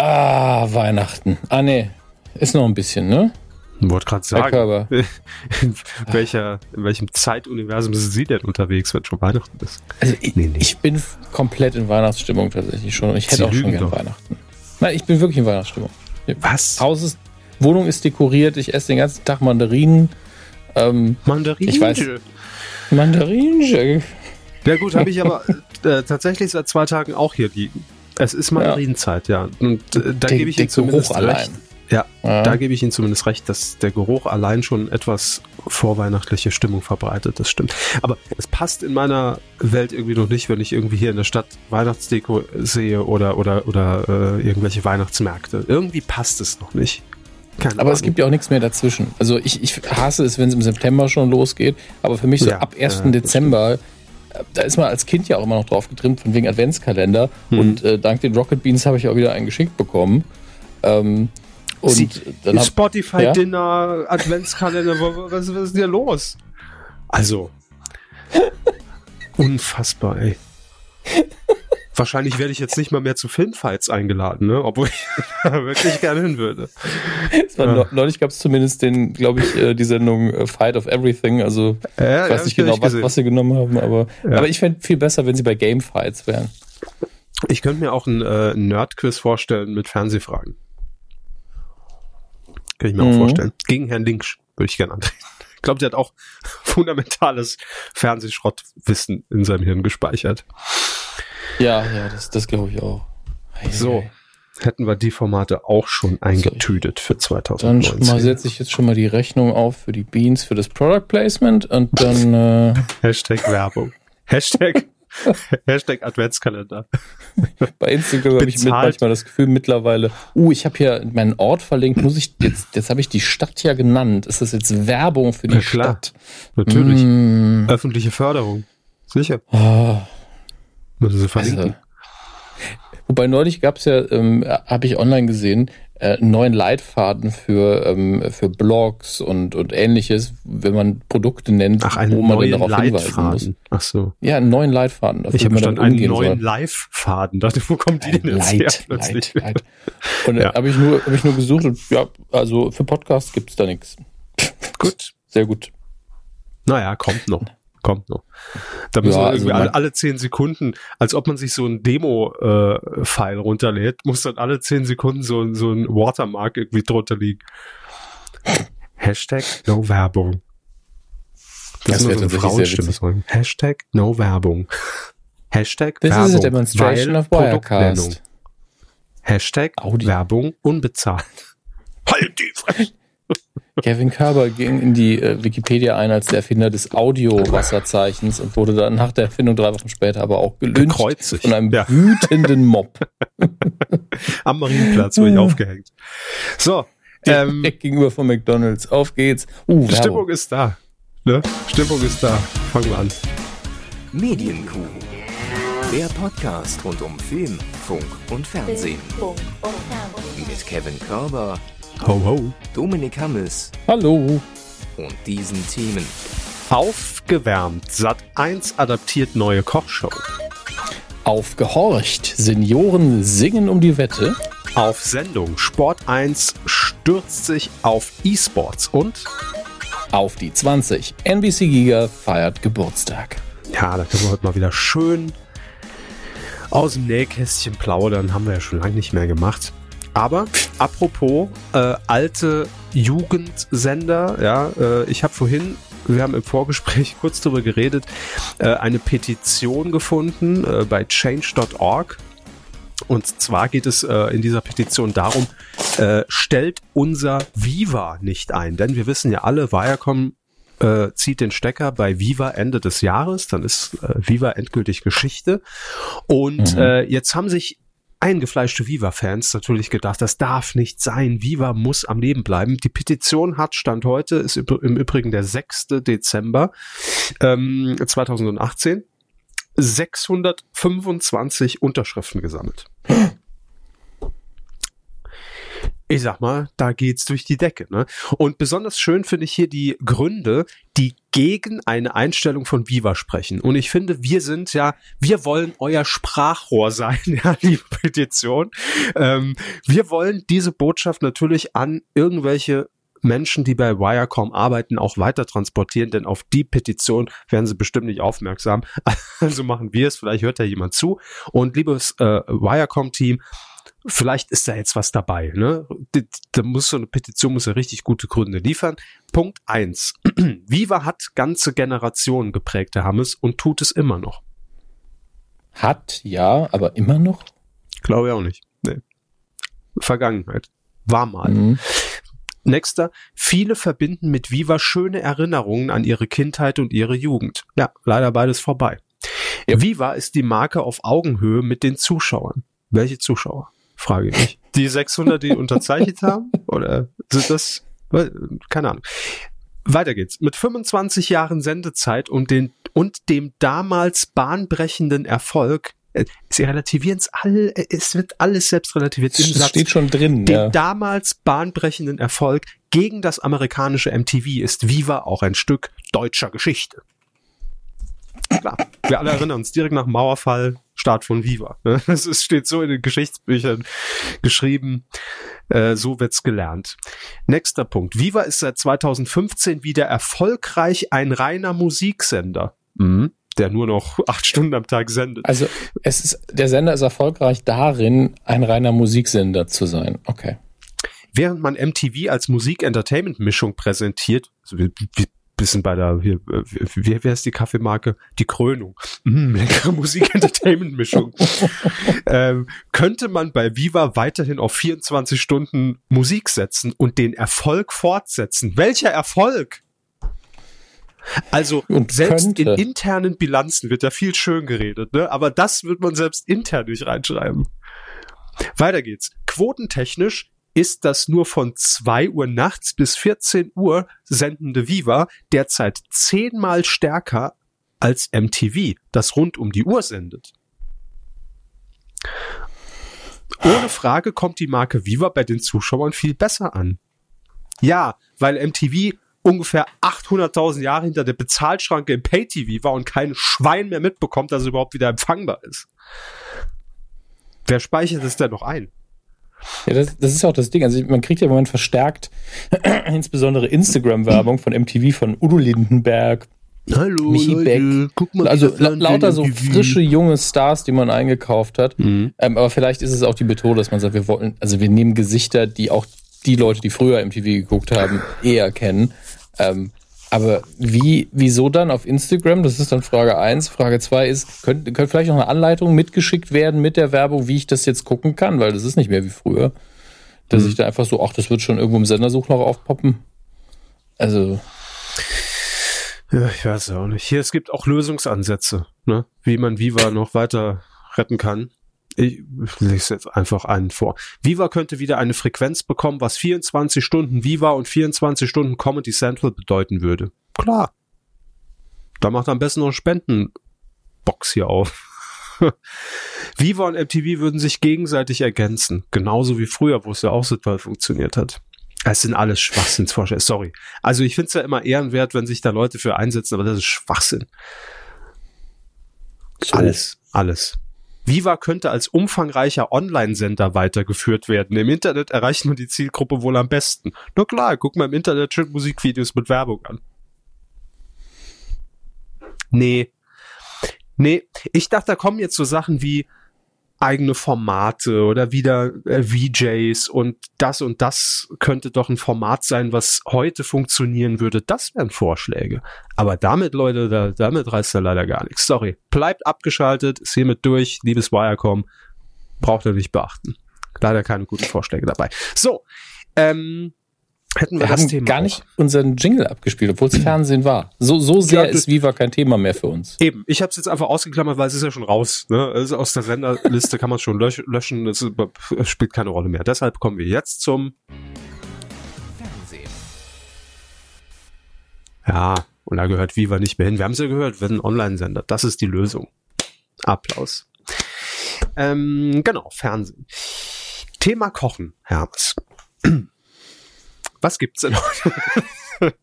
Ah, Weihnachten. Ah, nee. Ist noch ein bisschen, ne? Wollte gerade sagen, in, welcher, in welchem Zeituniversum sind Sie denn unterwegs, wenn schon Weihnachten ist? Also ich, Nee, nee. ich bin komplett in Weihnachtsstimmung tatsächlich schon. Ich hätte Sie auch schon gerne. Weihnachten. Nein, ich bin wirklich in Weihnachtsstimmung. Was? Haus ist, Wohnung ist dekoriert, ich esse den ganzen Tag Mandarinen. Ähm, Mandarin. Ich weiß. Mandarinen. Ja gut, habe ich aber äh, tatsächlich seit zwei Tagen auch hier liegen. Es ist Mandarinenzeit, ja. Und äh, da gebe ich Ihnen zumindest Geruch recht. allein. Ja, Ja. da gebe ich Ihnen zumindest recht, dass der Geruch allein schon etwas vorweihnachtliche Stimmung verbreitet. Das stimmt. Aber es passt in meiner Welt irgendwie noch nicht, wenn ich irgendwie hier in der Stadt Weihnachtsdeko sehe oder oder oder äh, irgendwelche Weihnachtsmärkte. Irgendwie passt es noch nicht. Keine Aber es Ahnung. gibt ja auch nichts mehr dazwischen. Also ich, ich hasse es, wenn es im September schon losgeht. Aber für mich so Ja, ab 1. ja, das Dezember, äh, da ist man als Kind ja auch immer noch drauf getrimmt, von wegen Adventskalender. Mhm. Und äh, dank den Rocket Beans habe ich auch wieder einen geschenkt bekommen. Ähm, und Sie- dann hab, Spotify Ja? Dinner Adventskalender, wa- wa- was, was ist denn hier los? Also unfassbar, ey. Wahrscheinlich werde ich jetzt nicht mal mehr zu Filmfights eingeladen, ne? obwohl ich da wirklich gerne hin würde. ja. neu- neulich gab es zumindest den, glaube ich, äh, die Sendung äh, Fight of Everything. Also Ja, ich weiß nicht genau, was, was sie genommen haben, aber, Ja. aber ich fände viel besser, wenn sie bei Gamefights wären. Ich könnte mir auch ein äh, Nerd-Quiz vorstellen mit Fernsehfragen. Könnte ich mir auch Mhm. vorstellen. Gegen Herrn Linksch würde ich gerne antreten. Ich glaube, der hat auch fundamentales Fernsehschrottwissen in seinem Hirn gespeichert. Ja, ja, das, das glaube ich auch. Ei, So, hätten wir die Formate auch schon eingetütet für Dann 2019. schon mal setze ich jetzt schon mal die Rechnung auf für die Beans für das Product Placement und dann äh, Hashtag Werbung. Hashtag, Hashtag Adventskalender. bei Instagram habe ich manchmal das Gefühl mittlerweile, uh, ich habe hier meinen Ort verlinkt, muss ich jetzt, jetzt habe ich die Stadt ja genannt. Ist das jetzt Werbung für die Na klar. Stadt? Natürlich. Mm, Öffentliche Förderung. Sicher. ah, Müssen sie verlinken. also. Wobei neulich gab es ja, ähm, habe ich online gesehen, äh, einen neuen Leitfaden für, ähm, für Blogs und, und ähnliches, wenn man Produkte nennt, Ach, wo man dann darauf hinweisen muss. Leitfaden. Ach so. Ja, einen neuen Leitfaden. Ich habe verstanden, einen neuen. Live-Faden. Dachte, wo kommt die denn jetzt her Leit, plötzlich? Leit, Leit. Und Ja. ja. habe ich, nur hab ich nur gesucht und ja, also für Podcasts gibt's da nichts. Gut. Sehr gut. Naja, kommt noch. Kommt noch. Da müssen Ja, wir also irgendwie man- alle, alle zehn Sekunden, als ob man sich so ein Demo-File runterlädt, muss dann alle zehn Sekunden so, ein- so ein Watermark irgendwie drunter liegen. Hashtag No Werbung. Das nur wäre so eine Frauenstimme. sagen. Hashtag No Werbung. Hashtag This Werbung. is a demonstration of. Wirecast. Hashtag Audi. Werbung unbezahlt. Halt die Fresse. Kevin Körber ging in die äh, Wikipedia ein als der Erfinder des Audio-Wasserzeichens und wurde dann nach der Erfindung drei Wochen später aber auch Gekreuzigt. von einem Ja. wütenden Mob. Am Marienplatz wurde ich aufgehängt. So, ähm, Direkt gegenüber von McDonalds. Auf geht's. Uh, Stimmung Werbung. ist da. Ne? Stimmung ist da. Fangen wir an. Medienkuh. Der Podcast rund um Film, Funk und Fernsehen. Mit Kevin Körber, Ho, ho. Dominik Hammes Hallo. und diesen Themen. Aufgewärmt. Sat 1 adaptiert neue Kochshow. Aufgehorcht. Senioren singen um die Wette. Auf Sendung. Sport 1 stürzt sich auf E-Sports und Auf die 20. NBC Giga feiert Geburtstag. ja, da können wir heute mal wieder schön aus dem Nähkästchen plaudern. Haben wir ja schon lange nicht mehr gemacht. Aber apropos äh, alte Jugendsender, ja, äh, ich habe vorhin, wir haben im Vorgespräch kurz darüber geredet, äh, eine Petition gefunden äh, bei change.org. Und zwar geht es äh, in dieser Petition darum, äh, stellt unser Viva nicht ein. Denn wir wissen ja alle, Viacom äh, zieht den Stecker bei Viva Ende des Jahres, dann ist äh, Viva endgültig Geschichte. Und Mhm. äh, jetzt haben sich eingefleischte Viva-Fans natürlich gedacht, das darf nicht sein. Viva muss am Leben bleiben. Die Petition hat Stand heute, ist im Übrigen der 6. Dezember ähm, 2018, 625 Unterschriften gesammelt. Ich sag mal, da geht's durch die Decke. Ne? Und besonders schön finde ich hier die Gründe, die gegen eine Einstellung von Viva sprechen. Und ich finde, wir sind ja, wir wollen euer Sprachrohr sein, ja, liebe Petition. Ähm, wir wollen diese Botschaft natürlich an irgendwelche Menschen, die bei Wirecom arbeiten, auch weiter transportieren, denn auf die Petition werden sie bestimmt nicht aufmerksam. Also machen wir es, vielleicht hört ja jemand zu. Und liebes äh, Wirecom-Team, vielleicht ist da jetzt was dabei. Ne? Da muss so eine Petition muss ja richtig gute Gründe liefern. Punkt eins: Viva hat ganze Generationen geprägt, Herr Hammes, und tut es immer noch. Hat, ja, aber immer noch? Glaube ich auch nicht. Nee. Vergangenheit. War mal. Mhm. Nächster, viele verbinden mit Viva schöne Erinnerungen an ihre Kindheit und ihre Jugend. Ja, leider beides vorbei. Ja. Viva ist die Marke auf Augenhöhe mit den Zuschauern. Welche Zuschauer? Frage ich. Die 600, die unterzeichnet haben? Oder sind das, keine Ahnung. Weiter geht's. Mit 25 Jahren Sendezeit und, den, und dem damals bahnbrechenden Erfolg äh, sie relativieren es alle, äh, es wird alles selbst relativiert. Es steht schon drin. Den ja. damals bahnbrechenden Erfolg gegen das amerikanische MTV ist Viva auch ein Stück deutscher Geschichte. Klar, wir alle erinnern uns direkt nach dem Mauerfall, Start von Viva. Es steht so in den Geschichtsbüchern geschrieben, äh, so wird's gelernt. Nächster Punkt. Viva ist seit 2015 wieder erfolgreich ein reiner Musiksender. Mhm der nur noch acht Stunden am Tag sendet. Also es ist, der Sender ist erfolgreich darin, ein reiner Musiksender zu sein. Okay. Während man MTV als Musik-Entertainment-Mischung präsentiert, also wir, wir bisschen bei der, hier, wie, wie heißt die Kaffeemarke? Die Krönung. Mm, leckere Musik-Entertainment-Mischung. ähm, könnte man bei Viva weiterhin auf 24 Stunden Musik setzen und den Erfolg fortsetzen? Welcher Erfolg? Also und selbst könnte. in internen Bilanzen wird ja viel schön geredet, ne? aber das wird man selbst intern nicht reinschreiben. Weiter geht's. Quotentechnisch ist das nur von 2 Uhr nachts bis 14 Uhr sendende Viva derzeit zehnmal stärker als MTV, das rund um die Uhr sendet. Ohne Frage kommt die Marke Viva bei den Zuschauern viel besser an. Ja, weil MTV ungefähr 800.000 Jahre hinter der Bezahlschranke im Pay-TV war und kein Schwein mehr mitbekommt, dass es überhaupt wieder empfangbar ist. Wer speichert es denn noch ein? Ja, das, das ist auch das Ding. Also man kriegt ja im Moment verstärkt insbesondere Instagram-Werbung von MTV von Udo Lindenberg, Hallo, Michi Leute, Beck. Guck mal, also la lauter so frische junge Stars, die man eingekauft hat. Mhm. Ähm, aber vielleicht ist es auch die Methode, dass man sagt, wir wollen, also wir nehmen Gesichter, die auch die Leute, die früher MTV geguckt haben, eher kennen. Ähm, aber wie, wieso dann auf Instagram? Das ist dann Frage eins. Frage zwei ist, könnte, könnte vielleicht noch eine Anleitung mitgeschickt werden mit der Werbung, wie ich das jetzt gucken kann, weil das ist nicht mehr wie früher. Dass mhm. ich da einfach so, ach, das wird schon irgendwo im Sendersuch noch aufpoppen. Also. Ja, ich weiß auch nicht. Hier, es gibt auch Lösungsansätze, ne? wie man Viva noch weiter retten kann. Ich lese jetzt einfach einen vor. Viva könnte wieder eine Frequenz bekommen, was 24 Stunden Viva und 24 Stunden Comedy Central bedeuten würde. Klar. Da macht am besten noch Spendenbox hier auf. Viva und MTV würden sich gegenseitig ergänzen. Genauso wie früher, wo es ja auch so toll funktioniert hat. Es sind alles Schwachsinnsvorstellungen. Sorry. Also ich finde es ja immer ehrenwert, wenn sich da Leute für einsetzen, aber das ist Schwachsinn. So. Alles, alles. Viva könnte als umfangreicher Online-Sender weitergeführt werden. Im Internet erreicht man die Zielgruppe wohl am besten. Na klar, guck mal im Internet schön Musikvideos mit Werbung an. Nee. Nee, ich dachte, da kommen jetzt so Sachen wie eigene Formate oder wieder äh, VJs und das und das könnte doch ein Format sein, was heute funktionieren würde. Das wären Vorschläge. Aber damit, Leute, da, damit reißt er leider gar nichts. Sorry. Bleibt abgeschaltet, ist hiermit durch, liebes Wirecom. Braucht ihr nicht beachten. Leider keine guten Vorschläge dabei. So, ähm, hätten wir, wir das haben Thema gar nicht unseren Jingle abgespielt, obwohl es Fernsehen war. So, so sehr ja, ist Viva kein Thema mehr für uns. Eben, ich habe es jetzt einfach ausgeklammert, weil es ist ja schon raus. Ne? Also aus der Senderliste kann man schon lösch löschen, es spielt keine Rolle mehr. Deshalb kommen wir jetzt zum Fernsehen. Ja, und da gehört Viva nicht mehr hin. Wir haben es ja gehört, wir sind ein Online-Sender. Das ist die Lösung. Applaus. Ähm, genau, Fernsehen. Thema Kochen, Hermes. Was gibt's denn heute?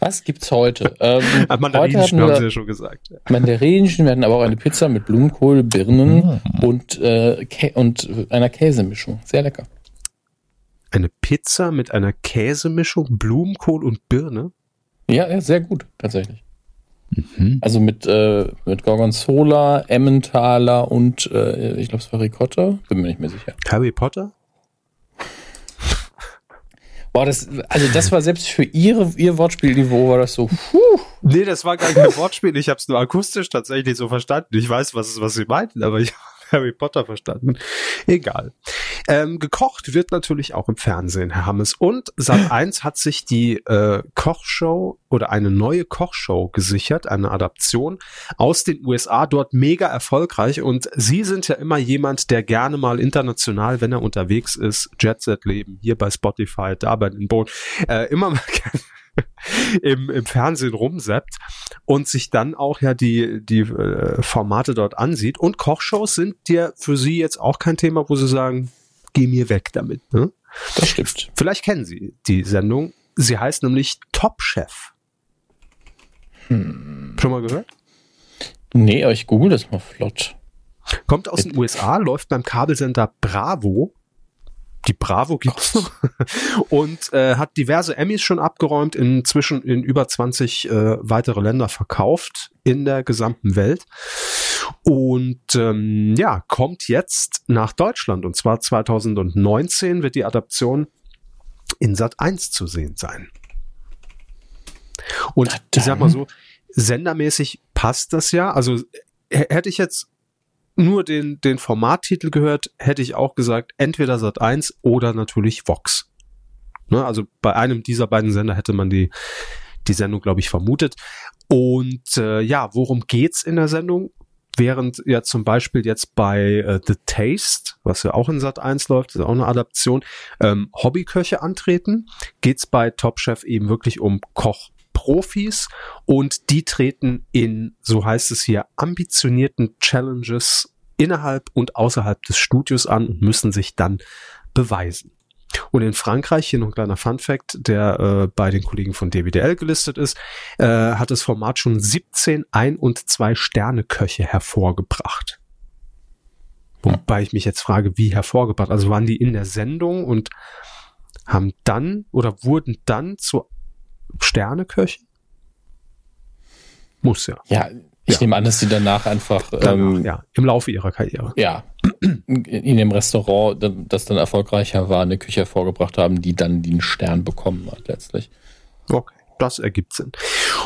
Was gibt's heute? Ähm, Mandarinchen haben sie ja schon gesagt. Mandarinchen, wir hatten aber auch eine Pizza mit Blumenkohl, Birnen mm. und, äh, und einer Käsemischung. Sehr lecker. Eine Pizza mit einer Käsemischung, Blumenkohl und Birne? Ja, ja sehr gut, tatsächlich. Mhm. Also mit, äh, mit Gorgonzola, Emmentaler und äh, ich glaube es war Ricotta. Bin mir nicht mehr sicher. Harry Potter? Boah, das, also das war selbst für ihre, ihr Wortspielniveau war das so, puh. Nee, das war gar nicht ein Wortspiel. Ich habe es nur akustisch tatsächlich so verstanden. Ich weiß, was, was sie meinten, aber ich Harry Potter verstanden. Egal. Ähm, gekocht wird natürlich auch im Fernsehen, Herr Hammes. Und Sat 1 hat sich die äh, Kochshow oder eine neue Kochshow gesichert, eine Adaption aus den USA, dort mega erfolgreich. Und Sie sind ja immer jemand, der gerne mal international, wenn er unterwegs ist, Jet Set Leben, hier bei Spotify, da bei den Boot, äh, immer mal gerne im, im Fernsehen rumseppt und sich dann auch ja die, die äh, Formate dort ansieht. Und Kochshows sind dir für Sie jetzt auch kein Thema, wo Sie sagen, geh mir weg damit. Ne? Das stimmt. Vielleicht kennen Sie die Sendung. Sie heißt nämlich Top Chef. Hm. Schon mal gehört? Nee, aber ich google das mal flott. Kommt aus den USA, läuft beim Kabelsender Bravo die Bravo gibt's noch und äh, hat diverse Emmys schon abgeräumt, inzwischen in über 20 äh, weitere Länder verkauft in der gesamten Welt und ähm, ja, kommt jetzt nach Deutschland und zwar 2019 wird die Adaption in Sat 1 zu sehen sein. Und ich sag mal so, sendermäßig passt das ja. Also hätte ich jetzt nur den, den Formattitel gehört, hätte ich auch gesagt, entweder Sat 1 oder natürlich Vox. Ne, also bei einem dieser beiden Sender hätte man die, die Sendung, glaube ich, vermutet. Und äh, ja, worum geht's in der Sendung? Während ja zum Beispiel jetzt bei äh, The Taste, was ja auch in Sat 1 läuft, ist auch eine Adaption, ähm, Hobbyköche antreten, geht's bei Top Chef eben wirklich um Koch Profis und die treten in, so heißt es hier, ambitionierten Challenges innerhalb und außerhalb des Studios an und müssen sich dann beweisen. Und in Frankreich, hier noch ein kleiner Fun Fact, der äh, bei den Kollegen von DWDL gelistet ist, äh, hat das Format schon 17 Ein- und Zwei-Sterne-Köche hervorgebracht. Wobei ich mich jetzt frage, wie hervorgebracht? Also waren die in der Sendung und haben dann oder wurden dann zu Sterneköche? Muss ja. Ja, ich ja. nehme an, dass sie danach einfach danach, ähm, ja, im Laufe ihrer Karriere. Ja, in dem Restaurant, das dann erfolgreicher war, eine Küche hervorgebracht haben, die dann den Stern bekommen hat letztlich. Okay das ergibt Sinn.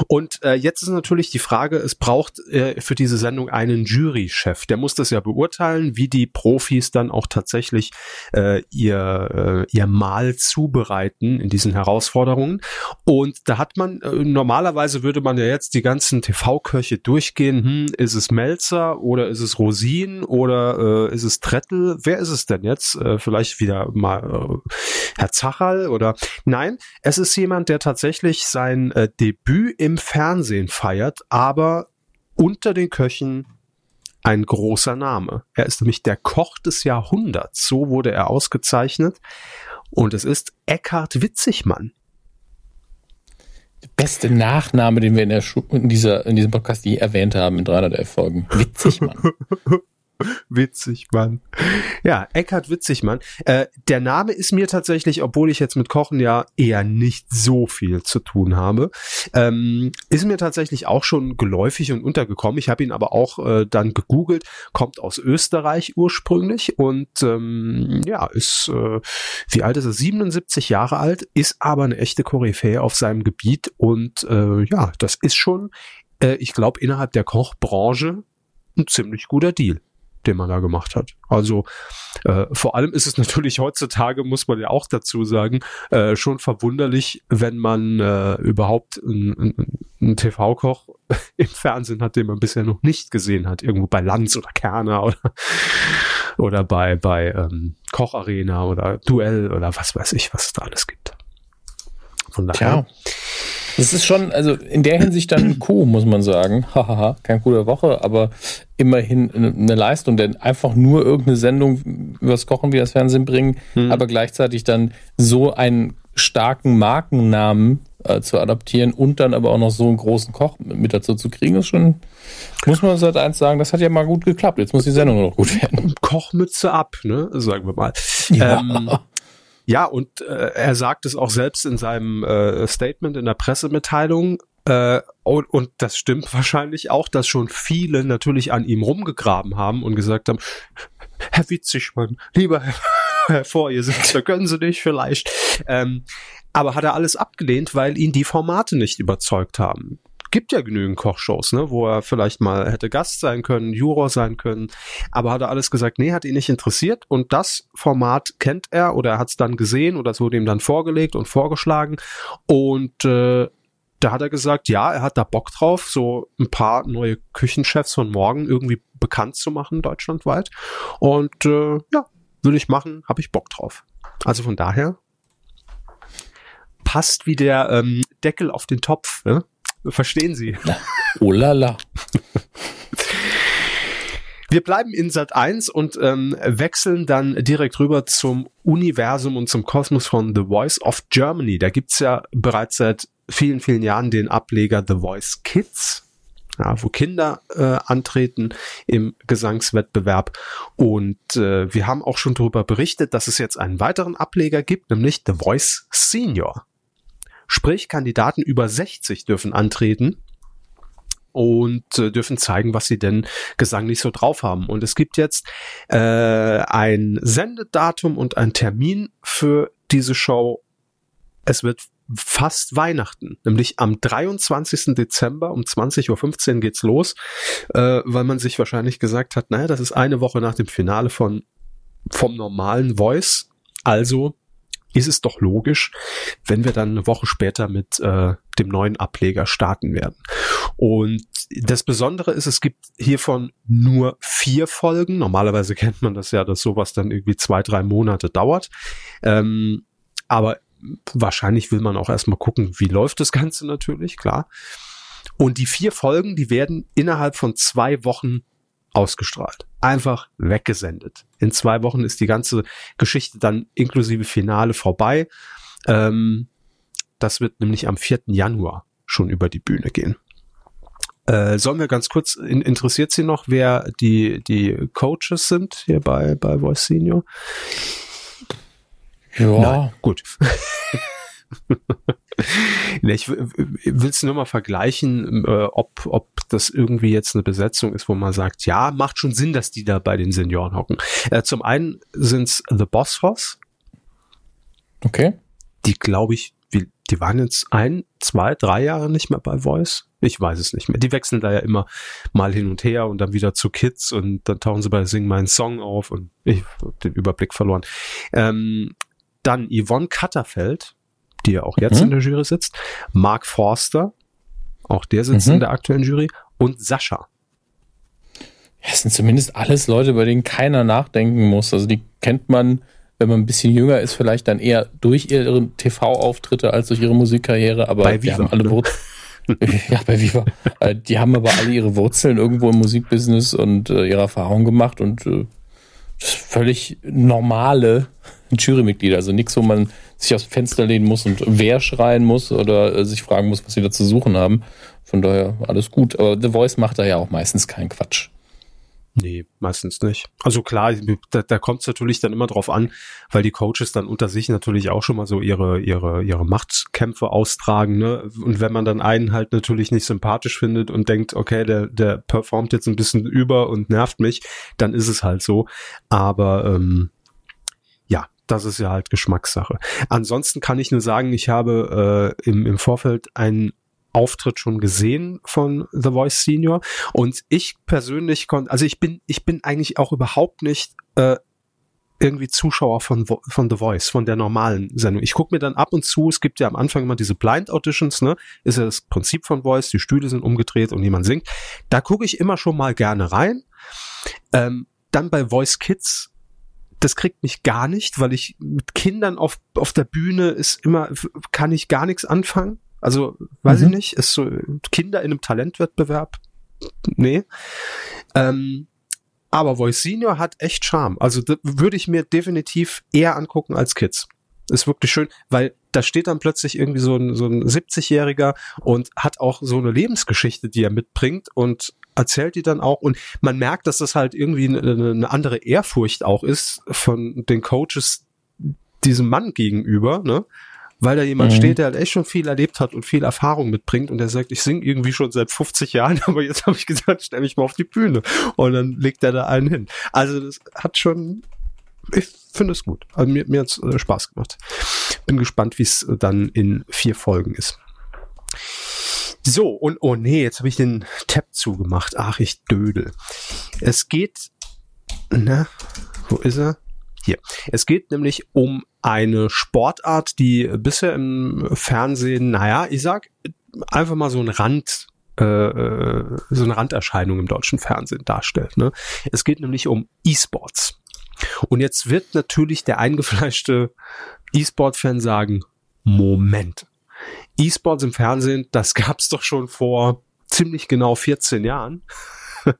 Und äh, jetzt ist natürlich die Frage, es braucht äh, für diese Sendung einen Jurychef. Der muss das ja beurteilen, wie die Profis dann auch tatsächlich äh, ihr, äh, ihr Mahl zubereiten in diesen Herausforderungen. Und da hat man, äh, normalerweise würde man ja jetzt die ganzen TV-Köche durchgehen. Hm, ist es Melzer oder ist es Rosin oder äh, ist es Trettel? Wer ist es denn jetzt? Äh, vielleicht wieder mal äh, Herr Zacherl oder nein, es ist jemand, der tatsächlich sein sein äh, Debüt im Fernsehen feiert, aber unter den Köchen ein großer Name. Er ist nämlich der Koch des Jahrhunderts. So wurde er ausgezeichnet. Und es ist Eckhard Witzigmann. Der beste Nachname, den wir in, in, dieser, in diesem Podcast je erwähnt haben in 311 Folgen. Witzigmann. Witzigmann. Ja, Eckhard Witzigmann. Äh, der Name ist mir tatsächlich, obwohl ich jetzt mit Kochen ja eher nicht so viel zu tun habe, ähm, ist mir tatsächlich auch schon geläufig und untergekommen. Ich habe ihn aber auch äh, dann gegoogelt, kommt aus Österreich ursprünglich und ähm, ja, ist, äh, wie alt ist er? 77 Jahre alt, ist aber eine echte Koryphäe auf seinem Gebiet und äh, ja, das ist schon, äh, ich glaube, innerhalb der Kochbranche ein ziemlich guter Deal den man da gemacht hat. Also äh, vor allem ist es natürlich heutzutage, muss man ja auch dazu sagen, äh, schon verwunderlich, wenn man äh, überhaupt einen, TV-Koch im Fernsehen hat, den man bisher noch nicht gesehen hat, irgendwo bei Lanz oder Kerner oder oder bei bei ähm, Kocharena oder Duell oder was weiß ich, was es da alles gibt. Von daher. Tja. Das ist schon, also in der Hinsicht dann ein Co, muss man sagen. Hahaha, kein guter Woche, aber immerhin eine Leistung, denn einfach nur irgendeine Sendung übers Kochen wie das Fernsehen bringen, hm. aber gleichzeitig dann so einen starken Markennamen äh, zu adaptieren und dann aber auch noch so einen großen Koch mit dazu zu kriegen, ist schon, muss man seit eins sagen, das hat ja mal gut geklappt. Jetzt muss die Sendung noch gut werden. Kochmütze ab, ne? Sagen wir mal. Ja. Ähm, ja, und äh, er sagt es auch selbst in seinem äh, Statement in der Pressemitteilung. Äh, und, und das stimmt wahrscheinlich auch, dass schon viele natürlich an ihm rumgegraben haben und gesagt haben, Herr Witzigmann, lieber Herr, Herr Vorsitzender, können Sie nicht vielleicht. Ähm, aber hat er alles abgelehnt, weil ihn die Formate nicht überzeugt haben. Gibt ja genügend Kochshows, ne, wo er vielleicht mal hätte Gast sein können, Juror sein können, aber hat er alles gesagt, nee, hat ihn nicht interessiert. Und das Format kennt er oder er hat es dann gesehen oder es wurde ihm dann vorgelegt und vorgeschlagen. Und äh, da hat er gesagt, ja, er hat da Bock drauf, so ein paar neue Küchenchefs von morgen irgendwie bekannt zu machen deutschlandweit und äh, ja, will ich machen, habe ich Bock drauf. Also von daher passt wie der ähm, Deckel auf den Topf. Ne? Verstehen Sie? Oh la la. Wir bleiben in Sat 1 und ähm, wechseln dann direkt rüber zum Universum und zum Kosmos von The Voice of Germany. Da gibt's ja bereits seit vielen, vielen Jahren den Ableger The Voice Kids, ja, wo Kinder äh, antreten im Gesangswettbewerb. Und äh, wir haben auch schon darüber berichtet, dass es jetzt einen weiteren Ableger gibt, nämlich The Voice Senior. Sprich, Kandidaten über 60 dürfen antreten und äh, dürfen zeigen, was sie denn gesanglich so drauf haben. Und es gibt jetzt äh, ein Sendedatum und ein Termin für diese Show. Es wird fast Weihnachten, nämlich am 23. Dezember um 20.15 Uhr geht's los, äh, weil man sich wahrscheinlich gesagt hat, naja, das ist eine Woche nach dem Finale von vom normalen Voice, also ist es doch logisch, wenn wir dann eine Woche später mit äh, dem neuen Ableger starten werden. Und das Besondere ist, es gibt hiervon nur vier Folgen. Normalerweise kennt man das ja, dass sowas dann irgendwie zwei, drei Monate dauert. Ähm, aber wahrscheinlich will man auch erstmal gucken, wie läuft das Ganze natürlich, klar. Und die vier Folgen, die werden innerhalb von zwei Wochen ausgestrahlt. Einfach weggesendet. In zwei Wochen ist die ganze Geschichte dann inklusive Finale vorbei. Ähm, das wird nämlich am 4. Januar schon über die Bühne gehen. Äh, sollen wir ganz kurz, in, interessiert Sie noch, wer die, die Coaches sind hier bei, bei Voice Senior? Ja. Nein, gut. ich will es nur mal vergleichen, äh, ob, ob das irgendwie jetzt eine Besetzung ist, wo man sagt, ja, macht schon Sinn, dass die da bei den Senioren hocken. Äh, zum einen sind's The Boss Force. Okay. Die glaube ich, die waren jetzt ein, zwei, drei Jahre nicht mehr bei Voice. Ich weiß es nicht mehr. Die wechseln da ja immer mal hin und her und dann wieder zu Kids und dann tauchen sie bei Sing meinen Song auf und ich habe den Überblick verloren. Ähm, dann Yvonne Katterfeld, die ja auch jetzt mhm. in der Jury sitzt, Mark Forster, auch der sitzt mhm. in der aktuellen Jury, und Sascha. Es sind zumindest alles Leute, bei denen keiner nachdenken muss. Also die kennt man, wenn man ein bisschen jünger ist, vielleicht dann eher durch ihre TV-Auftritte als durch ihre Musikkarriere, aber bei die haben alle ne? ja, bei Viva. Äh, die haben aber alle ihre Wurzeln irgendwo im Musikbusiness und äh, ihre Erfahrungen gemacht und äh, völlig normale Jurymitglieder. Also nichts, wo man sich dem Fenster lehnen muss und wer schreien muss oder äh, sich fragen muss, was sie da zu suchen haben. Von daher alles gut. Aber The Voice macht da ja auch meistens keinen Quatsch. Nee, meistens nicht. Also klar, da, da kommt es natürlich dann immer drauf an, weil die Coaches dann unter sich natürlich auch schon mal so ihre, ihre, ihre Machtkämpfe austragen. Ne? Und wenn man dann einen halt natürlich nicht sympathisch findet und denkt, okay, der, der performt jetzt ein bisschen über und nervt mich, dann ist es halt so. Aber ähm, ja, das ist ja halt Geschmackssache. Ansonsten kann ich nur sagen, ich habe äh, im, im Vorfeld einen Auftritt schon gesehen von The Voice Senior und ich persönlich konnte, also ich bin, ich bin eigentlich auch überhaupt nicht äh, irgendwie Zuschauer von, von The Voice, von der normalen Sendung. Ich gucke mir dann ab und zu, es gibt ja am Anfang immer diese Blind Auditions, ne? Ist ja das Prinzip von Voice, die Stühle sind umgedreht und jemand singt. Da gucke ich immer schon mal gerne rein. Ähm, dann bei Voice Kids das kriegt mich gar nicht, weil ich mit Kindern auf, auf der Bühne ist immer, kann ich gar nichts anfangen. Also, weiß mhm. ich nicht, ist so Kinder in einem Talentwettbewerb. Nee. Ähm, aber Voice Senior hat echt Charme. Also würde ich mir definitiv eher angucken als Kids. Ist wirklich schön, weil da steht dann plötzlich irgendwie so ein, so ein 70-Jähriger und hat auch so eine Lebensgeschichte, die er mitbringt und erzählt die dann auch und man merkt, dass das halt irgendwie eine, eine andere Ehrfurcht auch ist von den Coaches diesem Mann gegenüber, ne? Weil da jemand mhm. steht, der halt echt schon viel erlebt hat und viel Erfahrung mitbringt und der sagt, ich singe irgendwie schon seit 50 Jahren, aber jetzt habe ich gesagt, stell mich mal auf die Bühne und dann legt er da einen hin. Also das hat schon, ich finde es gut. Also mir, mir hat es äh, Spaß gemacht. Bin gespannt, wie es dann in vier Folgen ist. So, und oh nee, jetzt habe ich den Tab zugemacht. Ach, ich dödel. Es geht, na, wo ist er? Hier. Es geht nämlich um eine Sportart, die bisher im Fernsehen, naja, ich sag einfach mal so ein Rand, äh, äh, so eine Randerscheinung im deutschen Fernsehen darstellt. Ne? Es geht nämlich um E-Sports. Und jetzt wird natürlich der eingefleischte E-Sport-Fan sagen, Moment, E-Sports im Fernsehen, das gab's doch schon vor ziemlich genau 14 Jahren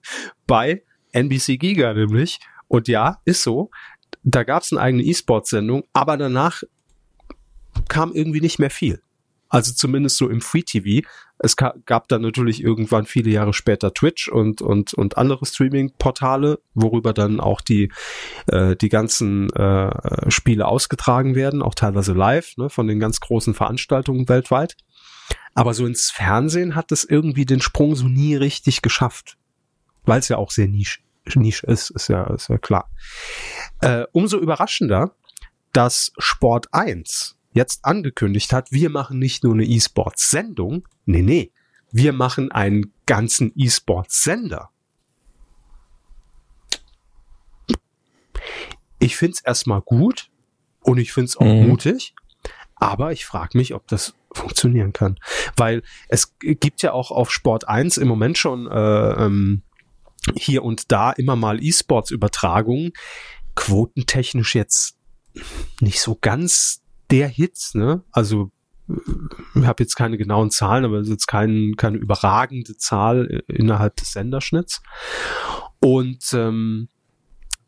bei NBC Giga nämlich. Und ja, ist so. Da gab's eine eigene E-Sports-Sendung, aber danach kam irgendwie nicht mehr viel. Also zumindest so im Free TV. Es gab dann natürlich irgendwann viele Jahre später Twitch und, und, und andere Streaming-Portale, worüber dann auch die, äh, die ganzen äh, Spiele ausgetragen werden, auch teilweise live, ne, von den ganz großen Veranstaltungen weltweit. Aber so ins Fernsehen hat es irgendwie den Sprung so nie richtig geschafft. Weil es ja auch sehr nisch, Nische ist, ist ja, ist ja klar. Äh, umso überraschender, dass Sport 1 jetzt angekündigt hat, wir machen nicht nur eine E-Sports-Sendung, nee, nee, wir machen einen ganzen E-Sports-Sender. Ich find's erstmal gut und ich find's auch mhm. mutig, aber ich frage mich, ob das funktionieren kann. Weil es gibt ja auch auf Sport 1 im Moment schon äh, ähm, hier und da immer mal E-Sports-Übertragungen. Quotentechnisch jetzt nicht so ganz der Hit, ne? Also ich habe jetzt keine genauen Zahlen, aber es ist jetzt kein, keine überragende Zahl innerhalb des Senderschnitts. Und ähm,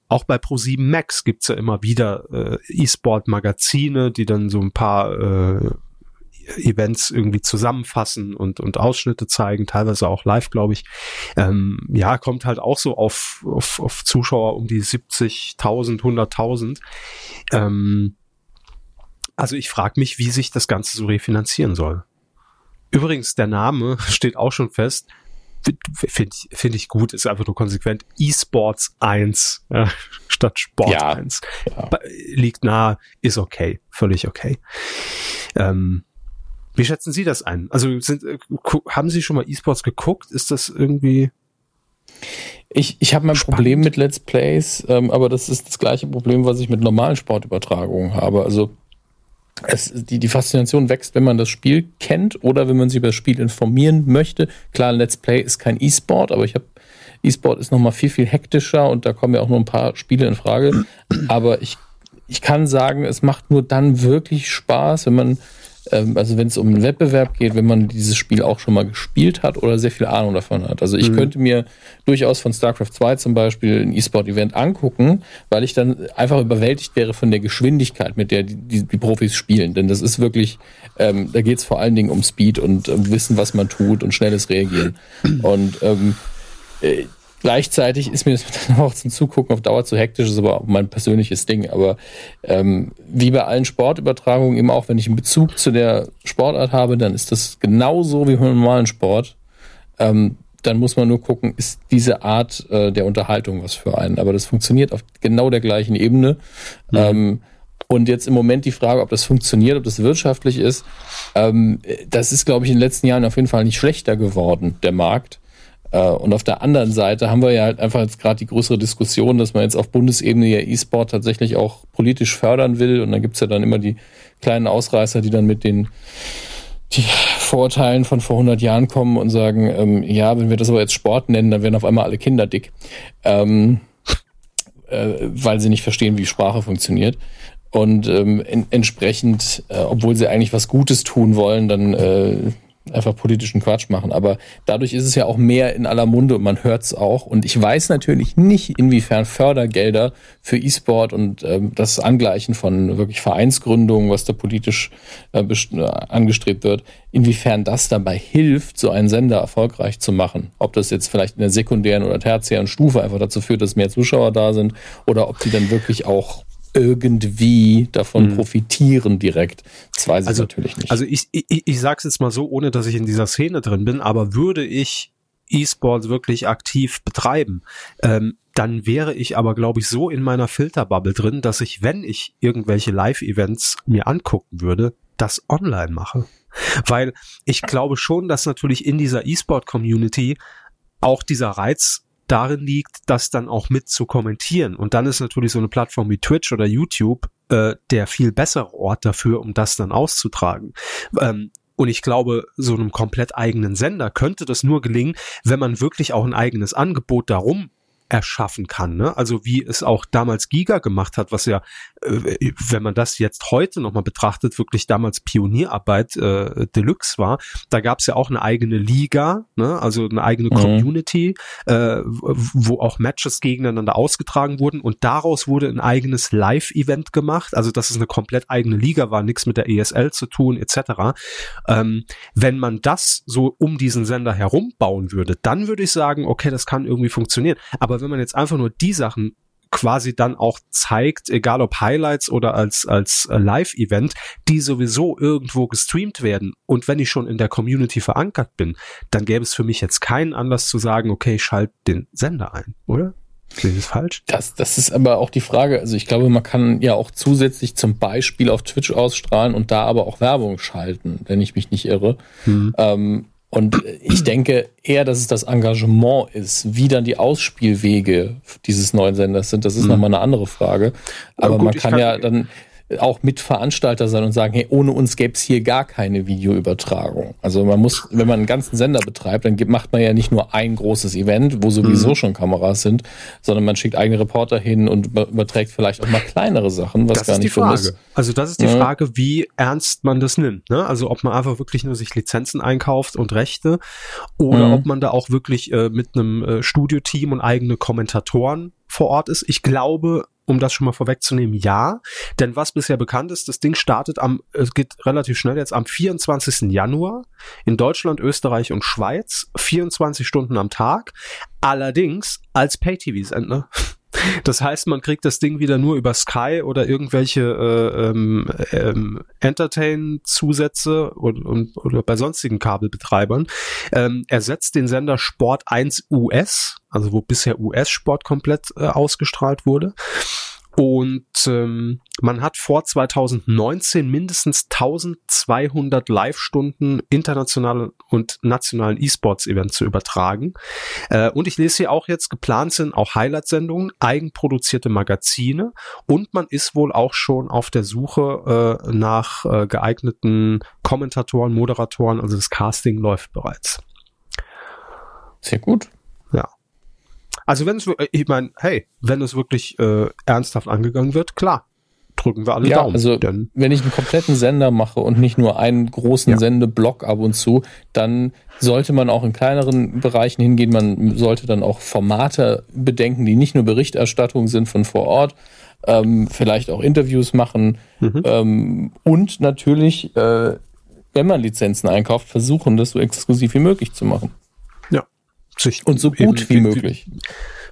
auch bei Pro7 Max gibt's ja immer wieder äh, E-Sport-Magazine, die dann so ein paar äh, Events irgendwie zusammenfassen und, und Ausschnitte zeigen, teilweise auch live, glaube ich. Ähm, ja, kommt halt auch so auf, auf, auf Zuschauer um die 70.000, 100.000. Ähm, also ich frage mich, wie sich das Ganze so refinanzieren soll. Übrigens, der Name steht auch schon fest. Finde ich, find ich gut, ist einfach nur konsequent. eSports 1 ja, statt Sport ja, 1. Ja. Liegt nah, ist okay, völlig okay. Ähm, wie schätzen Sie das ein? Also sind, äh, haben Sie schon mal eSports geguckt? Ist das irgendwie ich, ich habe mein Spannend. Problem mit Let's Plays, ähm, aber das ist das gleiche Problem, was ich mit normalen Sportübertragungen habe. Also es, die, die Faszination wächst, wenn man das Spiel kennt oder wenn man sich über das Spiel informieren möchte. Klar, Let's Play ist kein E-Sport, aber ich habe E-Sport ist nochmal viel, viel hektischer und da kommen ja auch nur ein paar Spiele in Frage. Aber ich, ich kann sagen, es macht nur dann wirklich Spaß, wenn man ähm, also wenn es um einen Wettbewerb geht, wenn man dieses Spiel auch schon mal gespielt hat oder sehr viel Ahnung davon hat. Also ich mhm. könnte mir durchaus von StarCraft 2 zum Beispiel ein E-Sport-Event angucken, weil ich dann einfach überwältigt wäre von der Geschwindigkeit, mit der die, die, die Profis spielen. Denn das ist wirklich, ähm, da geht es vor allen Dingen um Speed und um Wissen, was man tut und schnelles Reagieren. Und ähm, äh, Gleichzeitig ist mir das dann auch zum Zugucken auf Dauer zu hektisch, ist aber auch mein persönliches Ding. Aber ähm, wie bei allen Sportübertragungen, eben auch wenn ich einen Bezug zu der Sportart habe, dann ist das genauso wie beim normalen Sport. Ähm, dann muss man nur gucken, ist diese Art äh, der Unterhaltung was für einen. Aber das funktioniert auf genau der gleichen Ebene. Mhm. Ähm, und jetzt im Moment die Frage, ob das funktioniert, ob das wirtschaftlich ist, ähm, das ist, glaube ich, in den letzten Jahren auf jeden Fall nicht schlechter geworden, der Markt. Äh, und auf der anderen Seite haben wir ja halt einfach jetzt gerade die größere Diskussion, dass man jetzt auf Bundesebene ja E-Sport tatsächlich auch politisch fördern will. Und dann gibt's ja dann immer die kleinen Ausreißer, die dann mit den die Vorurteilen von vor 100 Jahren kommen und sagen, ähm, ja, wenn wir das aber jetzt Sport nennen, dann werden auf einmal alle Kinder dick, ähm, äh, weil sie nicht verstehen, wie Sprache funktioniert. Und ähm, in, entsprechend, äh, obwohl sie eigentlich was Gutes tun wollen, dann äh, einfach politischen Quatsch machen. Aber dadurch ist es ja auch mehr in aller Munde und man hört es auch. Und ich weiß natürlich nicht, inwiefern Fördergelder für E-Sport und ähm, das Angleichen von wirklich Vereinsgründungen, was da politisch äh, äh, angestrebt wird, inwiefern das dabei hilft, so einen Sender erfolgreich zu machen. Ob das jetzt vielleicht in der sekundären oder tertiären Stufe einfach dazu führt, dass mehr Zuschauer da sind oder ob die dann wirklich auch irgendwie davon mhm. profitieren direkt. Das weiß also, ich natürlich nicht. Also ich, ich, ich sage es jetzt mal so, ohne dass ich in dieser Szene drin bin, aber würde ich E-Sports wirklich aktiv betreiben, ähm, dann wäre ich aber, glaube ich, so in meiner Filterbubble drin, dass ich, wenn ich irgendwelche Live-Events mir angucken würde, das online mache. Weil ich glaube schon, dass natürlich in dieser E-Sport-Community auch dieser Reiz darin liegt, das dann auch mit zu kommentieren. Und dann ist natürlich so eine Plattform wie Twitch oder YouTube äh, der viel bessere Ort dafür, um das dann auszutragen. Ähm, und ich glaube, so einem komplett eigenen Sender könnte das nur gelingen, wenn man wirklich auch ein eigenes Angebot darum erschaffen kann. Ne? Also wie es auch damals Giga gemacht hat, was ja, äh, wenn man das jetzt heute nochmal betrachtet, wirklich damals Pionierarbeit äh, Deluxe war. Da gab es ja auch eine eigene Liga, ne? also eine eigene mhm. Community, äh, wo auch Matches gegeneinander ausgetragen wurden und daraus wurde ein eigenes Live-Event gemacht. Also dass es eine komplett eigene Liga war, nichts mit der ESL zu tun etc. Ähm, wenn man das so um diesen Sender herum bauen würde, dann würde ich sagen, okay, das kann irgendwie funktionieren. Aber aber wenn man jetzt einfach nur die Sachen quasi dann auch zeigt, egal ob Highlights oder als, als äh, Live-Event, die sowieso irgendwo gestreamt werden. Und wenn ich schon in der Community verankert bin, dann gäbe es für mich jetzt keinen Anlass zu sagen, okay, ich schalte den Sender ein, oder? Sehe ich das falsch? Das, das ist aber auch die Frage. Also ich glaube, man kann ja auch zusätzlich zum Beispiel auf Twitch ausstrahlen und da aber auch Werbung schalten, wenn ich mich nicht irre. Mhm. Ähm, und ich denke eher, dass es das Engagement ist, wie dann die Ausspielwege dieses neuen Senders sind. Das ist mhm. nochmal eine andere Frage. Aber ja, gut, man kann, kann ja dann auch Mitveranstalter sein und sagen, hey, ohne uns gäbe es hier gar keine Videoübertragung. Also man muss, wenn man einen ganzen Sender betreibt, dann macht man ja nicht nur ein großes Event, wo sowieso mhm. schon Kameras sind, sondern man schickt eigene Reporter hin und überträgt vielleicht auch mal kleinere Sachen, was das gar nicht so ist. Also das ist die ja. Frage, wie ernst man das nimmt. Ne? Also ob man einfach wirklich nur sich Lizenzen einkauft und Rechte oder mhm. ob man da auch wirklich äh, mit einem äh, Studioteam und eigene Kommentatoren vor Ort ist. Ich glaube, um das schon mal vorwegzunehmen, ja. Denn was bisher bekannt ist, das Ding startet am, es geht relativ schnell jetzt am 24. Januar in Deutschland, Österreich und Schweiz, 24 Stunden am Tag. Allerdings als Pay-TV-Sender. Das heißt, man kriegt das Ding wieder nur über Sky oder irgendwelche äh, ähm, ähm, Entertain-Zusätze oder, oder bei sonstigen Kabelbetreibern. Ähm, ersetzt den Sender Sport 1 US, also wo bisher US-Sport komplett äh, ausgestrahlt wurde. Und ähm, man hat vor 2019 mindestens 1200 Live-Stunden internationalen und nationalen E-Sports-Events zu übertragen. Äh, und ich lese hier auch jetzt, geplant sind auch Highlight-Sendungen, eigenproduzierte Magazine und man ist wohl auch schon auf der Suche äh, nach äh, geeigneten Kommentatoren, Moderatoren, also das Casting läuft bereits. Sehr gut. Also wenn es, ich meine, hey, wenn es wirklich äh, ernsthaft angegangen wird, klar, drücken wir alle ja, Daumen. Also denn wenn ich einen kompletten Sender mache und nicht nur einen großen ja. Sendeblock ab und zu, dann sollte man auch in kleineren Bereichen hingehen. Man sollte dann auch Formate bedenken, die nicht nur Berichterstattung sind von vor Ort, ähm, vielleicht auch Interviews machen mhm. ähm, und natürlich, äh, wenn man Lizenzen einkauft, versuchen, das so exklusiv wie möglich zu machen sich und so gut wie, wie möglich.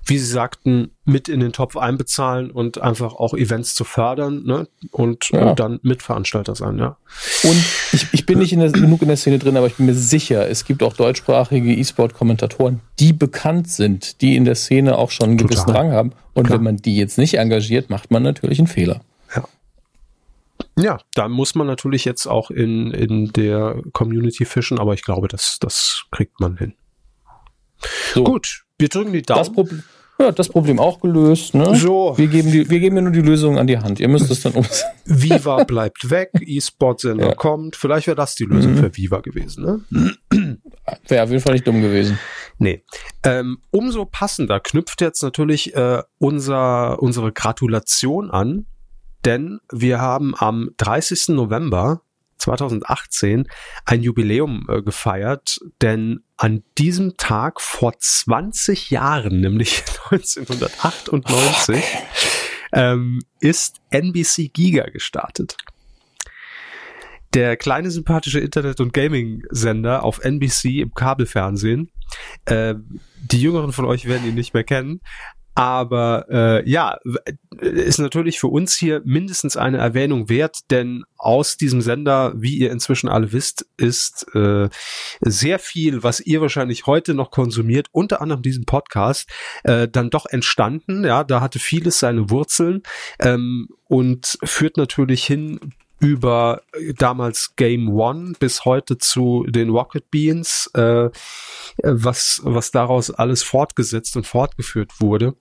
Wie, Sie sagten, mit in den Topf einbezahlen und einfach auch Events zu fördern ne? und, ja. und dann Mitveranstalter sein, ja. Und ich, ich bin nicht in der, genug in der Szene drin, aber ich bin mir sicher, es gibt auch deutschsprachige E-Sport-Kommentatoren, die bekannt sind, die in der Szene auch schon einen Total. gewissen Rang haben. Und Klar. wenn man die jetzt nicht engagiert, macht man natürlich einen Fehler. Ja. Ja, da muss man natürlich jetzt auch in, in der Community fischen, aber ich glaube, das, das kriegt man hin. So. Gut, wir drücken die Daumen. Das Problem, ja, das Problem auch gelöst. Ne? So. Wir geben, die, wir geben mir nur die Lösung an die Hand. Ihr müsst es dann umsetzen. Viva bleibt weg, E-Sport-Sender ja. kommt. Vielleicht wäre das die Lösung mhm. für Viva gewesen. Ne? Wäre auf jeden Fall nicht dumm gewesen. Nee. Ähm, umso passender knüpft jetzt natürlich äh, unser, unsere Gratulation an denn wir haben am 30. November 2018 ein Jubiläum äh, gefeiert, denn an diesem Tag vor 20 Jahren, nämlich 1998, ähm, ist NBC Giga gestartet. Der kleine sympathische Internet- und Gaming-Sender auf NBC im Kabelfernsehen. Äh, die Jüngeren von euch werden ihn nicht mehr kennen, aber äh, ja, ist natürlich für uns hier mindestens eine Erwähnung wert, denn aus diesem Sender, wie ihr inzwischen alle wisst, ist äh, sehr viel, was ihr wahrscheinlich heute noch konsumiert, unter anderem diesen Podcast, äh, dann doch entstanden. Ja, da hatte vieles seine Wurzeln ähm, und führt natürlich hin über damals Game One bis heute zu den Rocket Beans, äh, was, was daraus alles fortgesetzt und fortgeführt wurde.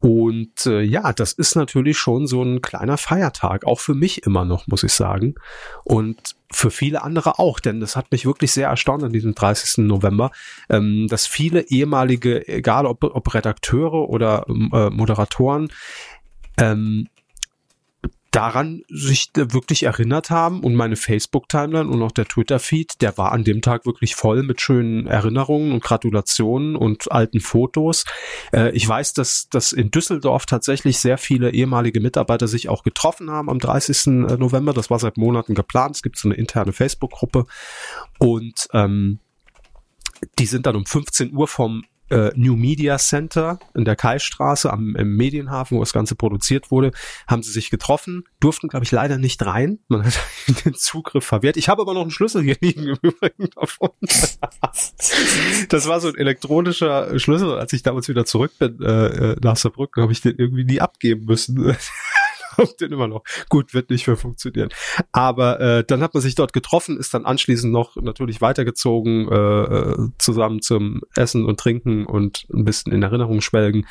Und äh, ja, das ist natürlich schon so ein kleiner Feiertag, auch für mich immer noch, muss ich sagen. Und für viele andere auch, denn das hat mich wirklich sehr erstaunt an diesem 30. November, ähm, dass viele ehemalige, egal ob, ob Redakteure oder äh, Moderatoren, ähm, daran sich wirklich erinnert haben und meine Facebook-Timeline und auch der Twitter-Feed, der war an dem Tag wirklich voll mit schönen Erinnerungen und Gratulationen und alten Fotos. Äh, ich weiß, dass, dass in Düsseldorf tatsächlich sehr viele ehemalige Mitarbeiter sich auch getroffen haben am 30. Äh, November. Das war seit Monaten geplant. Es gibt so eine interne Facebook-Gruppe und ähm, die sind dann um 15 Uhr vom äh, New Media Center in der Kaistraße am im Medienhafen, wo das Ganze produziert wurde, haben sie sich getroffen, durften, glaube ich, leider nicht rein. Man hat den Zugriff verwehrt. Ich habe aber noch einen Schlüssel hier liegen im Übrigen davon. das war so ein elektronischer Schlüssel. Als ich damals wieder zurück bin äh, äh nach Saarbrücken, habe ich den irgendwie nie abgeben müssen glaubt den immer noch. Gut, wird nicht mehr funktionieren. Aber äh, dann hat man sich dort getroffen, ist dann anschließend noch natürlich weitergezogen, äh, äh, zusammen zum Essen und Trinken und ein bisschen in Erinnerung schwelgen.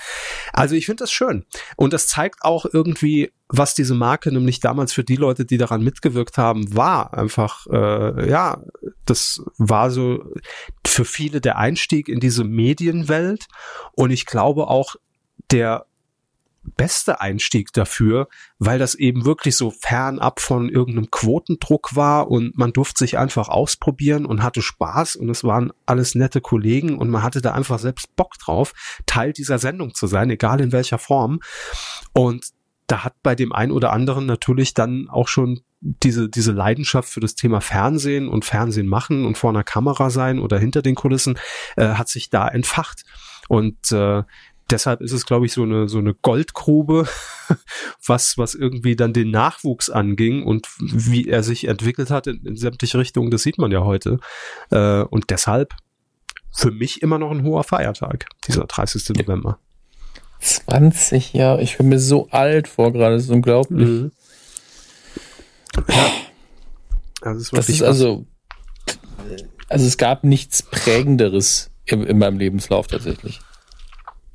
Also ich finde das schön. Und das zeigt auch irgendwie, was diese Marke nämlich damals für die Leute, die daran mitgewirkt haben, war. Einfach, äh, ja, das war so für viele der Einstieg in diese Medienwelt. Und ich glaube auch, der beste Einstieg dafür, weil das eben wirklich so fernab von irgendeinem Quotendruck war und man durfte sich einfach ausprobieren und hatte Spaß und es waren alles nette Kollegen und man hatte da einfach selbst Bock drauf, Teil dieser Sendung zu sein, egal in welcher Form. Und da hat bei dem einen oder anderen natürlich dann auch schon diese, diese Leidenschaft für das Thema Fernsehen und Fernsehen machen und vor einer Kamera sein oder hinter den Kulissen äh, hat sich da entfacht. Und äh, deshalb ist es, glaube ich, so eine, so eine Goldgrube, was, was irgendwie dann den Nachwuchs anging und wie er sich entwickelt hat in, in sämtliche Richtungen, das sieht man ja heute. Äh, und deshalb für mich immer noch ein hoher Feiertag, dieser 30. November. 20 Jahre, ich bin mir so alt vor gerade, das ist unglaublich. Mhm. Ja. Das ist, das ist also, also es gab nichts Prägenderes in, in meinem Lebenslauf tatsächlich.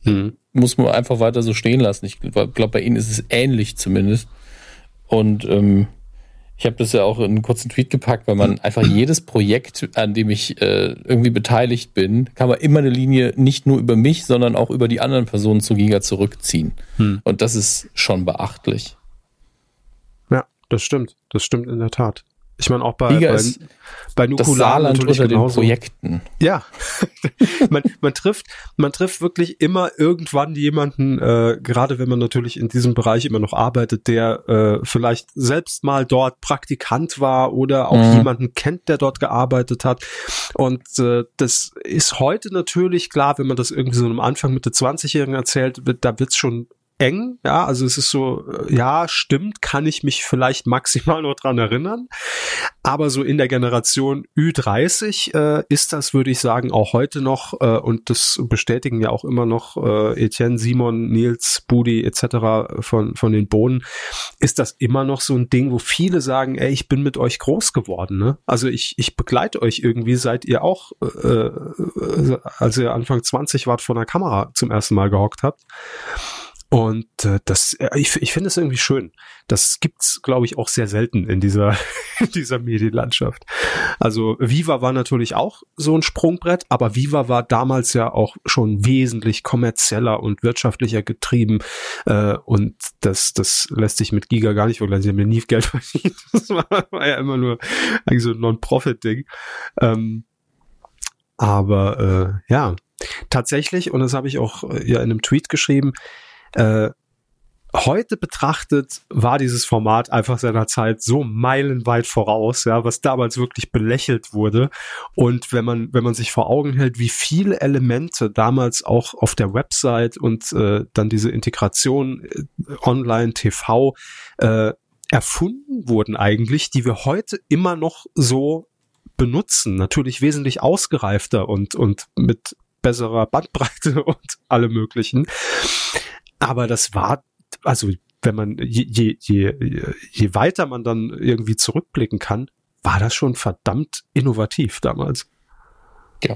Mhm. Muss man einfach weiter so stehen lassen. Ich glaube, bei Ihnen ist es ähnlich zumindest. Und ähm, ich habe das ja auch in einen kurzen Tweet gepackt, weil man einfach jedes Projekt, an dem ich äh, irgendwie beteiligt bin, kann man immer eine Linie nicht nur über mich, sondern auch über die anderen Personen zu Giga zurückziehen. Hm. Und das ist schon beachtlich. Ja, das stimmt. Das stimmt in der Tat. Ich meine auch bei, Liga bei, bei Nukular natürlich unter genauso. den Projekten. Ja, man, man trifft, man trifft wirklich immer irgendwann jemanden, äh, gerade wenn man natürlich in diesem Bereich immer noch arbeitet, der äh, vielleicht selbst mal dort Praktikant war oder auch mhm. jemanden kennt, der dort gearbeitet hat. Und äh, das ist heute natürlich klar, wenn man das irgendwie so am Anfang Mitte 20-Jährigen erzählt, da wird's schon eng. Ja, also es ist so, äh, ja, stimmt, kann ich mich vielleicht maximal noch dran erinnern. Aber so in der Generation Ü30 äh, ist das, würde ich sagen, auch heute noch, äh, und das bestätigen ja auch immer noch äh, Etienne, Simon, Nils, Budi etc. von, von den Bohnen, ist das immer noch so ein Ding, wo viele sagen, ey, ich bin mit euch groß geworden. Ne? Also ich, ich begleite euch irgendwie, seit ihr auch, äh, äh als ihr Anfang 20 wart, vor einer Kamera zum ersten Mal gehockt habt. Und äh, das, äh, ich, ich finde es irgendwie schön. Das gibt's, glaube ich, auch sehr selten in dieser, in dieser Medienlandschaft. Also Viva war natürlich auch so ein Sprungbrett, aber Viva war damals ja auch schon wesentlich kommerzieller und wirtschaftlicher getrieben. Äh, und das, das lässt sich mit Giga gar nicht vergleichen. Sie haben ja nie Geld verdient. Das war, war ja immer nur eigentlich so ein Non-Profit-Ding. Ähm, aber äh, ja, tatsächlich, und das habe ich auch äh, ja in einem Tweet geschrieben, äh, heute betrachtet war dieses Format einfach seiner Zeit so meilenweit voraus, ja, was damals wirklich belächelt wurde. Und wenn man, wenn man sich vor Augen hält, wie viele Elemente damals auch auf der Website und äh, dann diese Integration äh, online TV äh, erfunden wurden eigentlich, die wir heute immer noch so benutzen, natürlich wesentlich ausgereifter und, und mit besserer Bandbreite und alle möglichen. Aber das war, also wenn man, je, je, je, je weiter man dann irgendwie zurückblicken kann, war das schon verdammt innovativ damals. Ja.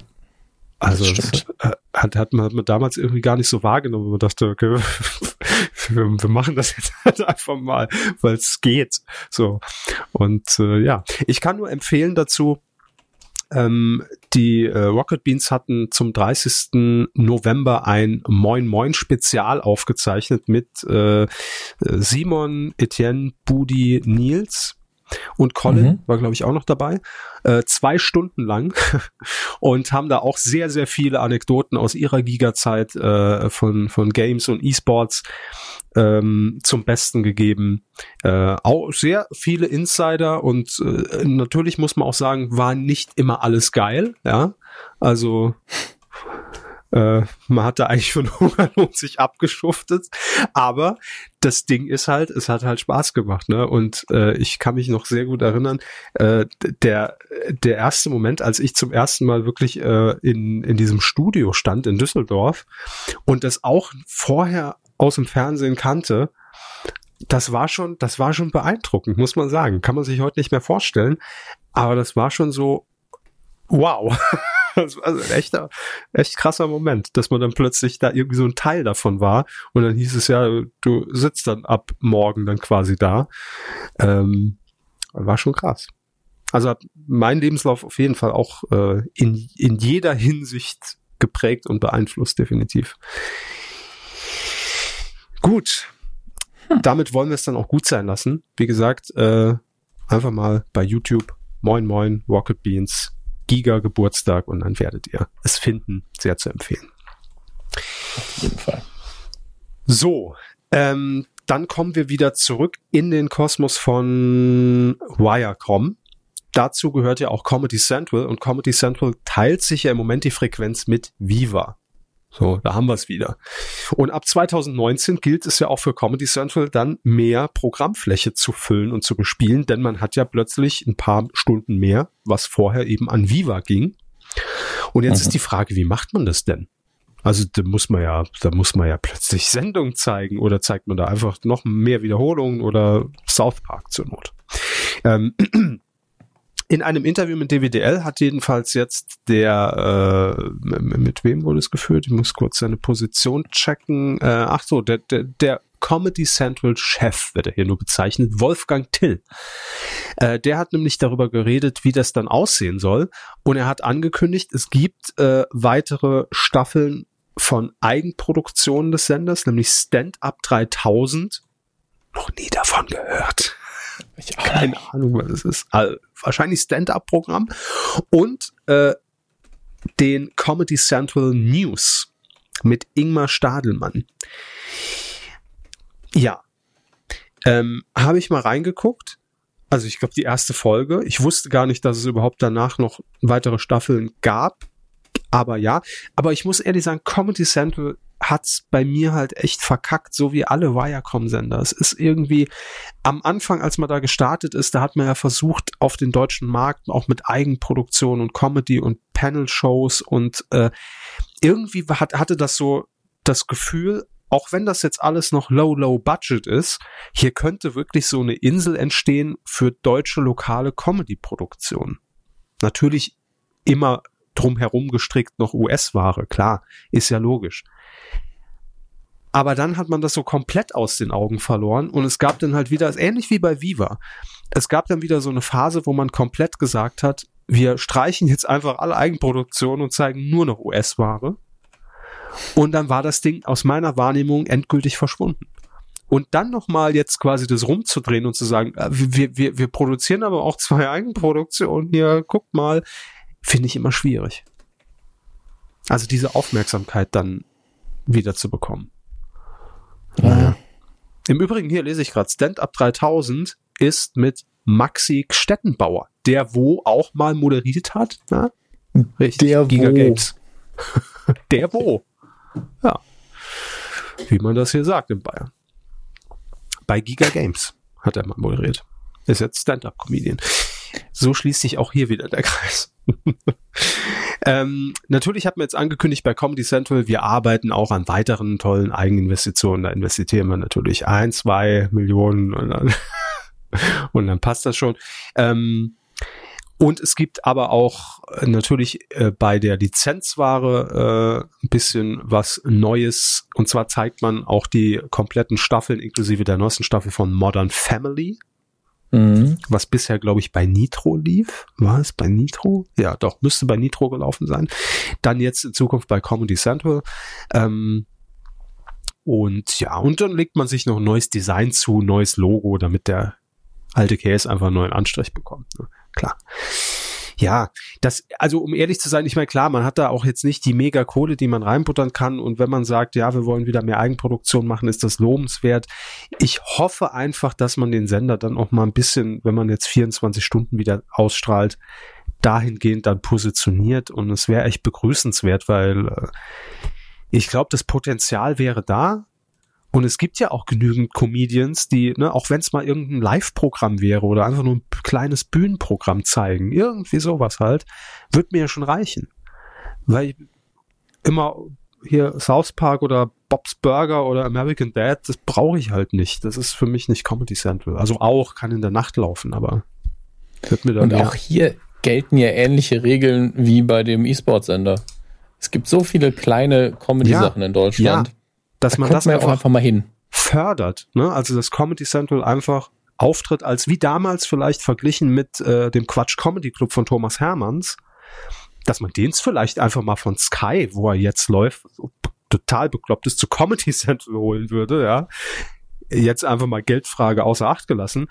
Also das, äh, hat, hat, man, hat man damals irgendwie gar nicht so wahrgenommen. Man dachte, okay, wir, wir machen das jetzt halt einfach mal, weil es geht. So. Und äh, ja, ich kann nur empfehlen dazu, ähm, die äh, Rocket Beans hatten zum 30. November ein Moin Moin Spezial aufgezeichnet mit äh, Simon, Etienne, Budi, Nils und Colin mhm. war, glaube ich, auch noch dabei. Äh, zwei Stunden lang und haben da auch sehr, sehr viele Anekdoten aus ihrer Giga-Zeit äh, von, von Games und E-Sports ähm, zum Besten gegeben. Äh, auch sehr viele Insider und äh, natürlich muss man auch sagen, war nicht immer alles geil, ja. Also äh, man hat da eigentlich von Hungerlohn sich abgeschuftet. Aber das Ding ist halt, es hat halt Spaß gemacht, ne? Und äh, ich kann mich noch sehr gut erinnern, äh, der, der erste Moment, als ich zum ersten Mal wirklich äh, in, in diesem Studio stand in Düsseldorf und das auch vorher aus dem Fernsehen kannte, das war schon, das war schon beeindruckend, muss man sagen. Kann man sich heute nicht mehr vorstellen. Aber das war schon so, wow. Das war ein echter, echt krasser Moment, dass man dann plötzlich da irgendwie so ein Teil davon war. Und dann hieß es ja, du sitzt dann ab morgen dann quasi da. Ähm, war schon krass. Also hat mein Lebenslauf auf jeden Fall auch äh, in, in jeder Hinsicht geprägt und beeinflusst, definitiv. Gut. Hm. Damit wollen wir es dann auch gut sein lassen. Wie gesagt, äh, einfach mal bei YouTube Moin Moin Rocket Beans Giga Geburtstag und dann werdet ihr es finden. Sehr zu empfehlen. Auf jeden Fall. So, ähm, dann kommen wir wieder zurück in den Kosmos von Wirecom. Dazu gehört ja auch Comedy Central und Comedy Central teilt sich ja im Moment die Frequenz mit Viva. So, da haben wir es wieder. Und ab 2019 gilt es ja auch für Comedy Central dann mehr Programmfläche zu füllen und zu bespielen, denn man hat ja plötzlich ein paar Stunden mehr, was vorher eben an Viva ging. Und jetzt mhm. ist die Frage, wie macht man das denn? Also da muss man ja, da muss man ja plötzlich Sendung zeigen oder zeigt man da einfach noch mehr Wiederholungen oder South Park zur Not. Ähm, in einem Interview mit DWDL hat jedenfalls jetzt der, äh, mit wem wurde es geführt? Ich muss kurz seine Position checken. Äh, ach so, der, der, der Comedy Central Chef wird er hier nur bezeichnet, Wolfgang Till. Äh, der hat nämlich darüber geredet, wie das dann aussehen soll. Und er hat angekündigt, es gibt äh, weitere Staffeln von Eigenproduktionen des Senders, nämlich Stand Up 3000. Noch nie davon gehört. Ich habe keine Ahnung, was es ist. Also, wahrscheinlich Stand-up-Programm. Und äh, den Comedy Central News mit Ingmar Stadelmann. Ja. Ähm, habe ich mal reingeguckt. Also ich glaube die erste Folge. Ich wusste gar nicht, dass es überhaupt danach noch weitere Staffeln gab. Aber ja. Aber ich muss ehrlich sagen, Comedy Central hat's bei mir halt echt verkackt, so wie alle Viacom-Sender. Es ist irgendwie am Anfang, als man da gestartet ist, da hat man ja versucht, auf den deutschen Markt auch mit Eigenproduktion und Comedy und Panel-Shows und äh, irgendwie hat, hatte das so das Gefühl, auch wenn das jetzt alles noch low, low budget ist, hier könnte wirklich so eine Insel entstehen für deutsche lokale Comedy-Produktion. Natürlich immer drumherum gestrickt noch US-Ware, klar, ist ja logisch. Aber dann hat man das so komplett aus den Augen verloren und es gab dann halt wieder, ähnlich wie bei Viva, es gab dann wieder so eine Phase, wo man komplett gesagt hat, wir streichen jetzt einfach alle Eigenproduktionen und zeigen nur noch US-Ware. Und dann war das Ding aus meiner Wahrnehmung endgültig verschwunden. Und dann nochmal jetzt quasi das rumzudrehen und zu sagen, äh, wir, wir, wir produzieren aber auch zwei Eigenproduktionen hier, guckt mal, finde ich immer schwierig. Also diese Aufmerksamkeit dann wieder zu bekommen. Naja. Im Übrigen, hier lese ich gerade, Stand-Up 3000 ist mit Maxi Stettenbauer, der wo auch mal moderiert hat. Na? Richtig, der Giga wo. Games. der wo. Ja. Wie man das hier sagt in Bayern. Bei Giga Games hat er mal moderiert. Ist jetzt Stand-Up-Comedian. So schließt sich auch hier wieder der Kreis. ähm, natürlich hat man jetzt angekündigt bei Comedy Central, wir arbeiten auch an weiteren tollen Eigeninvestitionen. Da investieren wir natürlich ein, zwei Millionen und dann, und dann passt das schon. Ähm, und es gibt aber auch äh, natürlich äh, bei der Lizenzware äh, ein bisschen was Neues. Und zwar zeigt man auch die kompletten Staffeln inklusive der neuesten Staffel von Modern Family. Mhm. Was bisher, glaube ich, bei Nitro lief. War es bei Nitro? Ja, doch, müsste bei Nitro gelaufen sein. Dann jetzt in Zukunft bei Comedy Central. Ähm, und ja, und dann legt man sich noch ein neues Design zu, neues Logo, damit der alte Case einfach einen neuen Anstrich bekommt. Ne? Klar. Ja, das, also um ehrlich zu sein, ich meine, klar, man hat da auch jetzt nicht die mega Kohle, die man reinbuttern kann. Und wenn man sagt, ja, wir wollen wieder mehr Eigenproduktion machen, ist das lobenswert. Ich hoffe einfach, dass man den Sender dann auch mal ein bisschen, wenn man jetzt 24 Stunden wieder ausstrahlt, dahingehend dann positioniert. Und es wäre echt begrüßenswert, weil äh, ich glaube, das Potenzial wäre da. Und es gibt ja auch genügend Comedians, die, ne, auch wenn es mal irgendein Live-Programm wäre oder einfach nur ein kleines Bühnenprogramm zeigen, irgendwie sowas halt, wird mir ja schon reichen. Weil ich immer hier South Park oder Bob's Burger oder American Dad, das brauche ich halt nicht. Das ist für mich nicht Comedy Central. Also auch kann in der Nacht laufen, aber wird mir dann Und auch hier gelten ja ähnliche Regeln wie bei dem E-Sport-Sender. Es gibt so viele kleine Comedy-Sachen ja, in Deutschland. Ja dass da man das man einfach, einfach mal hin fördert. Ne? Also das Comedy Central einfach auftritt als wie damals vielleicht verglichen mit äh, dem Quatsch Comedy Club von Thomas Hermanns, dass man den vielleicht einfach mal von Sky, wo er jetzt läuft, total bekloppt ist, zu Comedy Central holen würde, ja jetzt einfach mal Geldfrage außer Acht gelassen.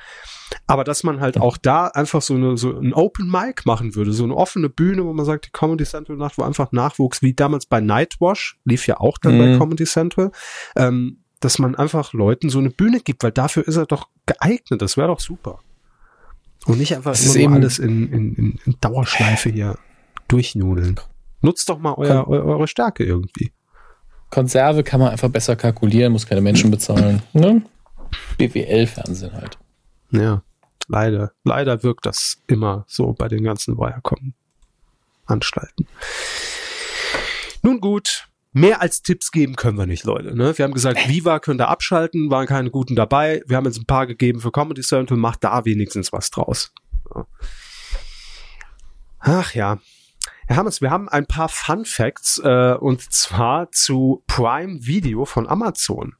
Aber dass man halt auch da einfach so, eine, so ein Open Mic machen würde, so eine offene Bühne, wo man sagt, die Comedy Central Nacht, wo einfach Nachwuchs, wie damals bei Nightwash, lief ja auch dann mhm. bei Comedy Central, ähm, dass man einfach Leuten so eine Bühne gibt, weil dafür ist er doch geeignet, das wäre doch super. Und nicht einfach immer eben alles in, in, in, in Dauerschleife hier durchnudeln. Nutzt doch mal euer, eure Stärke irgendwie. Konserve kann man einfach besser kalkulieren, muss keine Menschen bezahlen. Ne? BWL-Fernsehen halt. Ja, leider. Leider wirkt das immer so bei den ganzen Wirecom-Anstalten. Nun gut, mehr als Tipps geben können wir nicht, Leute. Ne? Wir haben gesagt, Viva könnt ihr abschalten, waren keine guten dabei. Wir haben jetzt ein paar gegeben für Comedy Central, macht da wenigstens was draus. Ach ja, Herr Hammers, wir haben ein paar Fun Facts äh, und zwar zu Prime Video von Amazon.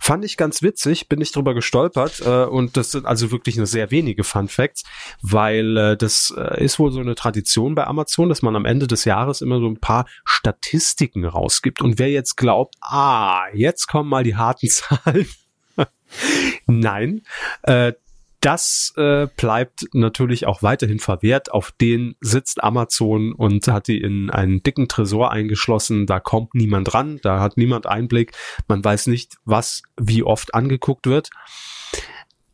Fand ich ganz witzig, bin ich drüber gestolpert äh, und das sind also wirklich nur sehr wenige Fun Facts, weil äh, das äh, ist wohl so eine Tradition bei Amazon, dass man am Ende des Jahres immer so ein paar Statistiken rausgibt und wer jetzt glaubt, ah, jetzt kommen mal die harten Zahlen. Nein, äh, das äh, bleibt natürlich auch weiterhin verwehrt. Auf den sitzt Amazon und hat die in einen dicken Tresor eingeschlossen. Da kommt niemand ran, da hat niemand Einblick. Man weiß nicht, was wie oft angeguckt wird.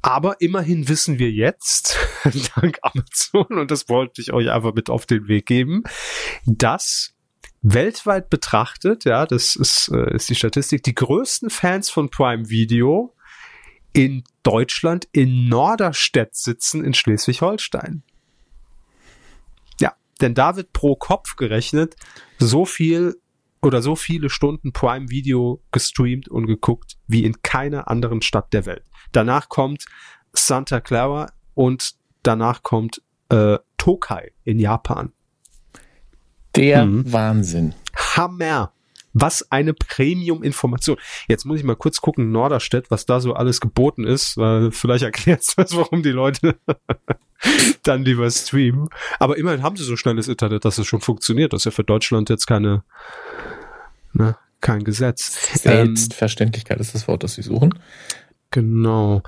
Aber immerhin wissen wir jetzt, dank Amazon, und das wollte ich euch einfach mit auf den Weg geben, dass weltweit betrachtet, ja, das ist, äh, ist die Statistik, die größten Fans von Prime Video in Deutschland in Norderstedt sitzen in Schleswig-Holstein. Ja, denn da wird pro Kopf gerechnet so viel oder so viele Stunden Prime Video gestreamt und geguckt wie in keiner anderen Stadt der Welt. Danach kommt Santa Clara und danach kommt äh, Tokai in Japan. Der mhm. Wahnsinn. Hammer. Was eine Premium-Information. Jetzt muss ich mal kurz gucken, Norderstedt, was da so alles geboten ist, weil vielleicht erklärt das, warum die Leute dann lieber streamen. Aber immerhin haben sie so schnelles Internet, dass es schon funktioniert. Das ist ja für Deutschland jetzt keine, ne, kein Gesetz. Selbstverständlichkeit ähm, ist das Wort, das sie suchen. Genau.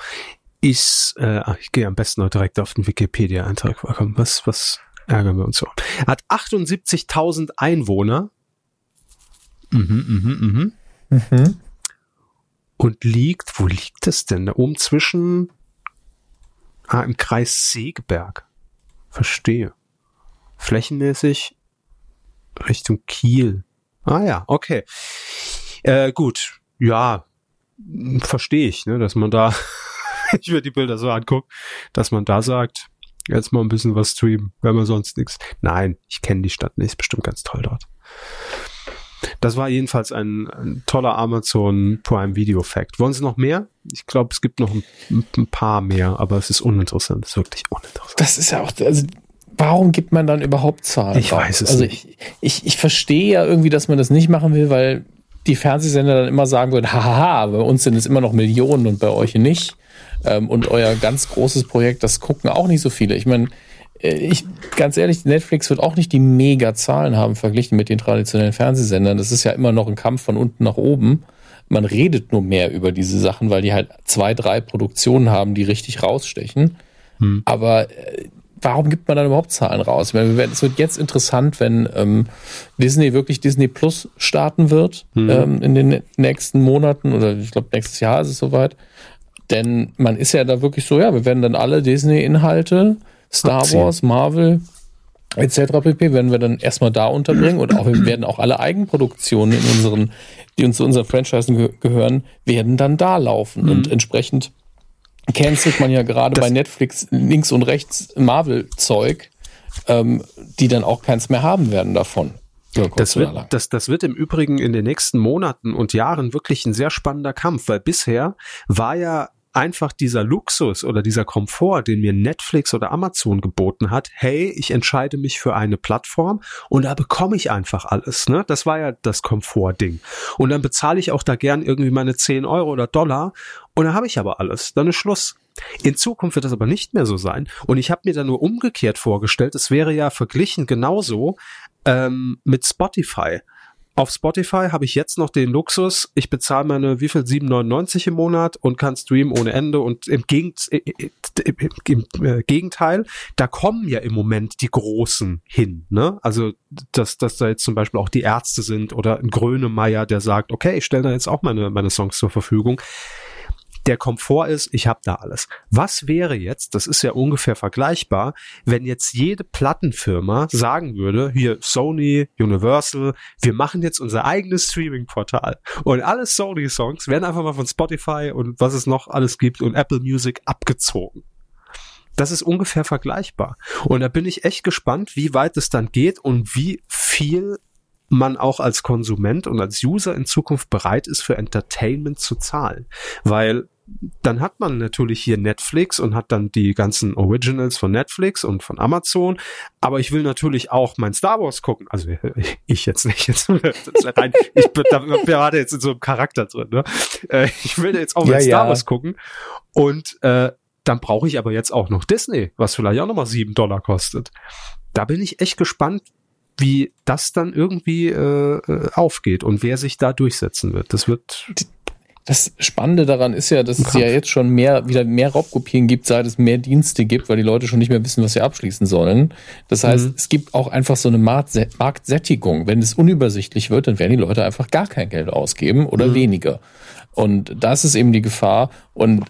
Ich, äh, ich gehe am besten noch direkt auf den Wikipedia-Eintrag. Was, was ärgern wir uns so? Hat 78.000 Einwohner. Mhm, mhm, mhm. Mhm. Und liegt, wo liegt das denn? Da oben zwischen, ah, im Kreis Segeberg. Verstehe. Flächenmäßig Richtung Kiel. Ah ja, okay. Äh, gut, ja, verstehe ich, ne, dass man da, ich mir die Bilder so angucke, dass man da sagt, jetzt mal ein bisschen was streamen, wenn man sonst nichts. Nein, ich kenne die Stadt nicht, ist bestimmt ganz toll dort. Das war jedenfalls ein, ein toller Amazon Prime Video Fact. Wollen Sie noch mehr? Ich glaube, es gibt noch ein, ein, paar mehr, aber es ist uninteressant. Es ist wirklich uninteressant. Das ist ja auch, also warum gibt man dann überhaupt Zahlen? Ich weiß es also nicht. Ich, ich, ich verstehe ja irgendwie, dass man das nicht machen will, weil die Fernsehsender dann immer sagen würden, haha, bei uns sind es immer noch Millionen und bei euch nicht. Ähm, und euer ganz großes Projekt, das gucken auch nicht so viele. Ich meine, ich, ganz ehrlich, Netflix wird auch nicht die Mega-Zahlen haben verglichen mit den traditionellen Fernsehsendern. Das ist ja immer noch ein Kampf von unten nach oben. Man redet nur mehr über diese Sachen, weil die halt zwei, drei Produktionen haben, die richtig rausstechen. Hm. Aber äh, warum gibt man dann überhaupt Zahlen raus? Es wird jetzt interessant, wenn ähm, Disney wirklich Disney Plus starten wird mhm. ähm, in den nächsten Monaten oder ich glaube nächstes Jahr ist es soweit. Denn man ist ja da wirklich so, ja, wir werden dann alle Disney-Inhalte, Star Abziehen. Wars, Marvel, etc. pp. werden wir dann erstmal da unterbringen und auch wir werden auch alle Eigenproduktionen in unseren, die uns zu unseren Franchisen ge gehören, werden dann da laufen mhm. und entsprechend cancelt man ja gerade bei Netflix links und rechts Marvel-Zeug, ähm, die dann auch keins mehr haben werden davon. Das, wird, das, das wird im Übrigen in den nächsten Monaten und Jahren wirklich ein sehr spannender Kampf, weil bisher war ja einfach dieser Luxus oder dieser Komfort, den mir Netflix oder Amazon geboten hat, hey, ich entscheide mich für eine Plattform und da bekomme ich einfach alles. Ne? Das war ja das Komfortding. Und dann bezahle ich auch da gern irgendwie meine 10 Euro oder Dollar und dann habe ich aber alles. Dann ist Schluss. In Zukunft wird das aber nicht mehr so sein. Und ich habe mir da nur umgekehrt vorgestellt, es wäre ja verglichen genauso ähm, mit Spotify. Auf Spotify habe ich jetzt noch den Luxus, ich bezahle meine wie viel 7,99 im Monat und kann streamen ohne Ende und im, Gegend, äh, äh, im äh, Gegenteil, da kommen ja im Moment die Großen hin. Ne? Also dass, dass da jetzt zum Beispiel auch die Ärzte sind oder ein Grönemeyer, der sagt, okay, ich stelle da jetzt auch meine, meine Songs zur Verfügung der Komfort ist, ich habe da alles. Was wäre jetzt, das ist ja ungefähr vergleichbar, wenn jetzt jede Plattenfirma sagen würde, hier Sony, Universal, wir machen jetzt unser eigenes Streaming-Portal und alle Sony-Songs werden einfach mal von Spotify und was es noch alles gibt und Apple Music abgezogen. Das ist ungefähr vergleichbar. Und da bin ich echt gespannt, wie weit es dann geht und wie viel man auch als Konsument und als User in Zukunft bereit ist, für Entertainment zu zahlen. Weil dann hat man natürlich hier Netflix und hat dann die ganzen Originals von Netflix und von Amazon. Aber ich will natürlich auch mein Star Wars gucken. Also ich jetzt nicht. Jetzt, rein, ich bin da gerade jetzt in so einem Charakter drin. Ne? Äh, ich will jetzt auch mein ja, Star Wars gucken. Und äh, dann brauche ich aber jetzt auch noch Disney, was vielleicht auch nochmal sieben Dollar kostet. Da bin ich echt gespannt, wie das dann irgendwie äh, äh aufgeht und wer sich da durchsetzen wird. Das wird das Spannende daran ist ja, dass es ja jetzt schon mehr, wieder mehr Raubkopien gibt, seit es mehr Dienste gibt, weil die Leute schon nicht mehr wissen, was sie abschließen sollen. Das heißt, mhm. es gibt auch einfach so eine Marktsättigung. Wenn es unübersichtlich wird, dann werden die Leute einfach gar kein Geld ausgeben oder mhm. weniger. Und das ist eben die Gefahr. Und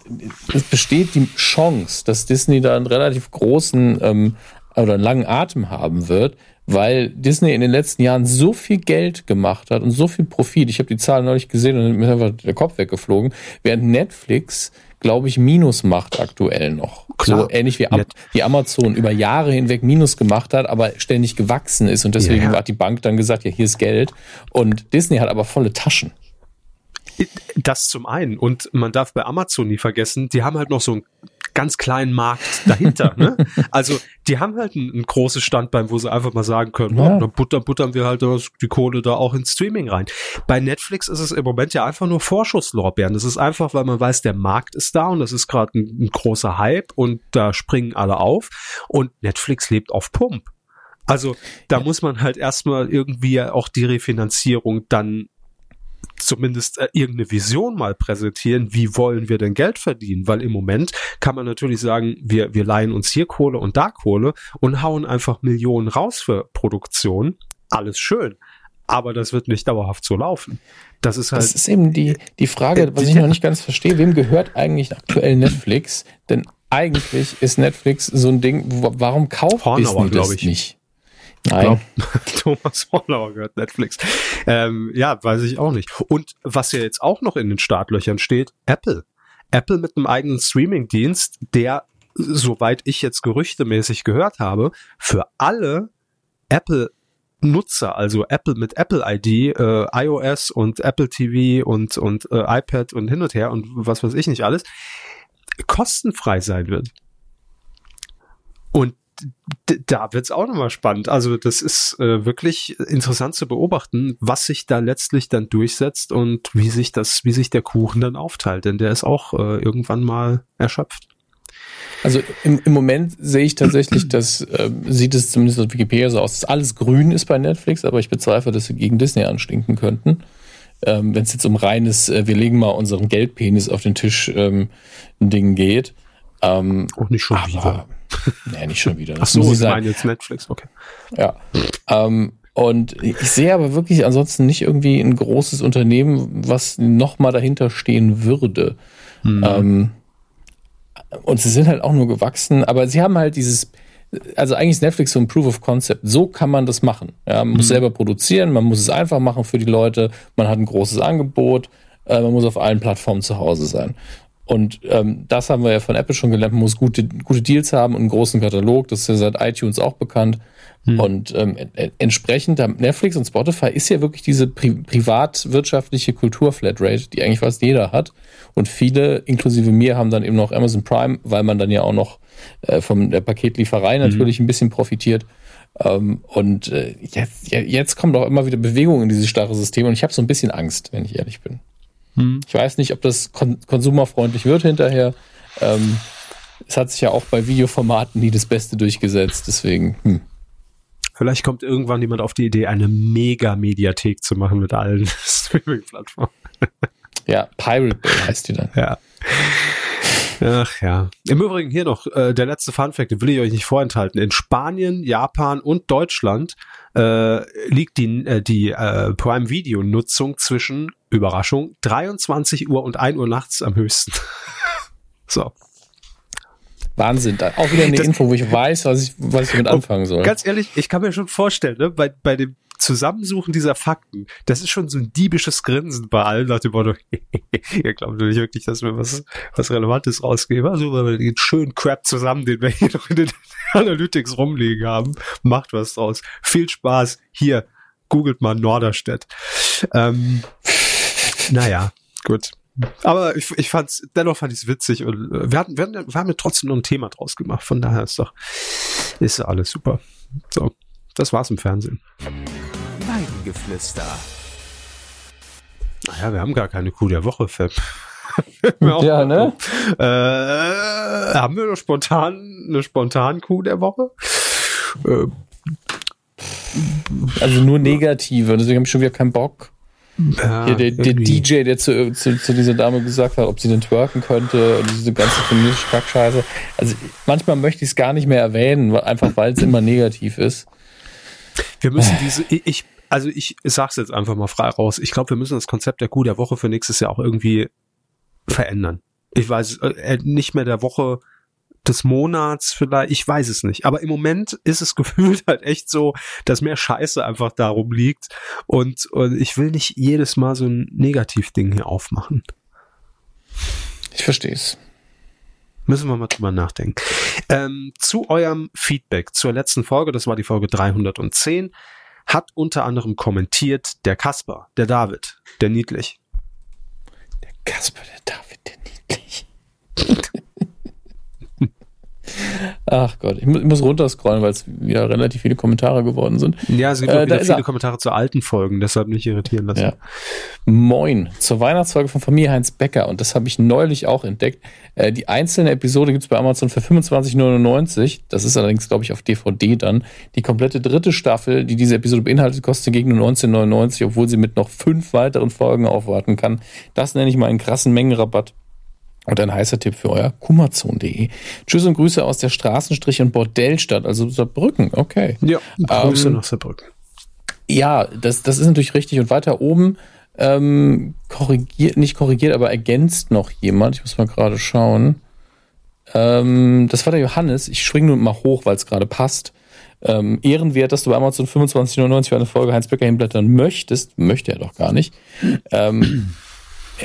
es besteht die Chance, dass Disney da einen relativ großen ähm, oder einen langen Atem haben wird, weil Disney in den letzten Jahren so viel Geld gemacht hat und so viel Profit. Ich habe die Zahlen neulich gesehen und mir ist einfach der Kopf weggeflogen. Während Netflix, glaube ich, Minus macht aktuell noch. Klar. So ähnlich wie, wie Amazon über Jahre hinweg Minus gemacht hat, aber ständig gewachsen ist. Und deswegen ja. hat die Bank dann gesagt, ja, hier ist Geld. Und Disney hat aber volle Taschen. Das zum einen. Und man darf bei Amazon nie vergessen, die haben halt noch so ein ganz kleinen Markt dahinter. ne? Also die haben halt ein, ein großes Standbein, wo sie einfach mal sagen können, ja. oh, dann buttern, buttern wir halt die Kohle da auch ins Streaming rein. Bei Netflix ist es im Moment ja einfach nur Vorschusslorbeeren. Das ist einfach, weil man weiß, der Markt ist da und das ist gerade ein, ein großer Hype und da springen alle auf und Netflix lebt auf Pump. Also da ja. muss man halt erstmal irgendwie auch die Refinanzierung dann zumindest äh, irgendeine Vision mal präsentieren, wie wollen wir denn Geld verdienen? Weil im Moment kann man natürlich sagen, wir, wir leihen uns hier Kohle und da Kohle und hauen einfach Millionen raus für Produktion. Alles schön. Aber das wird nicht dauerhaft so laufen. Das ist halt. Das ist eben die, die Frage, äh, was ich noch nicht ganz verstehe. Wem gehört eigentlich aktuell Netflix? Denn eigentlich ist Netflix so ein Ding, warum kauft Hornauer, Disney das ich. nicht? Nein. Thomas Hornauer gehört Netflix. Ähm, ja, weiß ich auch nicht. Und was ja jetzt auch noch in den Startlöchern steht, Apple. Apple mit einem eigenen Streaming-Dienst, der, soweit ich jetzt gerüchtemäßig gehört habe, für alle Apple Nutzer, also Apple mit Apple ID, äh, iOS und Apple TV und, und äh, iPad und hin und her und was weiß ich nicht alles, kostenfrei sein wird. Und da wird's auch nochmal spannend. Also das ist äh, wirklich interessant zu beobachten, was sich da letztlich dann durchsetzt und wie sich das, wie sich der Kuchen dann aufteilt, denn der ist auch äh, irgendwann mal erschöpft. Also im, im Moment sehe ich tatsächlich, dass äh, sieht es zumindest auf Wikipedia so aus, dass alles grün ist bei Netflix, aber ich bezweifle, dass sie gegen Disney anstinken könnten. Ähm, Wenn es jetzt um reines, äh, wir legen mal unseren Geldpenis auf den Tisch ähm, ein Ding geht. Ähm, Auch nicht schon aber, wieder. Nee, nicht schon wieder. Das Ach so, ich meine jetzt Netflix, okay. Ja. Ähm, und ich sehe aber wirklich ansonsten nicht irgendwie ein großes Unternehmen, was nochmal dahinter stehen würde. Mhm. Ähm, und sie sind halt auch nur gewachsen, aber sie haben halt dieses, also eigentlich ist Netflix so ein Proof of Concept. So kann man das machen. Ja, man mhm. muss selber produzieren, man muss es einfach machen für die Leute, man hat ein großes Angebot, äh, man muss auf allen Plattformen zu Hause sein. Und ähm, das haben wir ja von Apple schon gelernt. Man muss gute, gute Deals haben und einen großen Katalog. Das ist ja seit iTunes auch bekannt. Hm. Und ähm, entsprechend Netflix und Spotify ist ja wirklich diese pri privatwirtschaftliche Kultur-Flatrate, die eigentlich fast jeder hat. Und viele, inklusive mir, haben dann eben noch Amazon Prime, weil man dann ja auch noch äh, von der Paketlieferei mhm. natürlich ein bisschen profitiert. Ähm, und äh, jetzt, jetzt kommt auch immer wieder Bewegung in dieses starre System und ich habe so ein bisschen Angst, wenn ich ehrlich bin. Hm. Ich weiß nicht, ob das kon konsumerfreundlich wird hinterher. Ähm, es hat sich ja auch bei Videoformaten nie das Beste durchgesetzt, deswegen. Hm. Vielleicht kommt irgendwann jemand auf die Idee, eine Mega-Mediathek zu machen mit allen Streaming-Plattformen. ja, Pirate Bay heißt die dann. Ja. Ach ja. Im Übrigen hier noch äh, der letzte Funfact, den will ich euch nicht vorenthalten. In Spanien, Japan und Deutschland äh, liegt die, äh, die äh, Prime Video Nutzung zwischen Überraschung 23 Uhr und 1 Uhr nachts am höchsten. so. Wahnsinn. Auch wieder eine das, Info, wo ich weiß, was ich, was ich damit anfangen soll. Ganz ehrlich, ich kann mir schon vorstellen, ne, bei, bei dem Zusammensuchen dieser Fakten, das ist schon so ein diebisches Grinsen bei allen nach dem Motto, ihr glaubt nicht wirklich, dass wir was, was Relevantes rausgeben. Also, weil wir den schönen Crap zusammen, den wir hier noch in den Analytics rumliegen haben, macht was draus. Viel Spaß. Hier, googelt mal Norderstedt. Ähm, naja, gut. Aber ich, ich fand's, dennoch fand ich es witzig und äh, wir hatten, wir, hatten, wir haben ja trotzdem noch ein Thema draus gemacht. Von daher ist doch, ist alles super. So, das war's im Fernsehen. Weidengeflüster. Naja, wir haben gar keine Kuh der Woche, Fab. ja, ne? Äh, haben wir noch spontan eine spontan Kuh der Woche? Äh, also nur negative, deswegen habe ich schon wieder keinen Bock. Ja, Hier, der, der DJ, der zu, zu, zu, dieser Dame gesagt hat, ob sie denn twerken könnte und diese ganze feministische Kackscheiße. Also manchmal möchte ich es gar nicht mehr erwähnen, einfach weil es immer negativ ist. Wir müssen diese, ich, also ich sag's jetzt einfach mal frei raus. Ich glaube, wir müssen das Konzept der Kuh der Woche für nächstes Jahr auch irgendwie verändern. Ich weiß, äh, nicht mehr der Woche des Monats vielleicht, ich weiß es nicht. Aber im Moment ist es gefühlt halt echt so, dass mehr Scheiße einfach darum liegt. Und, und ich will nicht jedes Mal so ein Negativding hier aufmachen. Ich verstehe es. Müssen wir mal drüber nachdenken. Ähm, zu eurem Feedback zur letzten Folge, das war die Folge 310, hat unter anderem kommentiert der Kasper, der David, der Niedlich. Der Kasper, der David, der Niedlich. Ach Gott, ich muss runterscrollen, weil es wieder relativ viele Kommentare geworden sind. Ja, es gibt äh, wieder viele Kommentare zu alten Folgen, deshalb nicht irritieren lassen. Ja. Moin, zur Weihnachtsfolge von Familie Heinz Becker und das habe ich neulich auch entdeckt. Äh, die einzelne Episode gibt es bei Amazon für 25,99. Das ist allerdings, glaube ich, auf DVD dann. Die komplette dritte Staffel, die diese Episode beinhaltet, kostet gegen nur 19,99, obwohl sie mit noch fünf weiteren Folgen aufwarten kann. Das nenne ich mal einen krassen Mengenrabatt. Und ein heißer Tipp für euer kummerzone.de. Tschüss und Grüße aus der Straßenstrich- und Bordellstadt, also Saarbrücken, okay. Ja, Grüße ähm, nach Saarbrücken. Ja, das, das ist natürlich richtig. Und weiter oben ähm, korrigiert, nicht korrigiert, aber ergänzt noch jemand. Ich muss mal gerade schauen. Ähm, das war der Johannes. Ich schwing nur mal hoch, weil es gerade passt. Ähm, ehrenwert, dass du bei Amazon 25,99 für eine Folge Heinz Becker hinblättern möchtest. Möchte er doch gar nicht. Ähm,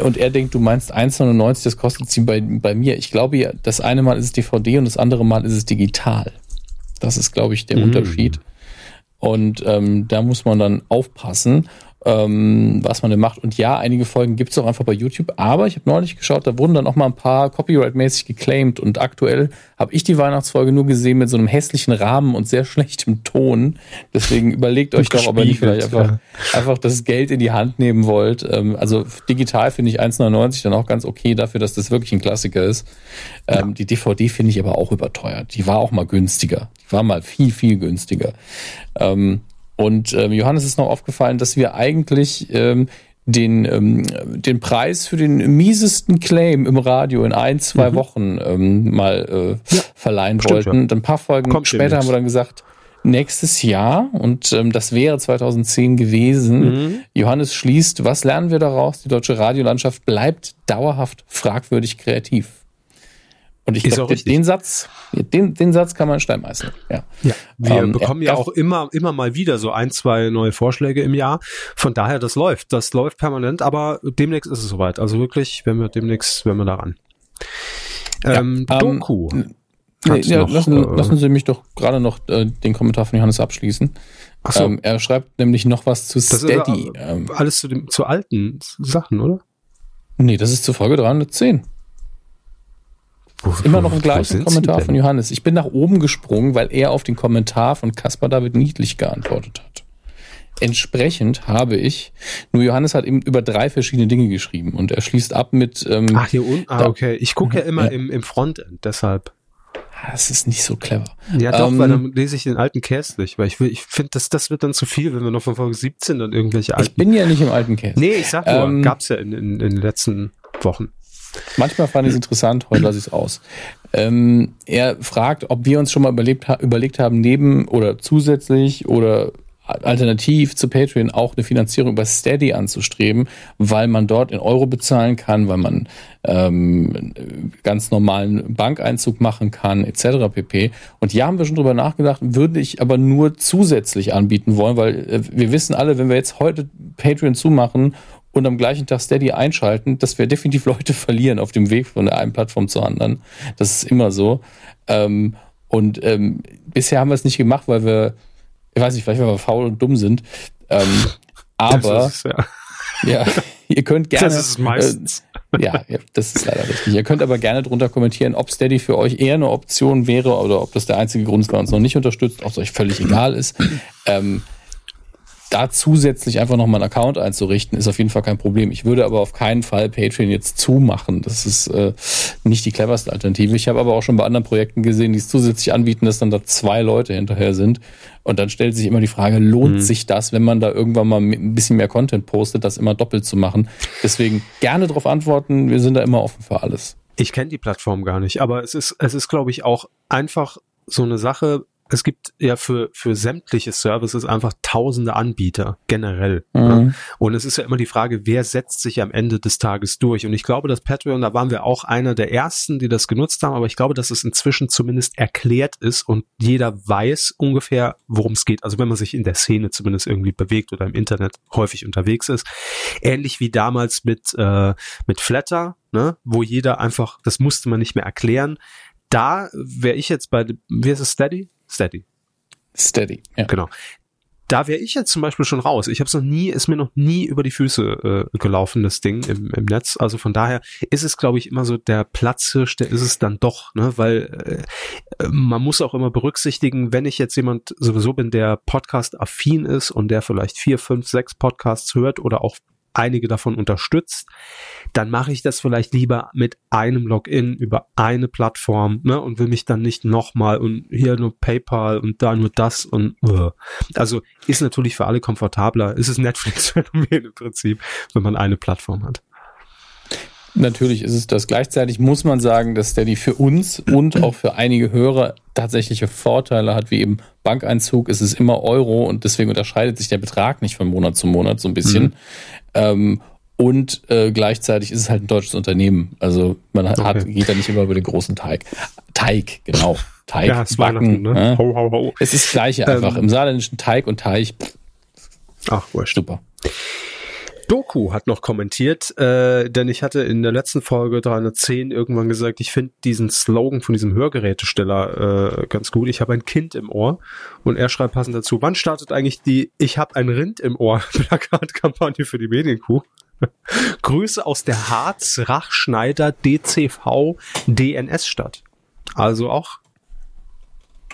und er denkt, du meinst 1,99, das kostet sie bei, bei mir. Ich glaube ja, das eine Mal ist es DVD und das andere Mal ist es digital. Das ist, glaube ich, der mhm. Unterschied. Und ähm, da muss man dann aufpassen ähm, was man denn macht. Und ja, einige Folgen gibt es auch einfach bei YouTube, aber ich habe neulich geschaut, da wurden dann auch mal ein paar copyright-mäßig geclaimed und aktuell habe ich die Weihnachtsfolge nur gesehen mit so einem hässlichen Rahmen und sehr schlechtem Ton. Deswegen überlegt euch doch, ob ihr nicht vielleicht einfach, ja. einfach das Geld in die Hand nehmen wollt. Ähm, also digital finde ich 1,99 dann auch ganz okay dafür, dass das wirklich ein Klassiker ist. Ähm, ja. Die DVD finde ich aber auch überteuert. Die war auch mal günstiger. Die war mal viel, viel günstiger. Ähm, und ähm, Johannes ist noch aufgefallen, dass wir eigentlich ähm, den, ähm, den Preis für den miesesten Claim im Radio in ein, zwei mhm. Wochen ähm, mal äh, ja, verleihen stimmt, wollten. Ja. Ein paar Folgen Kommt später haben wir dann gesagt, nächstes Jahr und ähm, das wäre 2010 gewesen. Mhm. Johannes schließt, was lernen wir daraus? Die deutsche Radiolandschaft bleibt dauerhaft fragwürdig kreativ. Und ich glaube, den Satz, den, den Satz kann man steinmeißen. Ja. ja. Wir ähm, bekommen ja auch immer, immer mal wieder so ein, zwei neue Vorschläge im Jahr. Von daher, das läuft. Das läuft permanent, aber demnächst ist es soweit. Also wirklich, wenn wir demnächst, wenn wir daran. Ähm, ja, ähm, Doku. Nee, ja, noch, lassen, äh, lassen, Sie mich doch gerade noch äh, den Kommentar von Johannes abschließen. So. Ähm, er schreibt nämlich noch was zu das Steady. Ist, äh, alles zu, dem, zu alten Sachen, oder? Nee, das ist zur Folge 310. Wo, Immer noch im gleichen Kommentar von Johannes. Ich bin nach oben gesprungen, weil er auf den Kommentar von Caspar David Niedlich geantwortet hat. Entsprechend habe ich, nur Johannes hat eben über drei verschiedene Dinge geschrieben und er schließt ab mit. Ähm, Ach, hier unten? Ah, okay. Ich gucke ja immer ja. Im, im Frontend, deshalb. Ah, das ist nicht so clever. Ja, doch, ähm, weil dann lese ich den alten Cast nicht, weil ich will, ich finde, das, das wird dann zu viel, wenn wir noch von Folge 17 dann irgendwelche alten. Ich bin ja nicht im alten Cast. Nee, ich sag nur, ähm, gab's ja in, in, in den letzten Wochen. Manchmal fand ich es interessant, heute lasse ich es aus. Ähm, er fragt, ob wir uns schon mal überlebt, überlegt haben, neben oder zusätzlich oder alternativ zu Patreon auch eine Finanzierung über Steady anzustreben, weil man dort in Euro bezahlen kann, weil man ähm, ganz normalen Bankeinzug machen kann, etc. pp. Und ja, haben wir schon drüber nachgedacht, würde ich aber nur zusätzlich anbieten wollen, weil äh, wir wissen alle, wenn wir jetzt heute Patreon zumachen und am gleichen Tag Steady einschalten, dass wir definitiv Leute verlieren auf dem Weg von der einen Plattform zur anderen. Das ist immer so. Ähm, und ähm, bisher haben wir es nicht gemacht, weil wir, ich weiß nicht, vielleicht weil wir faul und dumm sind. Ähm, aber ist, ja. ja. ihr könnt gerne. Das ist es meistens. Äh, ja, das ist leider richtig. Ihr könnt aber gerne drunter kommentieren, ob Steady für euch eher eine Option wäre oder ob das der einzige Grund ist, weil uns noch nicht unterstützt, ob es euch völlig egal ist. Ähm, da zusätzlich einfach nochmal einen Account einzurichten, ist auf jeden Fall kein Problem. Ich würde aber auf keinen Fall Patreon jetzt zumachen. Das ist äh, nicht die cleverste Alternative. Ich habe aber auch schon bei anderen Projekten gesehen, die es zusätzlich anbieten, dass dann da zwei Leute hinterher sind. Und dann stellt sich immer die Frage, lohnt mhm. sich das, wenn man da irgendwann mal ein bisschen mehr Content postet, das immer doppelt zu machen? Deswegen gerne darauf antworten. Wir sind da immer offen für alles. Ich kenne die Plattform gar nicht, aber es ist, es ist, glaube ich, auch einfach so eine Sache, es gibt ja für, für sämtliche Services einfach tausende Anbieter generell. Mhm. Ne? Und es ist ja immer die Frage, wer setzt sich am Ende des Tages durch? Und ich glaube, dass Patreon, da waren wir auch einer der ersten, die das genutzt haben, aber ich glaube, dass es inzwischen zumindest erklärt ist und jeder weiß ungefähr, worum es geht. Also wenn man sich in der Szene zumindest irgendwie bewegt oder im Internet häufig unterwegs ist. Ähnlich wie damals mit, äh, mit Flatter, ne? wo jeder einfach, das musste man nicht mehr erklären. Da wäre ich jetzt bei, wie heißt es, Steady? Steady. Steady, ja. Genau. da wäre ich jetzt zum Beispiel schon raus. Ich habe es noch nie, ist mir noch nie über die Füße äh, gelaufen, das Ding im, im Netz. Also von daher ist es, glaube ich, immer so der Platzhirsch, der ist es dann doch, ne? Weil äh, man muss auch immer berücksichtigen, wenn ich jetzt jemand sowieso bin, der Podcast-affin ist und der vielleicht vier, fünf, sechs Podcasts hört oder auch einige davon unterstützt, dann mache ich das vielleicht lieber mit einem Login über eine Plattform ne, und will mich dann nicht nochmal und hier nur PayPal und da nur das und uh. also ist natürlich für alle komfortabler. Ist es Netflix-Phänomen im Prinzip, wenn man eine Plattform hat. Natürlich ist es das. Gleichzeitig muss man sagen, dass Steady für uns und auch für einige Hörer tatsächliche Vorteile hat, wie eben Bankeinzug. Es ist immer Euro und deswegen unterscheidet sich der Betrag nicht von Monat zu Monat so ein bisschen. Mhm. Ähm, und äh, gleichzeitig ist es halt ein deutsches Unternehmen. Also man hat, okay. geht da nicht immer über den großen Teig. Teig, genau. Teig, ja, Backen. Ne? Ho, ho, ho. Es ist das gleiche ähm, einfach. Im saarländischen Teig und Teig. Ach, wurscht. Super. Doku hat noch kommentiert, äh, denn ich hatte in der letzten Folge 310 irgendwann gesagt, ich finde diesen Slogan von diesem Hörgerätesteller äh, ganz gut. Ich habe ein Kind im Ohr und er schreibt passend dazu, wann startet eigentlich die Ich habe ein Rind im Ohr Plakatkampagne für die Medienkuh? Grüße aus der Harz Rachschneider DCV DNS Stadt. Also auch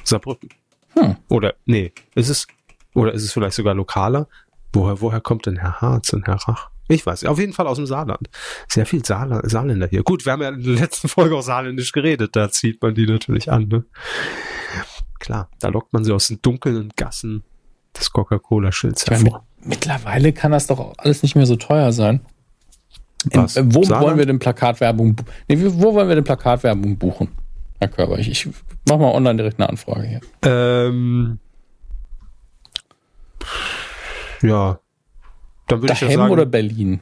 Saarbrücken. Hm. Oder nee, ist es oder ist es vielleicht sogar lokaler? Woher, woher kommt denn Herr Harz und Herr Rach? Ich weiß, auf jeden Fall aus dem Saarland. Sehr viel Saarl Saarländer hier. Gut, wir haben ja in der letzten Folge auch saarländisch geredet, da zieht man die natürlich an. Ne? Klar, da lockt man sie aus den dunklen Gassen des Coca-Cola-Schilds hervor. Mittlerweile kann das doch alles nicht mehr so teuer sein. In, äh, wo Saarland? wollen wir denn Plakatwerbung? Nee, wo wollen wir denn Plakatwerbung buchen? Herr Körber, ich, ich mach mal online direkt eine Anfrage hier. Ähm, ja. Dann würde ich ja sagen. oder Berlin?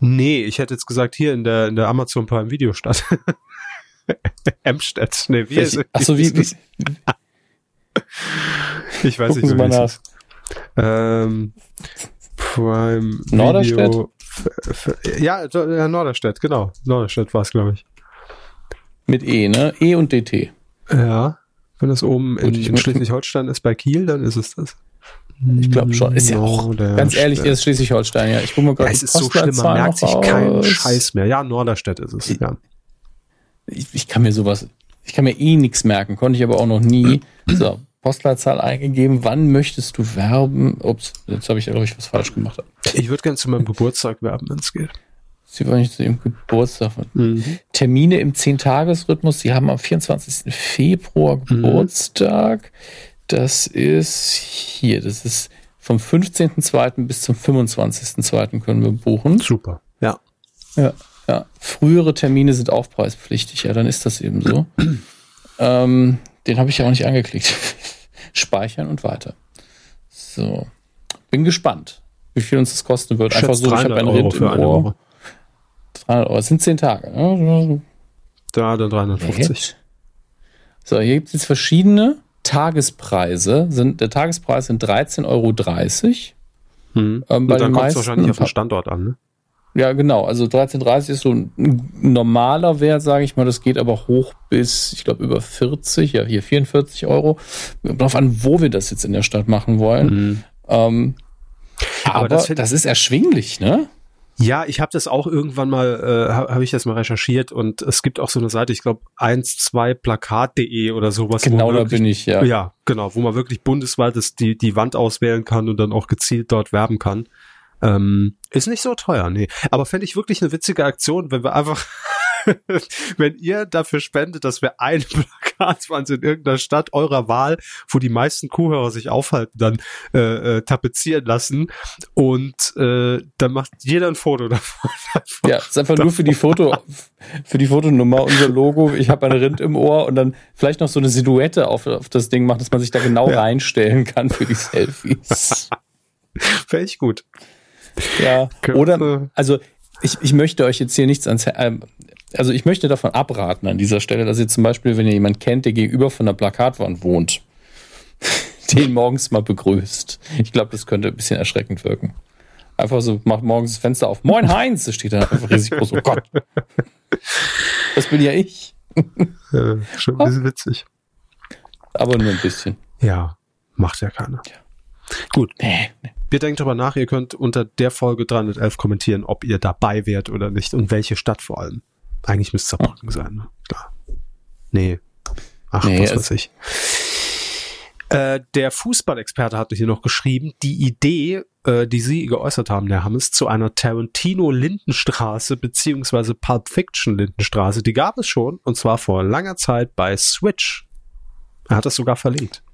Nee, ich hätte jetzt gesagt, hier in der, in der Amazon Prime Videostadt. Emstedt. Nee, wie ist Achso, wie, wie, Ich weiß Gucken nicht, wie es ähm, Prime Norderstedt? Video. Ja, ja, Norderstedt, genau. Norderstedt war es, glaube ich. Mit E, ne? E und DT. Ja. Wenn das oben in, in Schleswig-Holstein ist bei Kiel, dann ist es das. Ich glaube schon. Ist ja auch, ganz ehrlich, ist Schleswig-Holstein, ja. Ich gucke mal gerade ja, Es ist so schlimm, man merkt sich keinen Scheiß mehr. Ja, Norderstedt ist es, ja. Ich, ich, kann mir sowas, ich kann mir eh nichts merken, konnte ich aber auch noch nie. So, Postleitzahl eingegeben. Wann möchtest du werben? Ups, jetzt habe ich, glaube ich, was falsch gemacht. Ich würde gerne zu meinem Geburtstag werben, wenn es geht. Sie wollen nicht zu Ihrem Geburtstag. Mhm. Termine im 10-Tages-Rhythmus. Sie haben am 24. Februar mhm. Geburtstag. Mhm. Das ist hier, das ist vom 15.02. bis zum 25.02. können wir buchen. Super, ja. Ja, ja. Frühere Termine sind aufpreispflichtig, ja, dann ist das eben so. ähm, den habe ich ja auch nicht angeklickt. Speichern und weiter. So. Bin gespannt, wie viel uns das kosten wird. Einfach so, ich habe ein Rind im Ohr. 300 Euro. Das sind 10 Tage. Ne? Da, dann 350. So, hier gibt es jetzt verschiedene. Tagespreise sind, der Tagespreis sind 13,30 Euro. Hm. Ähm, bei Und dann kommt es wahrscheinlich auf den Standort an, ne? Ja, genau. Also 13,30 ist so ein normaler Wert, sage ich mal. Das geht aber hoch bis, ich glaube, über 40, ja, hier 44 Euro. Darauf an, wo wir das jetzt in der Stadt machen wollen. Mhm. Ähm, aber, aber das, das, ist erschwinglich, ne? Ja, ich habe das auch irgendwann mal, äh, habe hab ich das mal recherchiert und es gibt auch so eine Seite, ich glaube 12plakat.de oder sowas. Genau, wirklich, da bin ich, ja. Ja, genau, wo man wirklich bundesweit das, die, die Wand auswählen kann und dann auch gezielt dort werben kann. Ähm, ist nicht so teuer, nee. Aber fände ich wirklich eine witzige Aktion, wenn wir einfach wenn ihr dafür spendet, dass wir eine Plakatwand in irgendeiner Stadt eurer Wahl, wo die meisten Kuhhörer sich aufhalten, dann äh, äh, tapezieren lassen und äh, dann macht jeder ein Foto davon. ja, ist einfach davon. nur für die Foto, für die Fotonummer unser Logo. Ich habe ein Rind im Ohr und dann vielleicht noch so eine Silhouette auf, auf das Ding macht, dass man sich da genau ja. reinstellen kann für die Selfies. Fände ich gut. Ja, oder, also ich, ich möchte euch jetzt hier nichts ans, äh, also ich möchte davon abraten an dieser Stelle, dass ihr zum Beispiel, wenn ihr jemanden kennt, der gegenüber von der Plakatwand wohnt, den morgens mal begrüßt. Ich glaube, das könnte ein bisschen erschreckend wirken. Einfach so, macht morgens das Fenster auf. Moin Heinz! Das steht da einfach riesig groß. Oh Gott. Das bin ja ich. Ja, schon ein bisschen witzig. Aber nur ein bisschen. Ja, macht ja keiner. Ja. Gut. Nee. Wir denken darüber nach, ihr könnt unter der Folge 311 kommentieren, ob ihr dabei wärt oder nicht und welche Stadt vor allem. Eigentlich müsste es Saarbrücken sein, ne? Klar. Nee. Ach, nee, was weiß ich. Äh, der Fußballexperte hatte hier noch geschrieben, die Idee, äh, die Sie geäußert haben, Herr Hammes, zu einer Tarantino-Lindenstraße beziehungsweise Pulp Fiction-Lindenstraße, die gab es schon und zwar vor langer Zeit bei Switch. Er hat das sogar verlinkt.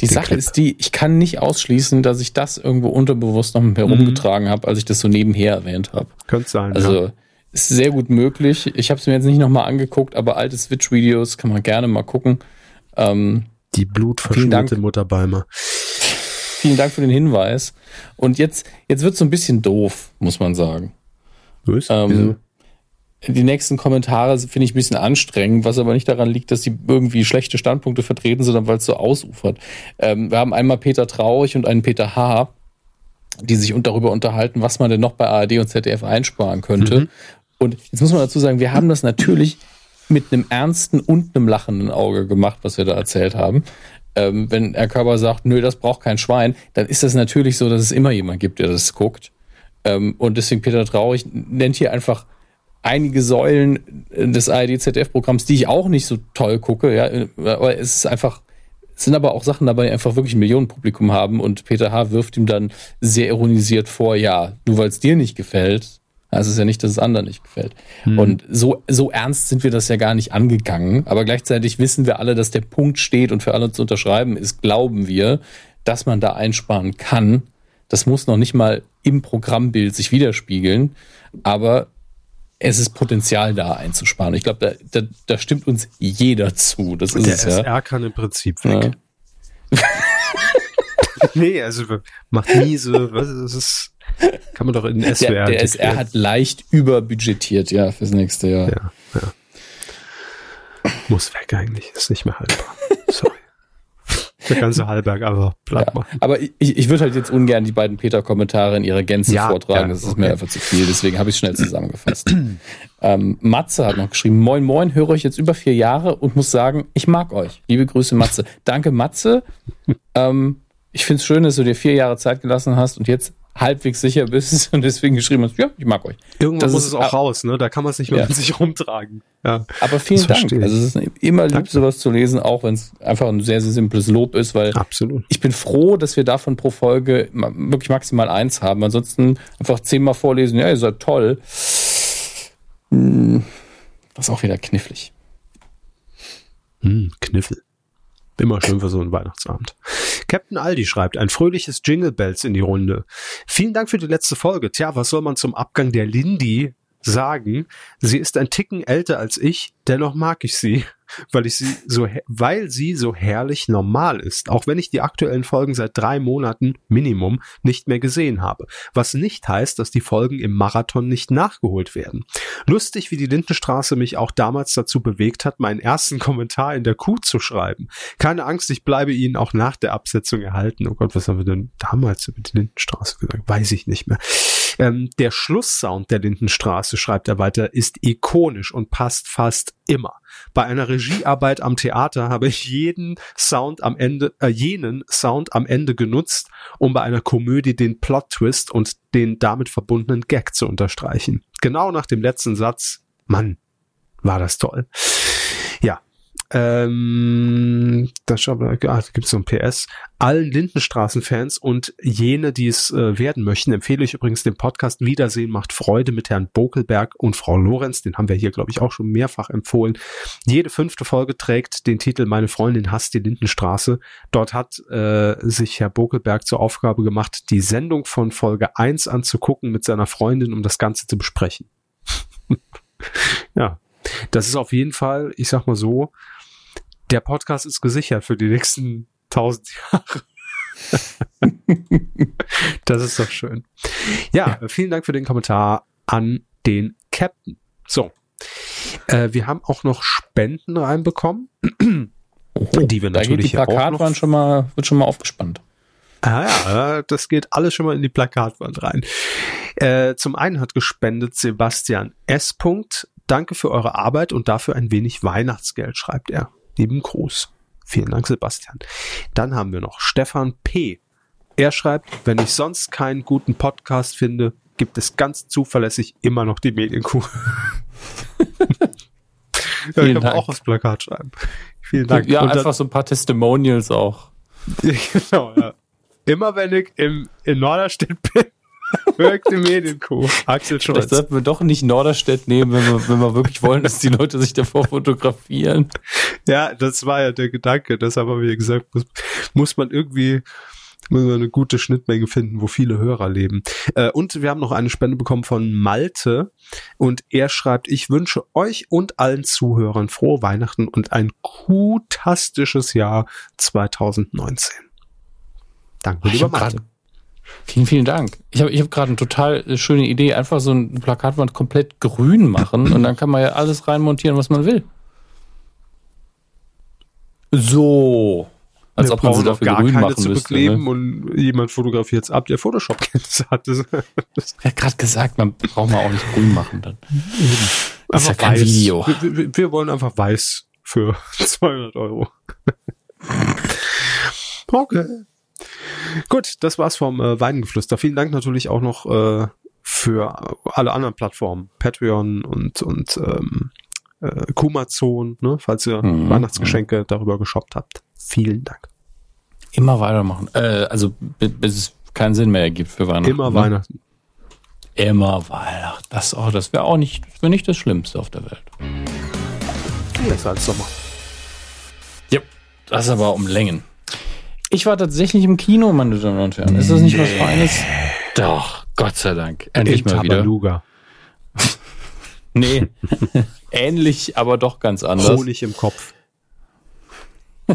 Die Sache Clip. ist die, ich kann nicht ausschließen, dass ich das irgendwo unterbewusst noch herumgetragen mhm. habe, als ich das so nebenher erwähnt habe. Könnte sein. Also ja. Ist sehr gut möglich. Ich habe es mir jetzt nicht nochmal angeguckt, aber alte Switch-Videos kann man gerne mal gucken. Ähm, die blutverschmierte Mutter Balmer. Vielen Dank für den Hinweis. Und jetzt, jetzt wird es so ein bisschen doof, muss man sagen. Was? Ähm, die nächsten Kommentare finde ich ein bisschen anstrengend, was aber nicht daran liegt, dass die irgendwie schlechte Standpunkte vertreten, sondern weil es so ausufert. Ähm, wir haben einmal Peter Traurig und einen Peter H., die sich darüber unterhalten, was man denn noch bei ARD und ZDF einsparen könnte. Mhm. Und jetzt muss man dazu sagen, wir haben das natürlich mit einem ernsten und einem lachenden Auge gemacht, was wir da erzählt haben. Ähm, wenn Herr Körber sagt, nö, das braucht kein Schwein, dann ist das natürlich so, dass es immer jemand gibt, der das guckt. Ähm, und deswegen Peter Traurig nennt hier einfach einige Säulen des ARD-ZDF-Programms, die ich auch nicht so toll gucke. Ja, aber es ist einfach, es sind aber auch Sachen dabei, die einfach wirklich ein Millionenpublikum haben und Peter H. wirft ihm dann sehr ironisiert vor, ja, nur weil es dir nicht gefällt, heißt es ja nicht, dass es anderen nicht gefällt. Hm. Und so, so ernst sind wir das ja gar nicht angegangen. Aber gleichzeitig wissen wir alle, dass der Punkt steht und für alle zu unterschreiben ist, glauben wir, dass man da einsparen kann. Das muss noch nicht mal im Programmbild sich widerspiegeln. Aber es ist Potenzial da einzusparen. Ich glaube, da, da, da stimmt uns jeder zu. Das ist der es, SR ja. kann im Prinzip weg. Ja. nee, also macht miese, was ist es? Kann man doch in den SWR. Der, der SR hat leicht überbudgetiert, ja, fürs nächste Jahr. Ja, ja. Muss weg eigentlich, ist nicht mehr haltbar. Sorry. Der ganze Hallberg, aber bleib ja, mal. Aber ich, ich würde halt jetzt ungern die beiden Peter-Kommentare in ihrer Gänze ja, vortragen. Ja, das ist okay. mir einfach zu viel, deswegen habe ich es schnell zusammengefasst. ähm, Matze hat noch geschrieben: Moin, moin, höre euch jetzt über vier Jahre und muss sagen, ich mag euch. Liebe Grüße, Matze. Danke, Matze. ähm, ich finde es schön, dass du dir vier Jahre Zeit gelassen hast und jetzt halbwegs sicher bist und deswegen geschrieben hast, ja, ich mag euch. Irgendwann das muss es auch raus, ne? Da kann man es nicht mehr ja. mit sich rumtragen. Ja. Aber vielen Dank. Also es ist immer lieb, sowas zu lesen, auch wenn es einfach ein sehr, sehr simples Lob ist, weil Absolut. ich bin froh, dass wir davon pro Folge wirklich maximal eins haben. Ansonsten einfach zehnmal vorlesen, ja, ihr seid toll. Hm, das ist auch wieder knifflig. Hm, Kniffel. Immer schön für so einen Weihnachtsabend. Captain Aldi schreibt ein fröhliches Jingle Bells in die Runde. Vielen Dank für die letzte Folge. Tja, was soll man zum Abgang der Lindy sagen? Sie ist ein Ticken älter als ich, dennoch mag ich sie weil ich sie so, weil sie so herrlich normal ist, auch wenn ich die aktuellen Folgen seit drei Monaten Minimum nicht mehr gesehen habe. Was nicht heißt, dass die Folgen im Marathon nicht nachgeholt werden. Lustig, wie die Lindenstraße mich auch damals dazu bewegt hat, meinen ersten Kommentar in der Kuh zu schreiben. Keine Angst, ich bleibe Ihnen auch nach der Absetzung erhalten. Oh Gott, was haben wir denn damals über die Lindenstraße gesagt? Weiß ich nicht mehr. Ähm, der Schlusssound der Lindenstraße, schreibt er weiter, ist ikonisch und passt fast immer. Bei einer Regiearbeit am Theater habe ich jeden Sound am Ende, äh, jenen Sound am Ende genutzt, um bei einer Komödie den Plot-Twist und den damit verbundenen Gag zu unterstreichen. Genau nach dem letzten Satz, Mann, war das toll. Ähm, da, ah, da gibt es so ein PS. Allen Lindenstraßen-Fans und jene, die es äh, werden möchten, empfehle ich übrigens den Podcast Wiedersehen macht Freude mit Herrn Bokelberg und Frau Lorenz. Den haben wir hier, glaube ich, auch schon mehrfach empfohlen. Jede fünfte Folge trägt den Titel Meine Freundin hasst die Lindenstraße. Dort hat äh, sich Herr Bokelberg zur Aufgabe gemacht, die Sendung von Folge 1 anzugucken mit seiner Freundin, um das Ganze zu besprechen. ja, das ist auf jeden Fall, ich sag mal so, der Podcast ist gesichert für die nächsten tausend Jahre. das ist doch schön. Ja, ja, vielen Dank für den Kommentar an den Captain. So. Äh, wir haben auch noch Spenden reinbekommen, Oho, die wir natürlich die Plakatwand schon mal wird schon mal aufgespannt. Ah ja, das geht alles schon mal in die Plakatwand rein. Äh, zum einen hat gespendet Sebastian S. Danke für eure Arbeit und dafür ein wenig Weihnachtsgeld, schreibt er. Lieben Gruß. Vielen Dank, Sebastian. Dann haben wir noch Stefan P. Er schreibt, wenn ich sonst keinen guten Podcast finde, gibt es ganz zuverlässig immer noch die Medienkuh. ja, ich habe auch aufs Plakat schreiben. Vielen Dank. Ja, Und einfach so ein paar Testimonials auch. genau, ja. Immer wenn ich im, in Norderstedt bin, Wirkt die Medienkuh. Axel Scholz. Vielleicht sollten wir doch nicht Norderstedt nehmen, wenn wir, wenn wir wirklich wollen, dass die Leute sich davor fotografieren. Ja, das war ja der Gedanke. Deshalb haben wir gesagt, muss, muss man irgendwie muss man eine gute Schnittmenge finden, wo viele Hörer leben. Äh, und wir haben noch eine Spende bekommen von Malte und er schreibt, ich wünsche euch und allen Zuhörern frohe Weihnachten und ein kutastisches Jahr 2019. Danke, lieber Malte. Vielen, vielen Dank. Ich habe ich hab gerade eine total schöne Idee. Einfach so ein Plakatwand komplett grün machen und dann kann man ja alles reinmontieren, was man will. So. Als Wir ob man sie dafür gar grün keine machen zu müsste, bekleben ne? und jemand fotografiert es ab, der Photoshop-Kenntnisse hat. Das, er hat gerade gesagt, man braucht man auch nicht grün machen dann. Das ist ja kein weiß. Video. Wir, wir wollen einfach weiß für 200 Euro. okay. Gut, das war's vom äh, Weidengeflüster. Vielen Dank natürlich auch noch äh, für alle anderen Plattformen, Patreon und und ähm, äh, Kumazon, ne, falls ihr mhm. Weihnachtsgeschenke mhm. darüber geshoppt habt. Vielen Dank. Immer weitermachen. Äh, also bis es keinen Sinn mehr ergibt für Weihnachten. Immer ne? Weihnachten. Immer Weihnachten. Das, oh, das wäre auch nicht, das nicht das Schlimmste auf der Welt. Besser als Sommer. Ja, das ist aber um Längen. Ich war tatsächlich im Kino, meine Damen und Herren. Ist das nicht was Feines? Doch, Gott sei Dank. Endlich In mal wieder. nee, ähnlich, aber doch ganz anders. Honig im Kopf.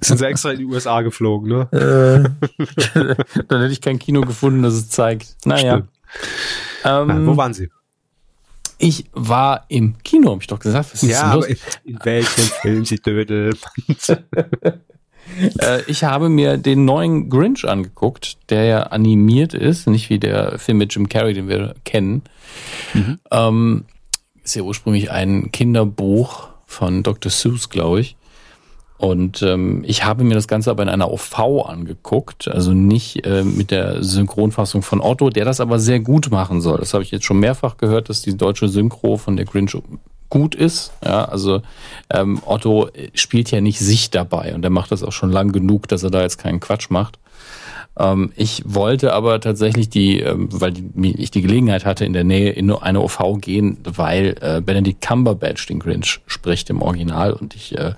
Sind sie extra in die USA geflogen, ne? Äh, dann hätte ich kein Kino gefunden, das es zeigt. Naja. Ähm, Na, wo waren Sie? Ich war im Kino, habe ich doch gesagt. Was ja, aber in, in welchem Film Sie Dödel? Äh, ich habe mir den neuen Grinch angeguckt, der ja animiert ist, nicht wie der Film mit Jim Carrey, den wir kennen. Mhm. Ähm, ist ja ursprünglich ein Kinderbuch von Dr. Seuss, glaube ich. Und ähm, ich habe mir das Ganze aber in einer OV angeguckt, also nicht äh, mit der Synchronfassung von Otto, der das aber sehr gut machen soll. Das habe ich jetzt schon mehrfach gehört, dass die deutsche Synchro von der Grinch gut ist. Ja, also ähm, Otto spielt ja nicht sich dabei und er macht das auch schon lang genug, dass er da jetzt keinen Quatsch macht. Ähm, ich wollte aber tatsächlich die, ähm, weil die, ich die Gelegenheit hatte, in der Nähe in eine OV gehen, weil äh, Benedict Cumberbatch den Grinch spricht im Original und ich äh,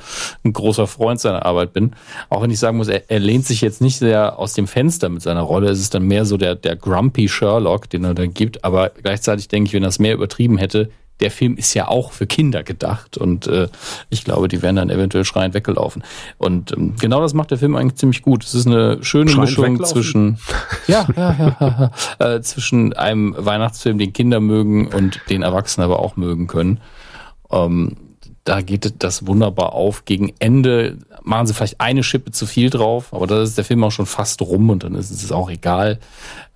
ein großer Freund seiner Arbeit bin. Auch wenn ich sagen muss, er, er lehnt sich jetzt nicht sehr aus dem Fenster mit seiner Rolle. Es ist dann mehr so der, der grumpy Sherlock, den er da gibt. Aber gleichzeitig denke ich, wenn er es mehr übertrieben hätte, der Film ist ja auch für Kinder gedacht und äh, ich glaube, die wären dann eventuell schreiend weggelaufen. Und ähm, genau das macht der Film eigentlich ziemlich gut. Es ist eine schöne schreiend Mischung zwischen ja, ja, ja, ja äh, zwischen einem Weihnachtsfilm, den Kinder mögen und den Erwachsenen aber auch mögen können. Ähm, da geht das wunderbar auf. Gegen Ende machen sie vielleicht eine Schippe zu viel drauf, aber da ist der Film auch schon fast rum und dann ist es auch egal.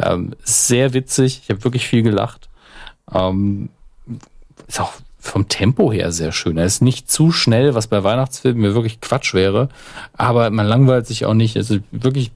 Ähm, sehr witzig, ich habe wirklich viel gelacht. Ähm, ist auch vom Tempo her sehr schön. Er ist nicht zu schnell, was bei Weihnachtsfilmen mir wirklich Quatsch wäre, aber man langweilt sich auch nicht. Also wirklich,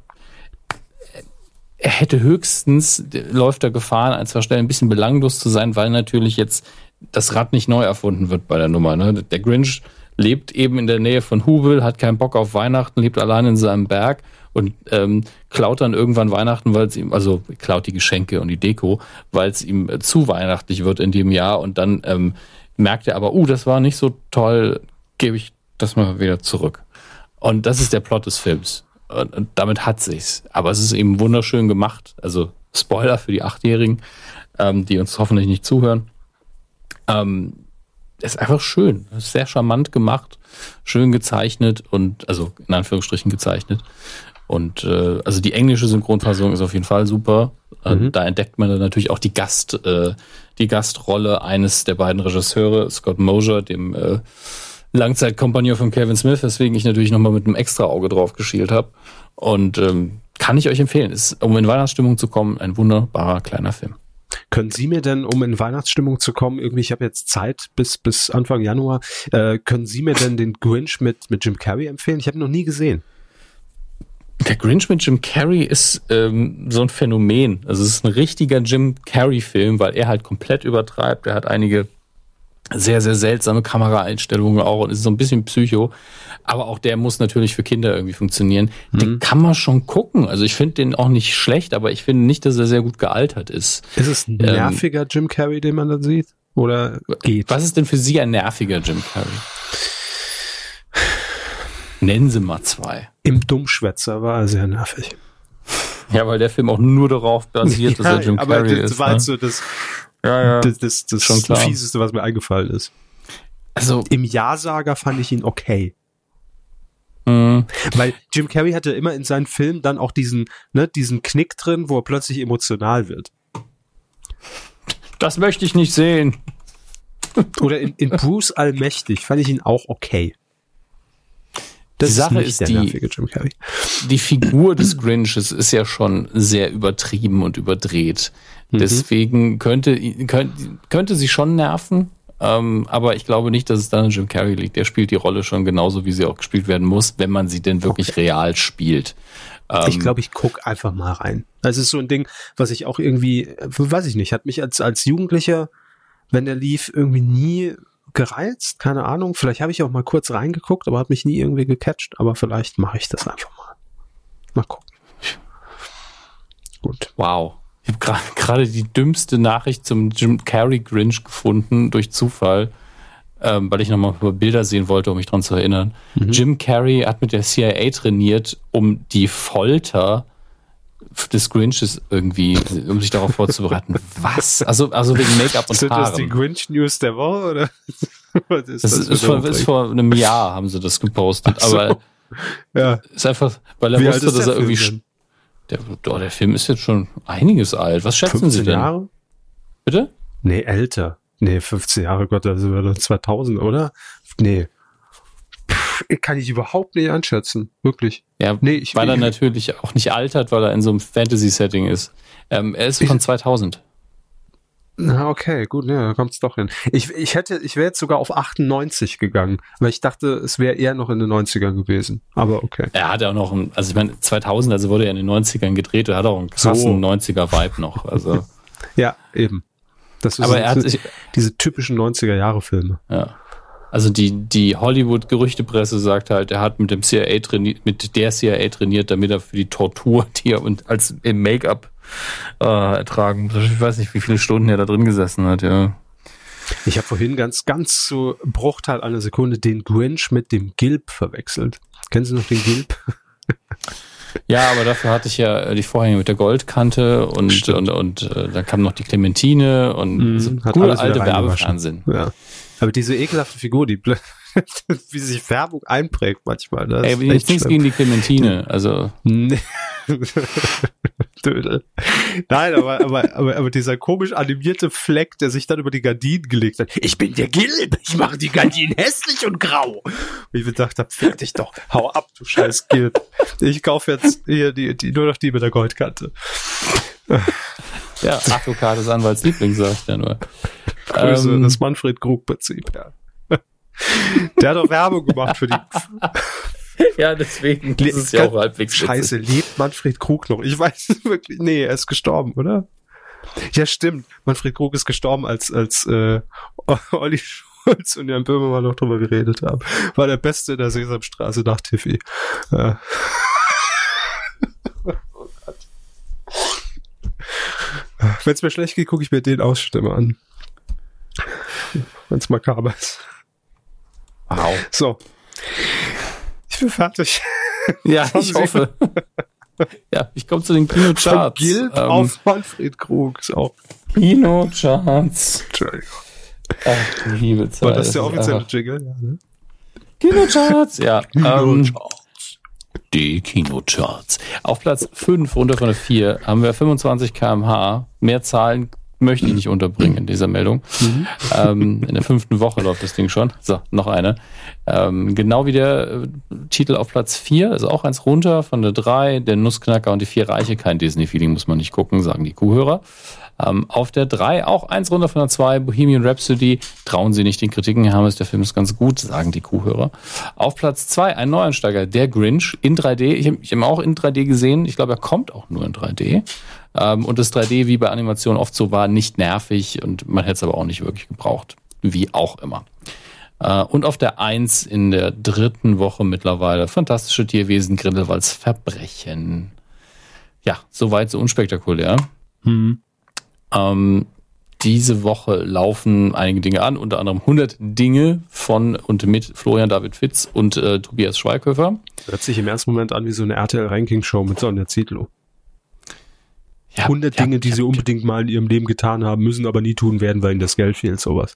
er hätte höchstens, läuft er Gefahr, an zwei Stellen ein bisschen belanglos zu sein, weil natürlich jetzt das Rad nicht neu erfunden wird bei der Nummer. Ne? Der Grinch lebt eben in der Nähe von Hubel, hat keinen Bock auf Weihnachten, lebt allein in seinem Berg und ähm, klaut dann irgendwann Weihnachten, weil es ihm, also klaut die Geschenke und die Deko, weil es ihm äh, zu weihnachtlich wird in dem Jahr und dann ähm, merkt er aber, uh, das war nicht so toll, gebe ich das mal wieder zurück. Und das ist der Plot des Films. Und, und damit hat sich's. Aber es ist eben wunderschön gemacht. Also Spoiler für die Achtjährigen, ähm, die uns hoffentlich nicht zuhören. Ähm, ist einfach schön. Ist sehr charmant gemacht, schön gezeichnet und also in Anführungsstrichen gezeichnet. Und äh, also die englische Synchronfassung ist auf jeden Fall super. Äh, mhm. Da entdeckt man dann natürlich auch die Gast, äh, die Gastrolle eines der beiden Regisseure, Scott Mosier, dem äh, Langzeitkompagnon von Kevin Smith, weswegen ich natürlich nochmal mit einem extra Auge drauf geschielt habe. Und ähm, kann ich euch empfehlen. Ist, um in Weihnachtsstimmung zu kommen, ein wunderbarer kleiner Film. Können Sie mir denn, um in Weihnachtsstimmung zu kommen, irgendwie, ich habe jetzt Zeit bis, bis Anfang Januar, äh, können Sie mir denn den Grinch mit, mit Jim Carrey empfehlen? Ich habe noch nie gesehen. Der Grinch mit Jim Carrey ist ähm, so ein Phänomen. Also es ist ein richtiger Jim Carrey-Film, weil er halt komplett übertreibt. Er hat einige sehr, sehr seltsame Kameraeinstellungen auch und ist so ein bisschen Psycho. Aber auch der muss natürlich für Kinder irgendwie funktionieren. Mhm. Den kann man schon gucken. Also ich finde den auch nicht schlecht, aber ich finde nicht, dass er sehr gut gealtert ist. Ist es ein ähm, nerviger Jim Carrey, den man da sieht? Oder geht? Was ist denn für Sie ein nerviger Jim Carrey? Nennen Sie mal zwei. Im Dummschwätzer war er sehr nervig. Ja, weil der Film auch nur darauf basiert, ja, dass er Jim Carrey das ist. War ne? so das, ja, ja. Das, das, das Schon klar. Fieseste, was mir eingefallen ist. Also im Ja-Sager fand ich ihn okay. Mhm. Weil Jim Carrey hatte immer in seinen Filmen dann auch diesen, ne, diesen Knick drin, wo er plötzlich emotional wird. Das möchte ich nicht sehen. Oder in, in Bruce Allmächtig fand ich ihn auch okay. Das die Sache ist, ist die, die Figur des Grinches ist ja schon sehr übertrieben und überdreht. Mhm. Deswegen könnte, könnte, könnte sie schon nerven. Ähm, aber ich glaube nicht, dass es dann an Jim Carrey liegt. Der spielt die Rolle schon genauso, wie sie auch gespielt werden muss, wenn man sie denn wirklich okay. real spielt. Ähm, ich glaube, ich guck einfach mal rein. Das ist so ein Ding, was ich auch irgendwie, weiß ich nicht, hat mich als, als Jugendlicher, wenn der lief, irgendwie nie gereizt, keine Ahnung. Vielleicht habe ich auch mal kurz reingeguckt, aber hat mich nie irgendwie gecatcht. Aber vielleicht mache ich das einfach mal. Mal gucken. Gut. Wow. Ich habe gerade die dümmste Nachricht zum Jim Carrey Grinch gefunden durch Zufall, ähm, weil ich nochmal Bilder sehen wollte, um mich dran zu erinnern. Mhm. Jim Carrey hat mit der CIA trainiert, um die Folter des Grinches irgendwie, um sich darauf vorzubereiten. Was? Also, also wegen Make-up und Sind Haaren. Sind das die Grinch-News der Woche, oder? Was ist das, das ist, vor, ist vor einem Jahr haben sie das gepostet, so. aber ja. ist einfach, weil er Wie wusste, dass er irgendwie, Film der, oh, der Film ist jetzt schon einiges alt. Was schätzen Sie denn? Jahre? Bitte? Nee, älter. Nee, 15 Jahre, Gott, also 2000, oder? Nee, kann ich überhaupt nicht einschätzen. Wirklich. Ja, nee, ich, weil er natürlich auch nicht altert, weil er in so einem Fantasy-Setting ist. Ähm, er ist von ich, 2000. Na, okay, gut, ja, da kommt es doch hin. Ich, ich hätte, ich wäre jetzt sogar auf 98 gegangen, weil ich dachte, es wäre eher noch in den 90ern gewesen. Aber okay. Er hat ja auch noch, ein, also ich meine, 2000, also wurde er in den 90ern gedreht, er hat auch einen krassen so. 90er-Vibe noch. Also. ja, eben. Das ist Aber er hat, diese typischen 90er-Jahre-Filme. Ja. Also die, die Hollywood-Gerüchtepresse sagt halt, er hat mit dem CIA trainiert, mit der CIA trainiert, damit er für die Tortur, die er und als im Make-up äh, ertragen muss. Ich weiß nicht, wie viele Stunden er da drin gesessen hat, ja. Ich habe vorhin ganz, ganz so Bruchteil einer Sekunde den Grinch mit dem Gilb verwechselt. Kennen Sie noch den Gilb? Ja, aber dafür hatte ich ja die Vorhänge mit der Goldkante und Stimmt. und, und äh, dann kam noch die Clementine und mm, so coole alte Werbefernsehen. Ja. Aber diese ekelhafte Figur, die wie sich Färbung einprägt manchmal. Das Ey, nichts schlimm. gegen die Clementine, also. Dödel. Nein, aber, aber, aber, aber dieser komisch animierte Fleck, der sich dann über die Gardinen gelegt hat. Ich bin der Gilb, ich mache die Gardinen hässlich und grau. Und ich gedacht habe, fick dich doch, hau ab, du scheiß Gilb. Ich kaufe jetzt hier die, die, nur noch die mit der Goldkante. Ja, ist Anwalts Liebling, sag ich ja nur. Grüße, ähm, das Manfred Krug-Prinzip, ja. Der hat auch Werbung gemacht für die. ja, deswegen ist es ja auch halbwegs Scheiße, lebt Manfred Krug noch? Ich weiß wirklich, nee, er ist gestorben, oder? Ja, stimmt. Manfred Krug ist gestorben, als, als äh, Olli Schulz und Jan Böhmermann noch drüber geredet haben. War der Beste in der Sesamstraße nach Tiffy. Ja. oh Gott. Wenn es mir schlecht geht, gucke ich mir den Ausschnitt an. Wenn es makaber ist. Wow. So. Ich bin fertig. Ja, ich hoffe. ja, ich komme zu den Kinocharts. Gilb ähm, auf Manfred Krug auch. Kinocharts. Entschuldigung. Ach, liebe Zeit. War das der offizielle Jingle? Ja, ne? Kinocharts, ja. Kinocharts. Ähm, die Kinocharts. Auf Platz 5, runter von der 4, haben wir 25 kmh. Mehr Zahlen möchte ich nicht unterbringen in dieser Meldung. Mhm. Ähm, in der fünften Woche läuft das Ding schon. So, noch eine. Ähm, genau wie der äh, Titel auf Platz vier, also auch eins runter von der drei, der Nussknacker und die vier Reiche. Kein Disney-Feeling, muss man nicht gucken, sagen die Kuhhörer. Ähm, auf der 3 auch eins runter von der 2, Bohemian Rhapsody. Trauen Sie nicht den Kritiken, Herr Hammes, der Film ist ganz gut, sagen die Kuhhörer. Auf Platz 2 ein Neuansteiger, der Grinch in 3D. Ich habe hab ihn auch in 3D gesehen. Ich glaube, er kommt auch nur in 3D. Ähm, und das 3D, wie bei Animationen oft so war, nicht nervig und man hätte es aber auch nicht wirklich gebraucht. Wie auch immer. Äh, und auf der 1 in der dritten Woche mittlerweile Fantastische Tierwesen, Grindelwalds Verbrechen. Ja, soweit so unspektakulär. Hm. Ähm, diese Woche laufen einige Dinge an, unter anderem 100 Dinge von und mit Florian David Fitz und äh, Tobias Schweighöfer. Hört sich im ersten Moment an wie so eine RTL-Ranking-Show mit Sonja Zietlow. Ja, 100 ja, Dinge, die ja, sie unbedingt mal in ihrem Leben getan haben, müssen aber nie tun werden, weil ihnen das Geld fehlt, sowas.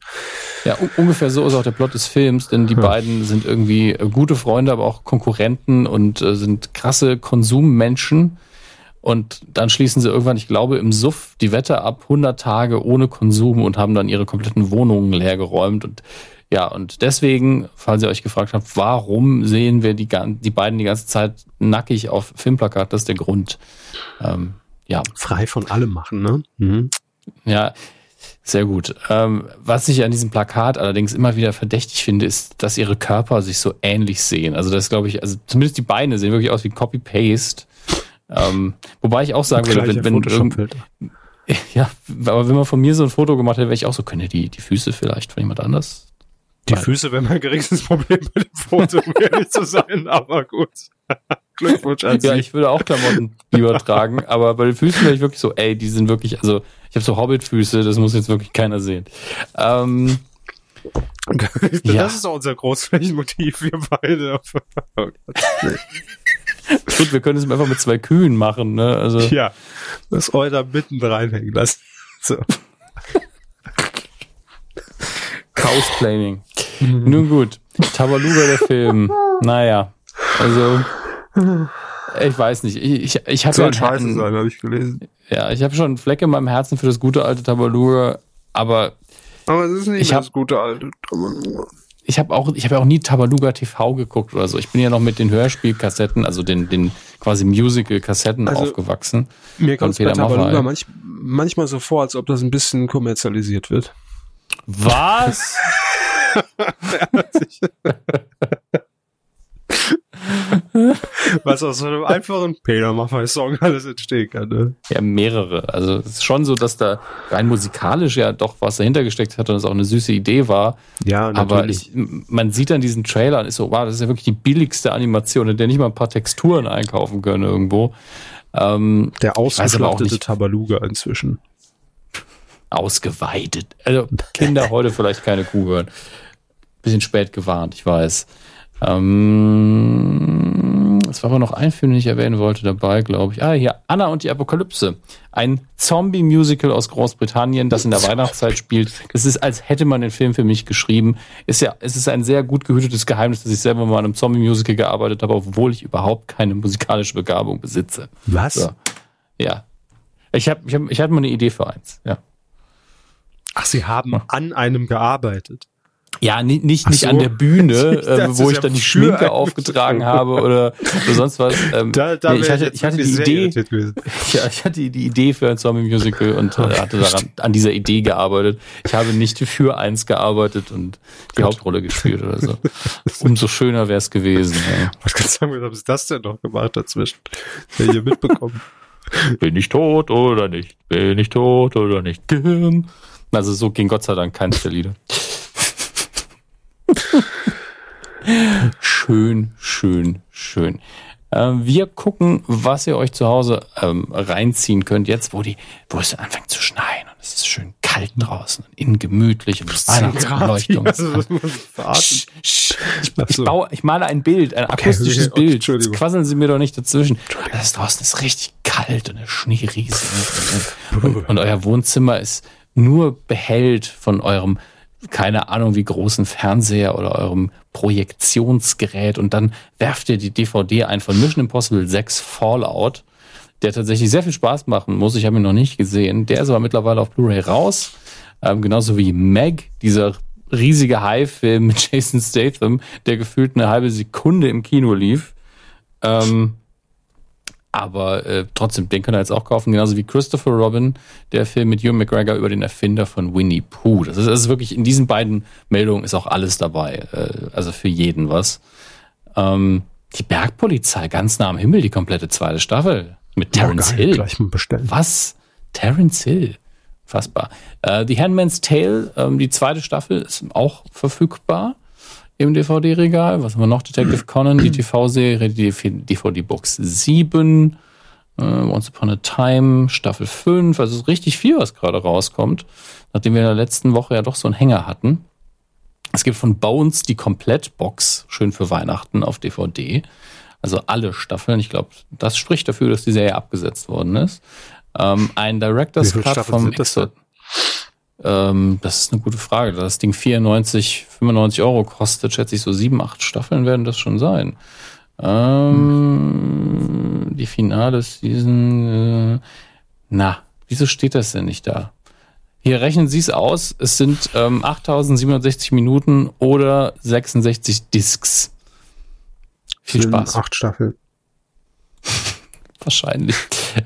Ja, ungefähr so ist auch der Plot des Films, denn die beiden sind irgendwie äh, gute Freunde, aber auch Konkurrenten und äh, sind krasse Konsummenschen und dann schließen sie irgendwann, ich glaube, im Suff die Wette ab, 100 Tage ohne Konsum und haben dann ihre kompletten Wohnungen leergeräumt. Und ja, und deswegen, falls ihr euch gefragt habt, warum sehen wir die, die beiden die ganze Zeit nackig auf Filmplakat, das ist der Grund. Ähm, ja. Frei von allem machen, ne? Mhm. Ja, sehr gut. Ähm, was ich an diesem Plakat allerdings immer wieder verdächtig finde, ist, dass ihre Körper sich so ähnlich sehen. Also das glaube ich, also zumindest die Beine sehen wirklich aus wie Copy-Paste. Ähm, wobei ich auch sagen würde, wenn, wenn irgend, ja, aber wenn man von mir so ein Foto gemacht hätte, wäre ich auch so, könnte die, die Füße vielleicht von jemand anders? Die Füße wäre mein geringstes Problem mit dem Foto, um ehrlich zu sein, aber gut. Glückwunsch an Sie. Ja, ich würde auch Klamotten lieber tragen, aber bei den Füßen wäre ich wirklich so, ey, die sind wirklich, also ich habe so Hobbit-Füße, das muss jetzt wirklich keiner sehen. Ähm, das ja. ist auch unser Großflächenmotiv, wir beide. Oh Gut, wir können es einfach mit zwei Kühen machen, ne? Also. Ja, das Euler mitten reinhängen lassen. So. Chaosplaining. Mhm. Nun gut. Tabaluga der Film. Naja. Also. Ich weiß nicht. Ich, ich, ich habe ja scheiße sein, habe ich gelesen. Ja, ich habe schon einen Fleck in meinem Herzen für das gute alte Tabaluga, aber. Aber es ist nicht das gute alte Tabaluga ich habe auch, ich habe ja auch nie Tabaluga TV geguckt oder so. Ich bin ja noch mit den Hörspielkassetten, also den, den quasi Musical-Kassetten also, aufgewachsen. Mir kommt bei Tabaluga manch, manchmal so vor, als ob das ein bisschen kommerzialisiert wird. Was? Was aus so einem einfachen Peter Maffay-Song alles entstehen kann. Ne? Ja, mehrere. Also es ist schon so, dass da rein musikalisch ja doch was dahinter gesteckt hat und es auch eine süße Idee war. Ja, natürlich. Aber ich, man sieht dann diesen Trailer und ist so, wow, das ist ja wirklich die billigste Animation, in der nicht mal ein paar Texturen einkaufen können irgendwo. Ähm, der ausgeschlachtete Tabaluga inzwischen. Ausgeweitet. Also Kinder heute vielleicht keine Kuh hören. Bisschen spät gewarnt, ich weiß. Ähm, es war aber noch ein Film, den ich erwähnen wollte dabei, glaube ich. Ah, hier, Anna und die Apokalypse. Ein Zombie-Musical aus Großbritannien, das in der Weihnachtszeit spielt. Es ist, als hätte man den Film für mich geschrieben. Ist ja, es ist ein sehr gut gehütetes Geheimnis, dass ich selber mal an einem Zombie-Musical gearbeitet habe, obwohl ich überhaupt keine musikalische Begabung besitze. Was? So. Ja. Ich, hab, ich, hab, ich hatte mal eine Idee für eins, ja. Ach, Sie haben an einem gearbeitet. Ja, nicht, nicht, nicht so. an der Bühne, äh, wo ich dann die Schminke aufgetragen habe oder, oder sonst was. Ähm, da, da nee, ich hatte, ich hatte die Idee, ja, ich hatte die Idee für ein Zombie-Musical und äh, hatte daran, an dieser Idee gearbeitet. Ich habe nicht für eins gearbeitet und die Gott. Hauptrolle gespielt oder so. Umso schöner wäre es gewesen. Ja. Was kannst du sagen, was ist das denn noch gemacht dazwischen? Wer hier mitbekommen? Bin ich tot oder nicht? Bin ich tot oder nicht? Also so ging Gott sei Dank keins der Lieder schön, schön, schön. Ähm, wir gucken, was ihr euch zu Hause ähm, reinziehen könnt, jetzt, wo die, wo es anfängt zu schneien und es ist schön kalt draußen und innen gemütlich und Weihnachtsbeleuchtung. Also, ich, ich, baue, ich male ein Bild, ein akustisches okay, Bild. Jetzt quasseln Sie mir doch nicht dazwischen. Das draußen ist richtig kalt und der Schnee riesig. Und, und euer Wohnzimmer ist nur behält von eurem keine Ahnung wie großen Fernseher oder eurem Projektionsgerät und dann werft ihr die DVD ein von Mission Impossible 6 Fallout, der tatsächlich sehr viel Spaß machen muss. Ich habe ihn noch nicht gesehen. Der ist aber mittlerweile auf Blu-ray raus. Ähm, genauso wie Meg, dieser riesige High-Film mit Jason Statham, der gefühlt eine halbe Sekunde im Kino lief. Ähm, aber äh, trotzdem, den könnt ihr jetzt auch kaufen, genauso wie Christopher Robin, der Film mit Hugh McGregor über den Erfinder von Winnie Pooh. Das ist, das ist wirklich, in diesen beiden Meldungen ist auch alles dabei. Äh, also für jeden was. Ähm, die Bergpolizei, ganz nah am Himmel, die komplette zweite Staffel. Mit Terence oh, Hill. Gleich mal bestellen. Was? Terence Hill. Fassbar. Äh, The Handmaid's Tale, ähm, die zweite Staffel, ist auch verfügbar im DVD-Regal. Was haben wir noch? Detective Conan, die TV-Serie, die DVD-Box 7, äh, Once Upon a Time, Staffel 5. Also richtig viel, was gerade rauskommt, nachdem wir in der letzten Woche ja doch so einen Hänger hatten. Es gibt von Bones die Komplettbox, schön für Weihnachten auf DVD. Also alle Staffeln. Ich glaube, das spricht dafür, dass die Serie abgesetzt worden ist. Ähm, ein Director's Cut vom Exo ähm, das ist eine gute Frage. Das Ding 94, 95 Euro kostet, schätze ich, so sieben, acht Staffeln werden das schon sein. Ähm, hm. Die Finale Season, äh, na, wieso steht das denn nicht da? Hier rechnen Sie es aus. Es sind ähm, 8760 Minuten oder 66 Discs. Viel Spaß. Acht Staffeln. Wahrscheinlich.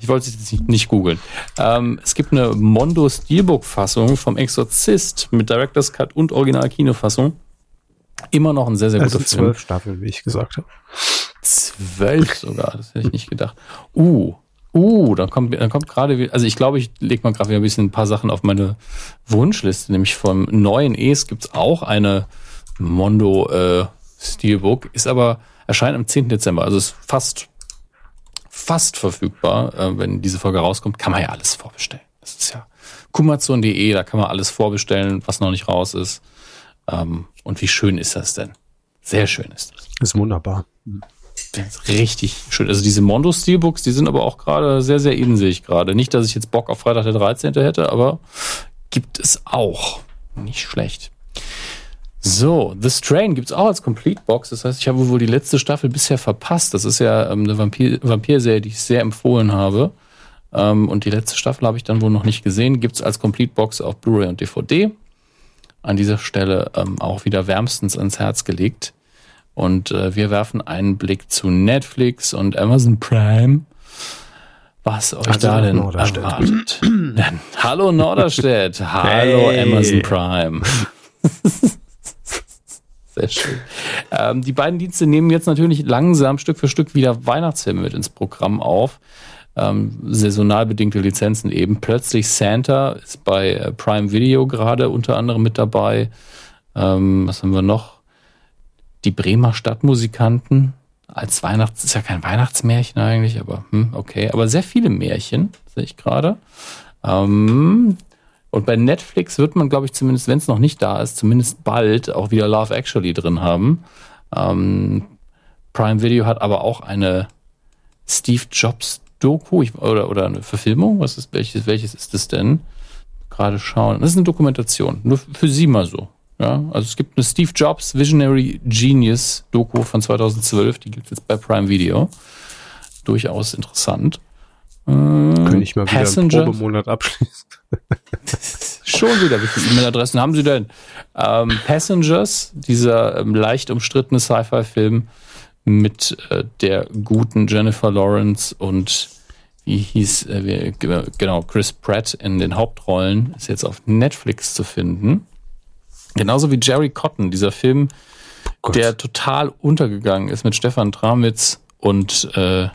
Ich wollte es nicht, nicht googeln. Ähm, es gibt eine Mondo Steelbook-Fassung vom Exorzist mit Director's Cut und Original-Kinofassung. Immer noch ein sehr, sehr guter Film. zwölf Staffeln, wie ich gesagt habe. Zwölf sogar, das hätte ich nicht gedacht. Uh, uh, dann kommt, dann kommt gerade, also ich glaube, ich lege mal gerade wieder ein bisschen ein paar Sachen auf meine Wunschliste, nämlich vom neuen Es gibt es auch eine Mondo äh, Steelbook, ist aber, erscheint am 10. Dezember, also ist fast fast verfügbar. Äh, wenn diese Folge rauskommt, kann man ja alles vorbestellen. Das ist ja kumazon.de, da kann man alles vorbestellen, was noch nicht raus ist. Ähm, und wie schön ist das denn? Sehr schön ist das. Ist wunderbar. Ist richtig schön. Also diese Mondo Steelbooks, die sind aber auch gerade sehr, sehr in sich gerade. Nicht, dass ich jetzt Bock auf Freitag der 13. hätte, aber gibt es auch. Nicht schlecht. So, The Strain gibt's auch als Complete Box. Das heißt, ich habe wohl die letzte Staffel bisher verpasst. Das ist ja ähm, eine Vampir Vampir-Serie, die ich sehr empfohlen habe. Ähm, und die letzte Staffel habe ich dann wohl noch nicht gesehen. Gibt's als Complete Box auf Blu-ray und DVD. An dieser Stelle ähm, auch wieder wärmstens ans Herz gelegt. Und äh, wir werfen einen Blick zu Netflix und Amazon Prime. Was euch also da denn erwartet. hallo Norderstedt. hallo hey. Amazon Prime. Sehr schön. Ähm, die beiden Dienste nehmen jetzt natürlich langsam Stück für Stück wieder Weihnachtsfilme mit ins Programm auf. Ähm, saisonal bedingte Lizenzen eben. Plötzlich Santa ist bei äh, Prime Video gerade unter anderem mit dabei. Ähm, was haben wir noch? Die Bremer Stadtmusikanten als Weihnachts, ist ja kein Weihnachtsmärchen eigentlich, aber hm, okay. Aber sehr viele Märchen, sehe ich gerade. Ähm, und bei Netflix wird man, glaube ich, zumindest, wenn es noch nicht da ist, zumindest bald auch wieder Love Actually drin haben. Ähm, Prime Video hat aber auch eine Steve Jobs Doku ich, oder, oder eine Verfilmung. Was ist, welches, welches ist das denn? Gerade schauen. Das ist eine Dokumentation. Nur für Sie mal so. Ja, also es gibt eine Steve Jobs Visionary Genius Doku von 2012. Die gibt es jetzt bei Prime Video. Durchaus interessant. Könnte ich mal Passenger. wieder einen Probemonat abschließen. Schon wieder. Wie viele E-Mail-Adressen haben Sie denn? Ähm, Passengers, dieser ähm, leicht umstrittene Sci-Fi-Film mit äh, der guten Jennifer Lawrence und wie hieß, äh, wie, genau, Chris Pratt in den Hauptrollen, ist jetzt auf Netflix zu finden. Genauso wie Jerry Cotton, dieser Film, Gott. der total untergegangen ist mit Stefan Tramitz und äh,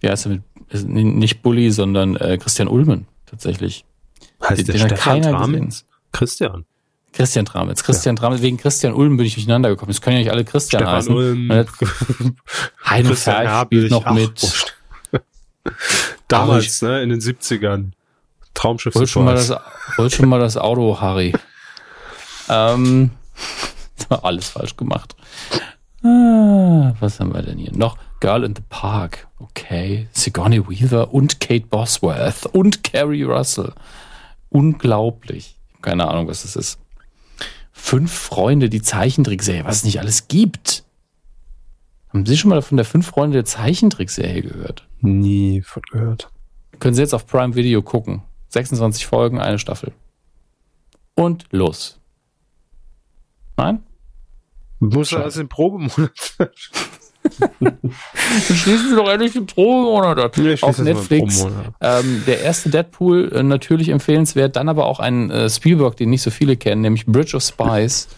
wie heißt er mit nicht Bully, sondern äh, Christian Ulmen tatsächlich. Heißt den, der den Stefan Tramitz? Christian. Christian Tramitz. Christian ja. Tramitz. Wegen Christian Ulm bin ich durcheinander gekommen. Es können ja nicht alle Christian Stefan heißen. Ulm. Heino spielt noch Ach, mit. Damals, ne, in den 70ern. Traumschiff wollte schon, mal das, wollte schon mal das Auto, Harry. Ähm, alles falsch gemacht. Ah, was haben wir denn hier noch? Girl in the Park. Okay. Sigourney Weaver und Kate Bosworth und Carrie Russell. Unglaublich. Keine Ahnung, was das ist. Fünf Freunde, die Zeichentrickserie, was es nicht alles gibt. Haben Sie schon mal von der Fünf Freunde der Zeichentrickserie gehört? Nie von gehört. Können Sie jetzt auf Prime Video gucken. 26 Folgen, eine Staffel. Und los. Nein? Muss er das im Probemonat Schließen Sie doch endlich den Probemonat ab. Nee, auf Netflix. Ähm, der erste Deadpool äh, natürlich empfehlenswert, dann aber auch ein äh, Spielberg, den nicht so viele kennen, nämlich Bridge of Spies.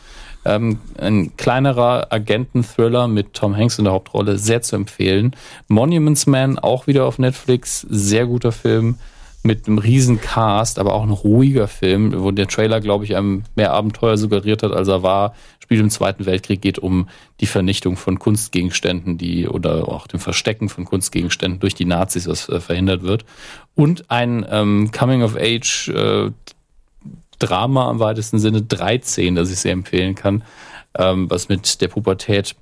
Ähm, ein kleinerer Agenten-Thriller mit Tom Hanks in der Hauptrolle, sehr zu empfehlen. Monuments Man auch wieder auf Netflix, sehr guter Film mit einem riesen Cast, aber auch ein ruhiger Film, wo der Trailer, glaube ich, einem mehr Abenteuer suggeriert hat, als er war. Spielt im Zweiten Weltkrieg, geht um die Vernichtung von Kunstgegenständen, die oder auch dem Verstecken von Kunstgegenständen durch die Nazis, was äh, verhindert wird. Und ein ähm, Coming of Age äh, Drama im weitesten Sinne 13, das ich sehr empfehlen kann, ähm, was mit der Pubertät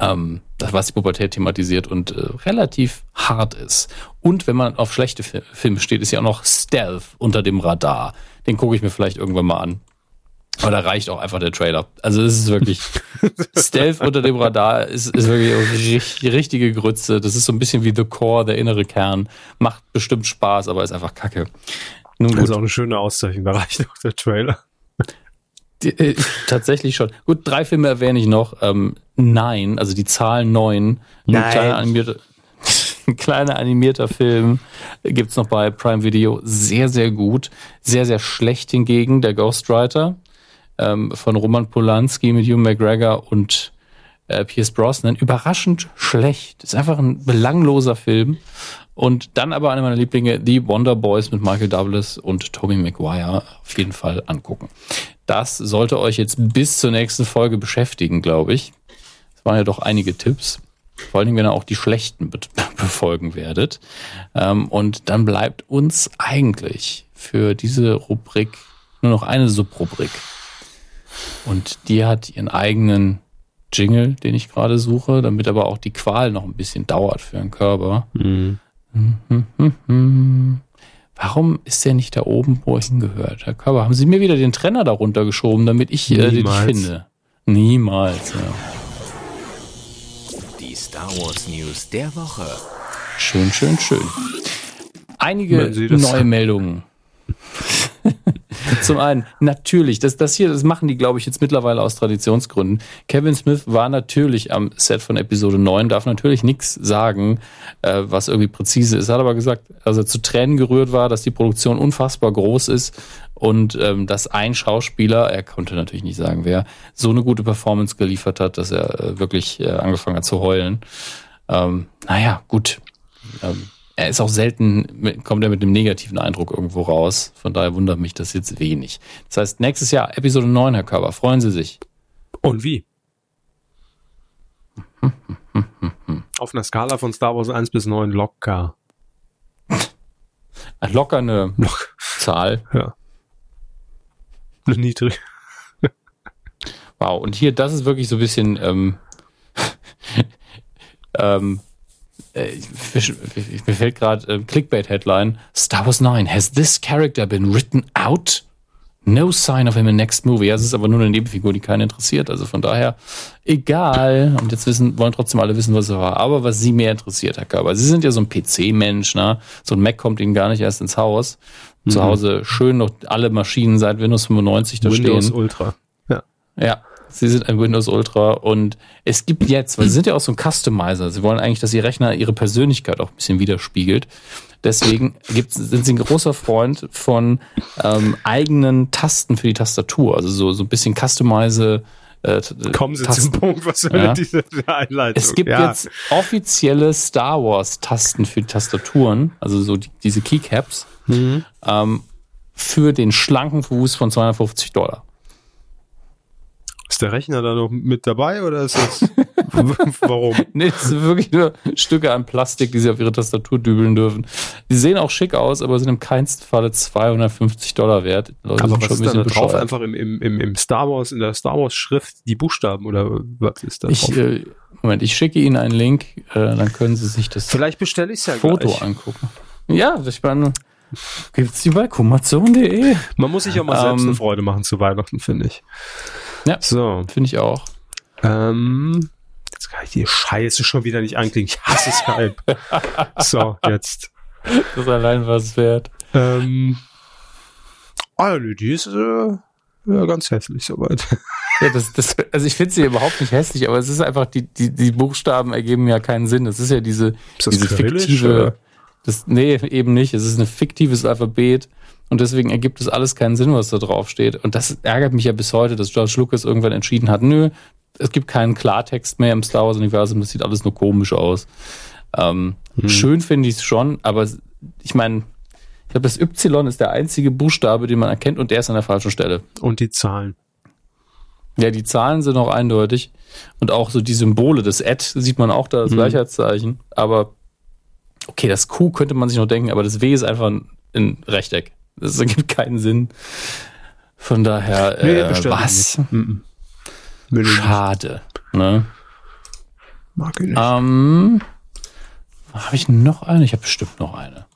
ähm, was die Pubertät thematisiert und äh, relativ hart ist. Und wenn man auf schlechte Fi Filme steht, ist ja auch noch Stealth unter dem Radar. Den gucke ich mir vielleicht irgendwann mal an. Aber da reicht auch einfach der Trailer. Also es ist wirklich Stealth unter dem Radar ist, ist wirklich die richtige Grütze. Das ist so ein bisschen wie The Core, der innere Kern. Macht bestimmt Spaß, aber ist einfach Kacke. Nun gut. Das ist auch eine schöne Auszeichnung. Da reicht auch der Trailer. Die, äh, tatsächlich schon. Gut, drei Filme erwähne ich noch. Ähm, Nein, also die Zahl neun. Nein. Ein kleiner animierter, ein kleiner animierter Film gibt's noch bei Prime Video. Sehr, sehr gut. Sehr, sehr schlecht hingegen, der Ghostwriter ähm, von Roman Polanski mit Hugh McGregor und äh, Pierce Brosnan. Überraschend schlecht. Ist einfach ein belangloser Film. Und dann aber einer meiner Lieblinge, The Wonder Boys mit Michael Douglas und Tobey Maguire auf jeden Fall angucken. Das sollte euch jetzt bis zur nächsten Folge beschäftigen, glaube ich waren ja doch einige Tipps. Vor allen Dingen, wenn ihr auch die schlechten be befolgen werdet. Ähm, und dann bleibt uns eigentlich für diese Rubrik nur noch eine Subrubrik. Und die hat ihren eigenen Jingle, den ich gerade suche, damit aber auch die Qual noch ein bisschen dauert für den Körper. Mhm. Warum ist der nicht da oben, wo es hingehört? Herr Körper, haben Sie mir wieder den Trenner darunter geschoben, damit ich äh, den finde? Niemals, ja. Star Wars News der Woche. Schön, schön, schön. Einige neue Meldungen. Zum einen, natürlich, das, das hier, das machen die, glaube ich, jetzt mittlerweile aus Traditionsgründen. Kevin Smith war natürlich am Set von Episode 9, darf natürlich nichts sagen, äh, was irgendwie präzise ist. Hat aber gesagt, als er zu Tränen gerührt war, dass die Produktion unfassbar groß ist und ähm, dass ein Schauspieler, er konnte natürlich nicht sagen, wer, so eine gute Performance geliefert hat, dass er äh, wirklich äh, angefangen hat zu heulen. Ähm, naja, gut. Ähm, er ist auch selten, mit, kommt er mit einem negativen Eindruck irgendwo raus. Von daher wundert mich das jetzt wenig. Das heißt, nächstes Jahr Episode 9, Herr Körber, freuen Sie sich. Und wie? Auf einer Skala von Star Wars 1 bis 9 locker. Locker eine Zahl. Ja. Eine niedrig. wow, und hier, das ist wirklich so ein bisschen ähm, ähm, äh, mir fällt gerade äh, Clickbait-Headline. Star Wars 9. Has this character been written out? No sign of him in next movie. Ja, es ist aber nur eine Nebenfigur, die keinen interessiert. Also von daher, egal. Und jetzt wissen, wollen trotzdem alle wissen, was er war. Aber was sie mehr interessiert, Herr Körber. Sie sind ja so ein PC-Mensch, ne? So ein Mac kommt ihnen gar nicht erst ins Haus. Mhm. Zu Hause schön noch alle Maschinen seit Windows 95 da Windows stehen. Windows Ultra. Ja. Ja. Sie sind ein Windows Ultra und es gibt jetzt, weil Sie sind ja auch so ein Customizer, Sie wollen eigentlich, dass Ihr Rechner Ihre Persönlichkeit auch ein bisschen widerspiegelt. Deswegen sind Sie ein großer Freund von ähm, eigenen Tasten für die Tastatur, also so, so ein bisschen Customize äh, Kommen Sie Tasten. zum Punkt, was soll ja. diese Einleitung? Es gibt ja. jetzt offizielle Star Wars Tasten für die Tastaturen, also so die, diese Keycaps, mhm. ähm, für den schlanken Fuß von 250 Dollar. Ist der Rechner da noch mit dabei oder ist das. warum? nee, das sind wirklich nur Stücke an Plastik, die sie auf ihre Tastatur dübeln dürfen. Die sehen auch schick aus, aber sind im keinsten Falle 250 Dollar wert. Leute aber was ist da drauf? Einfach im, im, im Star Wars, in der Star Wars Schrift die Buchstaben oder was ist da ich, äh, Moment, ich schicke Ihnen einen Link, äh, dann können Sie sich das Vielleicht bestelle ich ja Foto gleich. angucken. Ja, ich meine, gibt's die bei kumazon.de. Man muss sich auch mal selbst ähm, eine Freude machen zu Weihnachten, finde ich. Ja, so. finde ich auch. Ähm, jetzt kann ich die Scheiße schon wieder nicht anklicken. Ich hasse Skype. so, jetzt. Das ist allein was wert. Ähm, nee, die ist äh, ja, ganz hässlich soweit. Ja, das, das, also ich finde sie überhaupt nicht hässlich, aber es ist einfach, die, die, die Buchstaben ergeben ja keinen Sinn. Das ist ja diese, ist diese fiktive. Das, nee, eben nicht. Es ist ein fiktives Alphabet und deswegen ergibt es alles keinen Sinn, was da drauf steht. Und das ärgert mich ja bis heute, dass George Lucas irgendwann entschieden hat, nö, es gibt keinen Klartext mehr im Star Wars-Universum, das sieht alles nur komisch aus. Ähm, hm. Schön finde ich es schon, aber ich meine, ich glaube, das Y ist der einzige Buchstabe, den man erkennt und der ist an der falschen Stelle. Und die Zahlen. Ja, die Zahlen sind auch eindeutig. Und auch so die Symbole, das Ad sieht man auch da, das mhm. Gleichheitszeichen. Aber okay, das Q könnte man sich noch denken, aber das W ist einfach ein, ein Rechteck. Das ergibt keinen Sinn. Von daher, nee, äh, was? Mhm. Schade. Ne? Mag ich nicht. Ähm, habe ich noch eine? Ich habe bestimmt noch eine.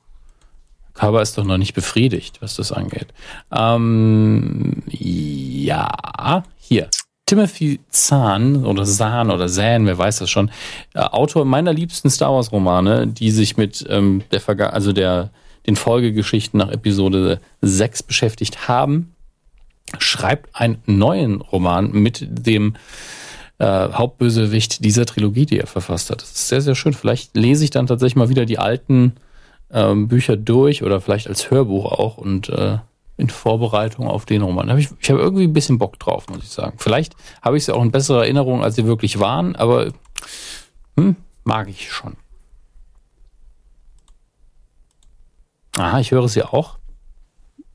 Kaba ist doch noch nicht befriedigt, was das angeht. Ähm, ja, hier. Timothy Zahn oder Zahn oder Zahn, wer weiß das schon, äh, Autor meiner liebsten Star Wars Romane, die sich mit ähm, der Verga also der den Folgegeschichten nach Episode 6 beschäftigt haben, schreibt einen neuen Roman mit dem äh, Hauptbösewicht dieser Trilogie, die er verfasst hat. Das ist sehr, sehr schön. Vielleicht lese ich dann tatsächlich mal wieder die alten ähm, Bücher durch oder vielleicht als Hörbuch auch und äh, in Vorbereitung auf den Roman. Hab ich ich habe irgendwie ein bisschen Bock drauf, muss ich sagen. Vielleicht habe ich sie auch in besserer Erinnerung, als sie wirklich waren, aber hm, mag ich schon. Aha, ich höre sie auch.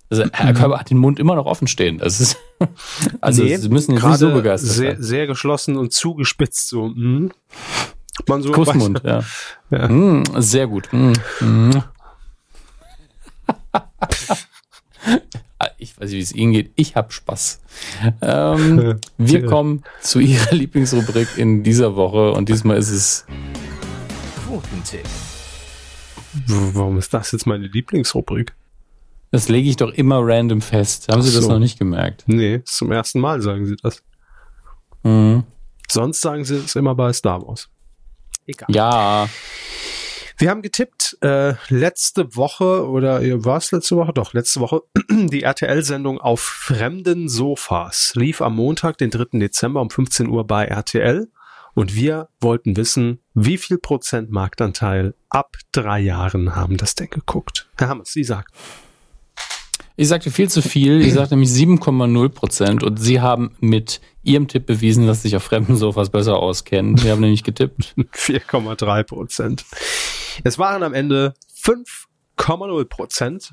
Also Herr mhm. Körber hat den Mund immer noch offen stehen. Das ist, also nee, Sie müssen jetzt nicht so begeistert sehr, sein. Sehr geschlossen und zugespitzt so. Mhm. Man so Kussmund, ja. ja. Mm, sehr gut. Mm, mm. ich weiß nicht, wie es Ihnen geht. Ich habe Spaß. Ähm, wir kommen zu Ihrer Lieblingsrubrik in dieser Woche und diesmal ist es Quotentipp. Warum ist das jetzt meine Lieblingsrubrik? Das lege ich doch immer random fest. Haben Sie so. das noch nicht gemerkt? Nee, zum ersten Mal sagen Sie das. Mhm. Sonst sagen Sie es immer bei Star Wars. Egal. Ja. Wir haben getippt äh, letzte Woche oder war es letzte Woche? Doch, letzte Woche die RTL-Sendung auf fremden Sofas lief am Montag, den 3. Dezember um 15 Uhr bei RTL. Und wir wollten wissen, wie viel Prozent Marktanteil ab drei Jahren haben das denn geguckt? Herr Hammers, Sie sagen. Ich sagte viel zu viel. Ich sagte nämlich 7,0 Prozent und Sie haben mit Ihrem Tipp bewiesen, dass Sie sich auf fremden Sofas besser auskennen. Sie haben nämlich getippt. 4,3 Prozent. Es waren am Ende 5,0 Prozent.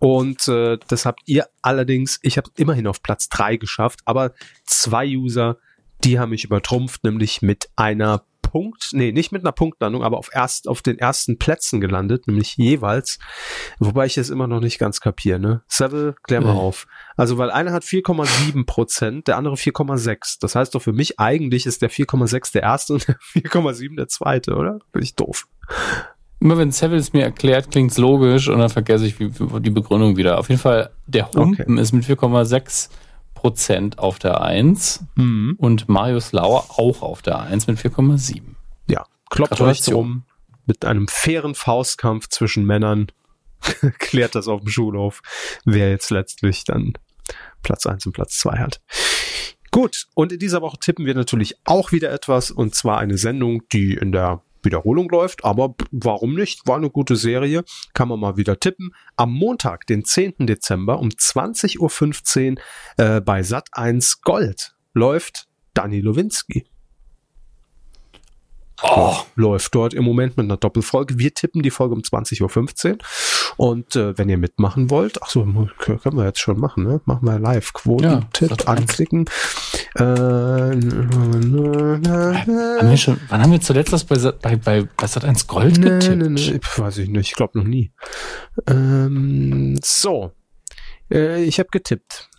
Und äh, das habt ihr allerdings, ich habe immerhin auf Platz drei geschafft, aber zwei User, die haben mich übertrumpft, nämlich mit einer Punkt, nee, nicht mit einer Punktlandung, aber auf erst auf den ersten Plätzen gelandet, nämlich jeweils. Wobei ich es immer noch nicht ganz kapiere, ne? Seville, klär mal mhm. auf. Also, weil einer hat 4,7 Prozent, der andere 4,6. Das heißt doch für mich eigentlich ist der 4,6 der erste und der 4,7 der zweite, oder? Bin ich doof. Immer wenn Seville es mir erklärt, klingt's logisch und dann vergesse ich die Begründung wieder. Auf jeden Fall, der Humpen okay. ist mit 4,6 Prozent auf der 1 mhm. und Marius Lauer auch auf der 1 mit 4,7. Ja, kloppt euch drum. Mit einem fairen Faustkampf zwischen Männern klärt das auf dem Schulhof, wer jetzt letztlich dann Platz 1 und Platz 2 hat. Gut, und in dieser Woche tippen wir natürlich auch wieder etwas, und zwar eine Sendung, die in der Wiederholung läuft, aber warum nicht? War eine gute Serie, kann man mal wieder tippen. Am Montag, den 10. Dezember um 20.15 Uhr äh, bei Sat1 Gold läuft Dani Lowinski. Oh. Läuft dort im Moment mit einer Doppelfolge. Wir tippen die Folge um 20.15 Uhr. Und äh, wenn ihr mitmachen wollt, ach so, können wir jetzt schon machen, ne? Machen wir live. Quoten-Tipp ja, anklicken. Äh, haben wir schon, wann haben wir zuletzt das bei, bei, bei, bei Sat1 Gold nee, getippt? Nee, nee, weiß ich nicht. Ich glaube noch nie. Ähm, so. Äh, ich habe getippt.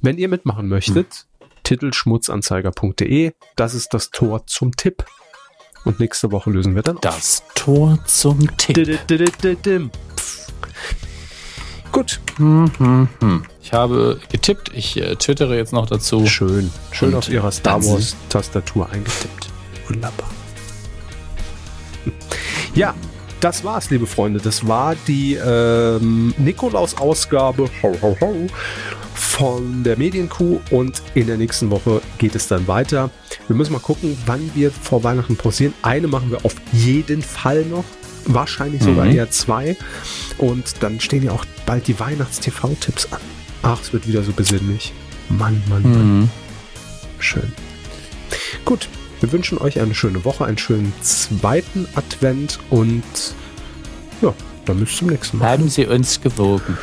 Wenn ihr mitmachen möchtet, hm. titelschmutzanzeiger.de, das ist das Tor zum Tipp. Und nächste Woche lösen wir dann das Tor zum Tipp. Gut. Hm, hm, hm. Ich habe getippt. Ich äh, twittere jetzt noch dazu. Schön. Schön Und auf Ihrer Star Wars Tastatur eingetippt. Wunderbar. Ja, das war's, liebe Freunde. Das war die ähm, Nikolaus-Ausgabe von der Medienkuh und in der nächsten Woche geht es dann weiter. Wir müssen mal gucken, wann wir vor Weihnachten pausieren. Eine machen wir auf jeden Fall noch. Wahrscheinlich sogar mhm. eher zwei. Und dann stehen ja auch bald die Weihnachts-TV-Tipps an. Ach, es wird wieder so besinnlich. Mann, Mann, Mann. Mhm. Schön. Gut, wir wünschen euch eine schöne Woche, einen schönen zweiten Advent und ja, dann bis zum nächsten Mal. Haben Sie uns gewogen.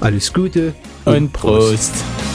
Alles Gute und, Prost. Prost.